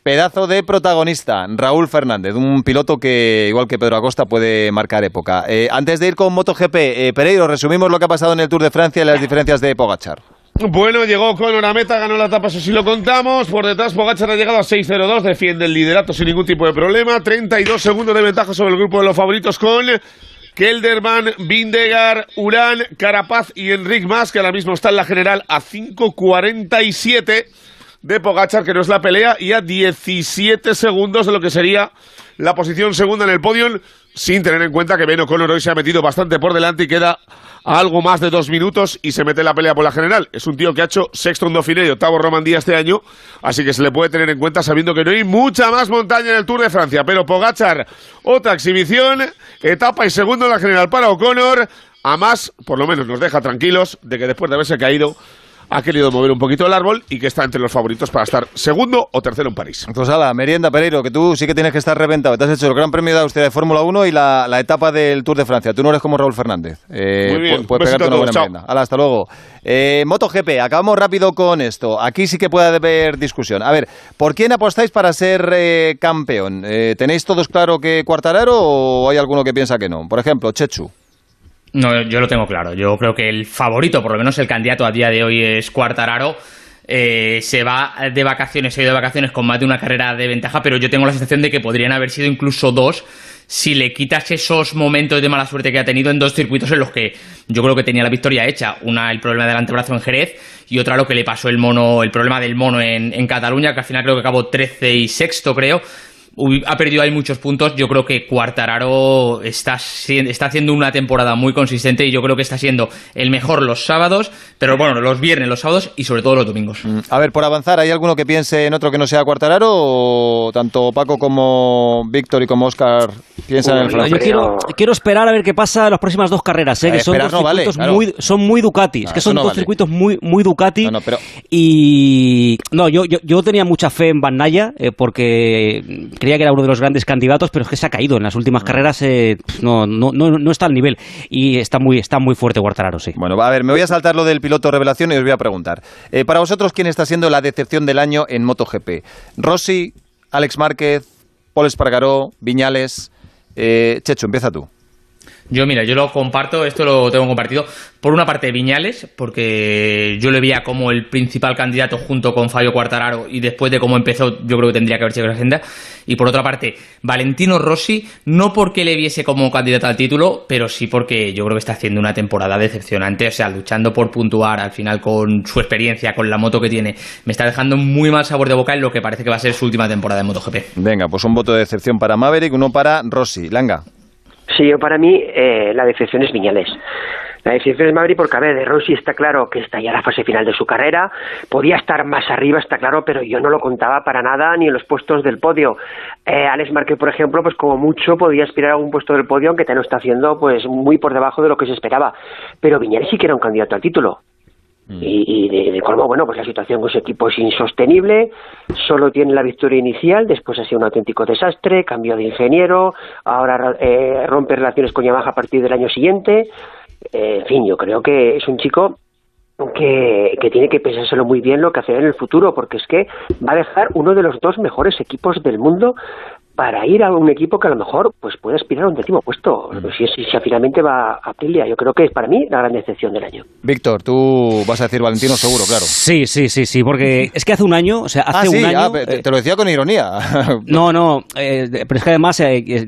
Pedazo de protagonista, Raúl Fernández, un piloto que, igual que Pedro Acosta, puede marcar época. Eh, antes de ir con MotoGP, eh, Pereiro, resumimos lo que ha pasado en el Tour de Francia y las diferencias de Pogachar. Bueno, llegó Conor a meta, ganó la etapa, eso sí lo contamos. Por detrás, Pogacar ha llegado a 6.02, defiende el liderato sin ningún tipo de problema. 32 segundos de ventaja sobre el grupo de los favoritos con Kelderman, Vindegar, Urán, Carapaz y Enric Mas, que ahora mismo está en la general a 5.47 de Pogachar, que no es la pelea, y a 17 segundos de lo que sería la posición segunda en el podio, sin tener en cuenta que Ben O'Connor hoy se ha metido bastante por delante y queda algo más de dos minutos y se mete la pelea por la general. Es un tío que ha hecho sexto en Dauphiné y octavo Romandía este año, así que se le puede tener en cuenta sabiendo que no hay mucha más montaña en el Tour de Francia. Pero Pogachar, otra exhibición, etapa y segundo en la general para O'Connor. A más, por lo menos nos deja tranquilos de que después de haberse caído ha querido mover un poquito el árbol y que está entre los favoritos para estar segundo o tercero en París. Pues ala, merienda, Pereiro, que tú sí que tienes que estar reventado. Te has hecho el Gran Premio de Austria de Fórmula 1 y la, la etapa del Tour de Francia. Tú no eres como Raúl Fernández. Eh, Muy bien, pu- Puedes pegarte una buena merienda. Ala, hasta luego. Eh, MotoGP, acabamos rápido con esto. Aquí sí que puede haber discusión. A ver, ¿por quién apostáis para ser eh, campeón? Eh, ¿Tenéis todos claro que Cuartararo o hay alguno que piensa que no? Por ejemplo, Chechu. No, yo lo tengo claro. Yo creo que el favorito, por lo menos el candidato a día de hoy es Cuartararo. Eh, se va de vacaciones, se ha ido de vacaciones con más de una carrera de ventaja, pero yo tengo la sensación de que podrían haber sido incluso dos si le quitas esos momentos de mala suerte que ha tenido en dos circuitos en los que yo creo que tenía la victoria hecha. Una, el problema del antebrazo en Jerez y otra lo que le pasó el mono, el problema del mono en, en Cataluña, que al final creo que acabó 13 y sexto, creo. Ha perdido ahí muchos puntos. Yo creo que Cuartararo está, está haciendo una temporada muy consistente y yo creo que está siendo el mejor los sábados, pero bueno, los viernes, los sábados y sobre todo los domingos. A ver, por avanzar, ¿hay alguno que piense en otro que no sea Cuartararo o tanto Paco como Víctor y como Oscar piensan en el Yo francés? quiero, quiero esperar a ver qué pasa en las próximas dos carreras, ¿eh? Que son dos no vale, circuitos claro. muy, son muy Ducati, es que son no dos vale. circuitos muy, muy Ducati. No, no, pero- Y no, yo, yo, yo tenía mucha fe en Van Naya, eh, porque creía que era uno de los grandes candidatos, pero es que se ha caído en las Ah. últimas carreras, eh, no, no, no, no está al nivel y está muy, está muy fuerte Guartararo, sí. Bueno, a ver, me voy a saltar lo del piloto revelación y os voy a preguntar. Eh, para vosotros, ¿quién está siendo la decepción del año en MotoGP? ¿Rossi, Alex Márquez, Paul Espargaró, Viñales? Eh, Checho, empieza tú. Yo, mira, yo lo comparto, esto lo tengo compartido. Por una parte, Viñales, porque yo le veía como el principal candidato junto con Fabio Quartararo y después de cómo empezó, yo creo que tendría que haber sido la agenda. Y por otra parte, Valentino Rossi, no porque le viese como candidato al título, pero sí porque yo creo que está haciendo una temporada decepcionante, o sea, luchando por puntuar al final con su experiencia, con la moto que tiene. Me está dejando muy mal sabor de boca en lo que parece que va a ser su última temporada en MotoGP. Venga, pues un voto de decepción para Maverick, uno para Rossi. Langa. Sí, para mí eh, la decepción es Viñales. La decepción es Madrid porque, a ver, de Rossi está claro que está ya la fase final de su carrera, podía estar más arriba, está claro, pero yo no lo contaba para nada ni en los puestos del podio. Eh, Alex Márquez, por ejemplo, pues como mucho podía aspirar a un puesto del podio, aunque te está haciendo pues muy por debajo de lo que se esperaba. Pero Viñales sí que era un candidato al título. Y, y de, de colmo, bueno, pues la situación con ese equipo es insostenible, solo tiene la victoria inicial, después ha sido un auténtico desastre, cambió de ingeniero, ahora eh, rompe relaciones con Yamaha a partir del año siguiente. Eh, en fin, yo creo que es un chico que, que tiene que pensárselo muy bien lo que hacer en el futuro, porque es que va a dejar uno de los dos mejores equipos del mundo para ir a un equipo que a lo mejor pues puede aspirar a un décimo puesto. Si, si, si finalmente va a Aprilia, yo creo que es para mí la gran decepción del año. Víctor, tú vas a decir Valentino seguro, claro. Sí, sí, sí, sí, porque es que hace un año, o sea, hace ah, sí, un año... ah, te, te lo decía con ironía. No, no, eh, pero es que además eh, eh,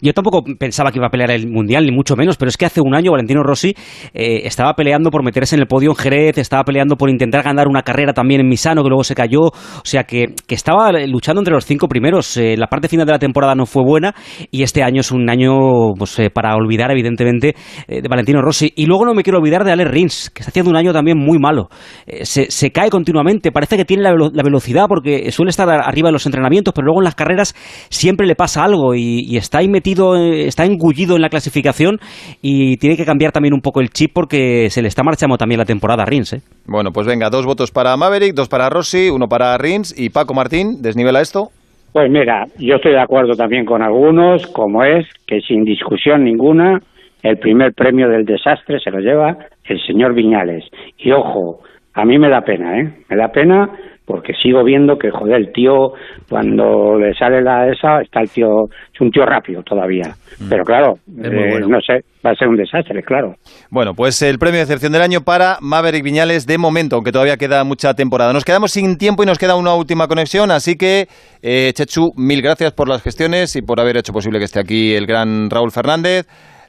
yo tampoco pensaba que iba a pelear el Mundial, ni mucho menos, pero es que hace un año Valentino Rossi eh, estaba peleando por meterse en el podio en Jerez, estaba peleando por intentar ganar una carrera también en Misano, que luego se cayó, o sea, que, que estaba luchando entre los cinco primeros. Eh, la parte final de la temporada no fue buena y este año es un año pues, eh, para olvidar, evidentemente, eh, de Valentino Rossi. Y luego no me quiero olvidar de Ale Rins, que está haciendo un año también muy malo. Eh, se, se, cae continuamente, parece que tiene la, velocidad porque suele estar arriba en los entrenamientos, pero luego en las carreras siempre le pasa algo y, y está ahí metido, está engullido en la clasificación y tiene que cambiar también un poco el chip porque se le está marchando también la temporada a Rins. Bueno, pues venga, dos votos para Maverick, dos para Rossi, uno para Rins y Paco Martín, desnivela esto. Pues mira, yo estoy de acuerdo también con algunos, como es que sin discusión ninguna el primer premio del desastre se lo lleva el señor Viñales. Y ojo, a mí me da pena, ¿eh? Me da pena porque sigo viendo que, joder, el tío, cuando le sale la esa, está el tío, es un tío rápido todavía. Mm. Pero claro, eh, bueno. no sé, va a ser un desastre, claro. Bueno, pues el premio de excepción del año para Maverick Viñales de momento, aunque todavía queda mucha temporada. Nos quedamos sin tiempo y nos queda una última conexión, así que, eh, Chechu, mil gracias por las gestiones y por haber hecho posible que esté aquí el gran Raúl Fernández.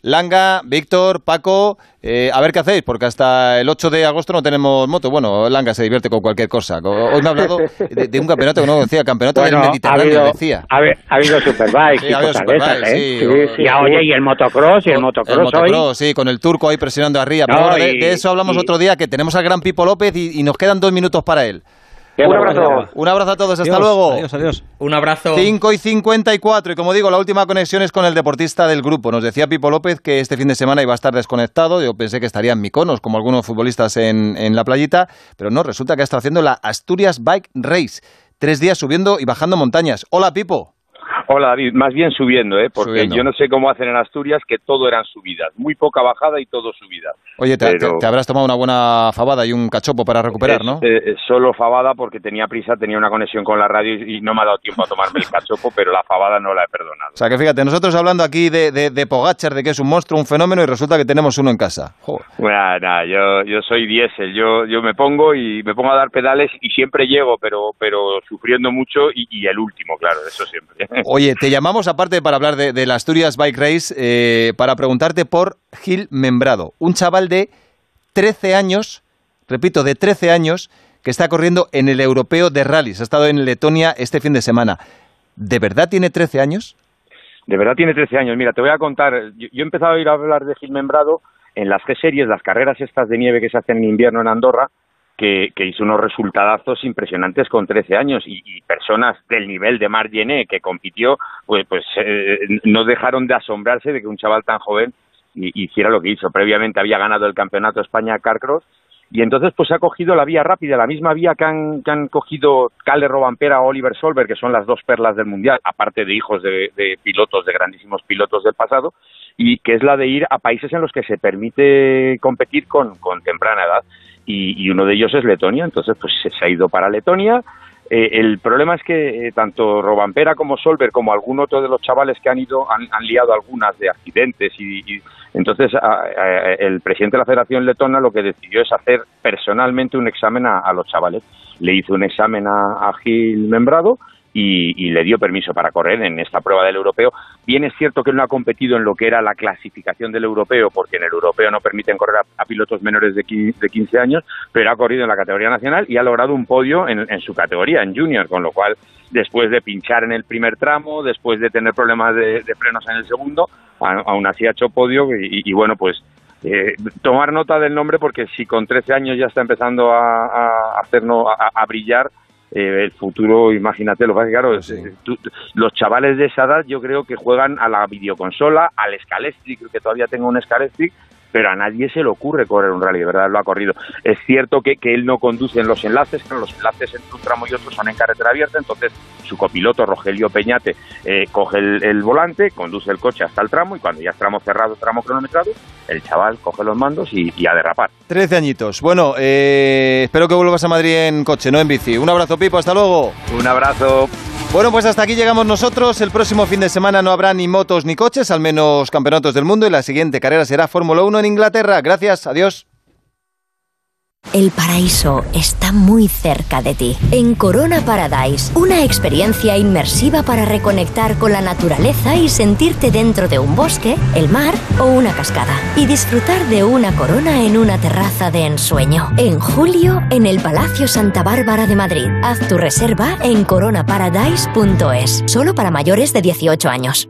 Langa, Víctor, Paco, eh, a ver qué hacéis, porque hasta el 8 de agosto no tenemos moto. Bueno, Langa se divierte con cualquier cosa. Hoy me ha hablado de, de un campeonato que no decía, campeonato bueno, del Mediterráneo, ha habido, decía. Ha, ha habido Superbike Sí, y ha habido cosas Superbike, de esas, ¿eh? sí, Sí, sí. Ya, oye, y el motocross, y el motocross, El motocross, hoy. sí, con el turco ahí presionando arriba. Pero No, bueno, de, y- de eso hablamos y- otro día, que tenemos al gran Pipo López y, y nos quedan dos minutos para él. Un abrazo. Un abrazo a todos, hasta Adiós, luego. Adiós, adiós. Un abrazo. 5 y 54. Y como digo, la última conexión es con el deportista del grupo. Nos decía Pipo López que este fin de semana iba a estar desconectado. Yo pensé que estaría en Miconos, como algunos futbolistas en, en la playita. Pero no, resulta que ha estado haciendo la Asturias Bike Race. Tres días subiendo y bajando montañas. Hola, Pipo. Hola David, más bien subiendo, ¿eh? porque Subiendo. yo no sé cómo hacen en Asturias que todo eran subidas, muy poca bajada y todo subidas. Oye, te, Pero- te- te habrás tomado una buena fabada y un cachopo para recuperar, ¿no? eh, eh, solo fabada porque tenía prisa, tenía una conexión con la radio y, y no me ha dado tiempo a tomarme el cachopo, pero la fabada no la he perdonado. O sea que fíjate, nosotros hablando aquí de, de, de Pogacar, de que es un monstruo, un fenómeno, y resulta que tenemos uno en casa. Joder. Bueno, nada, yo, yo soy diésel, yo, yo me pongo y me pongo a dar pedales y siempre llego, pero, pero sufriendo mucho y, y el último, claro, eso siempre. Oye, te llamamos aparte para hablar de, de la Asturias Bike Race, eh, para preguntarte por Gil Membrado, un chaval de 13 años, repito, de 13 años, que está corriendo en el europeo de rallies. Ha estado en Letonia este fin de semana. ¿De verdad tiene 13 años? De verdad tiene 13 años. Mira, te voy a contar. Yo, yo he empezado a ir a hablar de Gil Membrado en las G-Series, las carreras estas de nieve que se hacen en invierno en Andorra, que, hizo unos resultadazos impresionantes con 13 años y, y personas del nivel de Mar Gené que compitió, pues, pues eh, no dejaron de asombrarse de que un chaval tan joven hi- hiciera lo que hizo. Previamente había ganado el campeonato España Carcross y entonces pues ha cogido la vía rápida, la misma vía que han, que han cogido Calle Robampera o Oliver Solberg, que son las dos perlas del mundial, aparte de hijos de, de pilotos, de grandísimos pilotos del pasado, y que es la de ir a países en los que se permite competir con, con temprana edad. Y, y uno de ellos es Letonia, entonces pues se ha ido para Letonia. Eh, el problema es que eh, tanto Robampera como Solberg, como algún otro de los chavales que han ido, han, liado algunas de accidentes y, y entonces a- a- el presidente de la Federación Letona lo que decidió es hacer personalmente un examen a, los chavales. Le hizo un examen a Gil Membrado y, y le dio permiso para correr en esta prueba del europeo. Bien es cierto que no ha competido en lo que era la clasificación del europeo, porque en el europeo no permiten correr a, pilotos menores de 15, de 15 años, pero ha corrido en la categoría nacional y ha logrado un podio en, en su categoría, en junior, con lo cual, después de pinchar en el primer tramo, después de tener problemas de, de frenos en el segundo, aún así ha hecho podio y, bueno, pues eh, tomar nota del nombre porque si con 13 años ya está empezando a, hacernos a brillar eh, el futuro, imagínate, lo que claro, tú- tú- los chavales de esa edad yo creo que juegan a la videoconsola, al Scalextric, que todavía tengo un Scalextric, pero a nadie se le ocurre correr un rally, de verdad lo ha corrido. Es cierto que, que él no conduce en los enlaces, pero los enlaces entre un tramo y otro son en carretera abierta, entonces su copiloto Rogelio Peñate eh, coge el, el volante, conduce el coche hasta el tramo y cuando ya es tramo cerrado, tramo cronometrado, el chaval coge los mandos y, y a derrapar. Trece añitos. Bueno, eh, espero que vuelvas a Madrid en coche, no en bici. Un abrazo, Pipo, hasta luego. Un abrazo. Bueno, pues hasta aquí llegamos nosotros. El próximo fin de semana no habrá ni motos ni coches, al menos campeonatos del mundo, y la siguiente carrera será Fórmula 1 en Inglaterra. Gracias, adiós. El paraíso está muy cerca de ti. En Corona Paradise, una experiencia inmersiva para reconectar con la naturaleza y sentirte dentro de un bosque, el mar o una cascada. Y disfrutar de una corona en una terraza de ensueño. En julio, en el Palacio Santa Bárbara de Madrid. Haz tu reserva en coronaparadise.es. Solo para mayores de 18 años.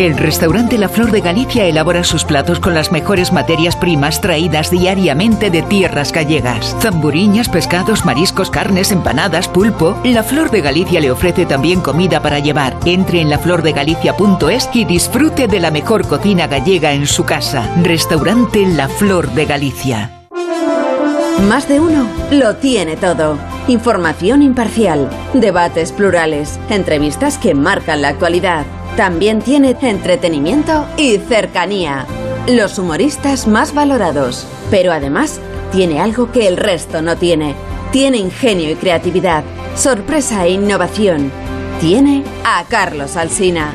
El restaurante La Flor de Galicia elabora sus platos con las mejores materias primas traídas diariamente de tierras gallegas. Zamburiñas, pescados, mariscos, carnes, empanadas, pulpo. La Flor de Galicia le ofrece también comida para llevar. Entre en laflordegalicia.es y disfrute de la mejor cocina gallega en su casa. Restaurante La Flor de Galicia. Más de uno lo tiene todo. Información imparcial, debates plurales, entrevistas que marcan la actualidad. También tiene entretenimiento y cercanía. Los humoristas más valorados. Pero además tiene algo que el resto no tiene. Tiene ingenio y creatividad, sorpresa e innovación. Tiene a Carlos Alsina.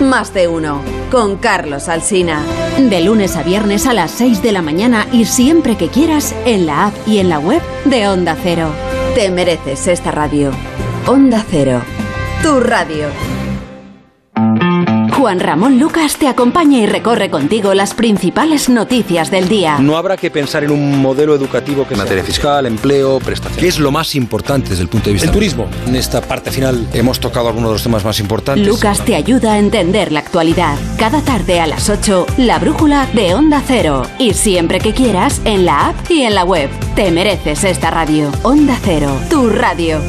Más de uno. Con Carlos Alsina. De lunes a viernes a las 6 de la mañana y siempre que quieras en la app y en la web de Onda Cero. Te mereces esta radio. Onda Cero. Tu radio. Juan Ramón Lucas te acompaña y recorre contigo las principales noticias del día. No habrá que pensar en un modelo educativo que materia fiscal, empleo, prestaciones. ¿Qué es lo más importante desde el punto de vista? El turismo. En esta parte final hemos tocado algunos de los temas más importantes. Lucas te ayuda a entender la actualidad. Cada tarde a las 8, la brújula de Onda Cero. Y siempre que quieras, en la app y en la web. Te mereces esta radio. Onda Cero, tu radio.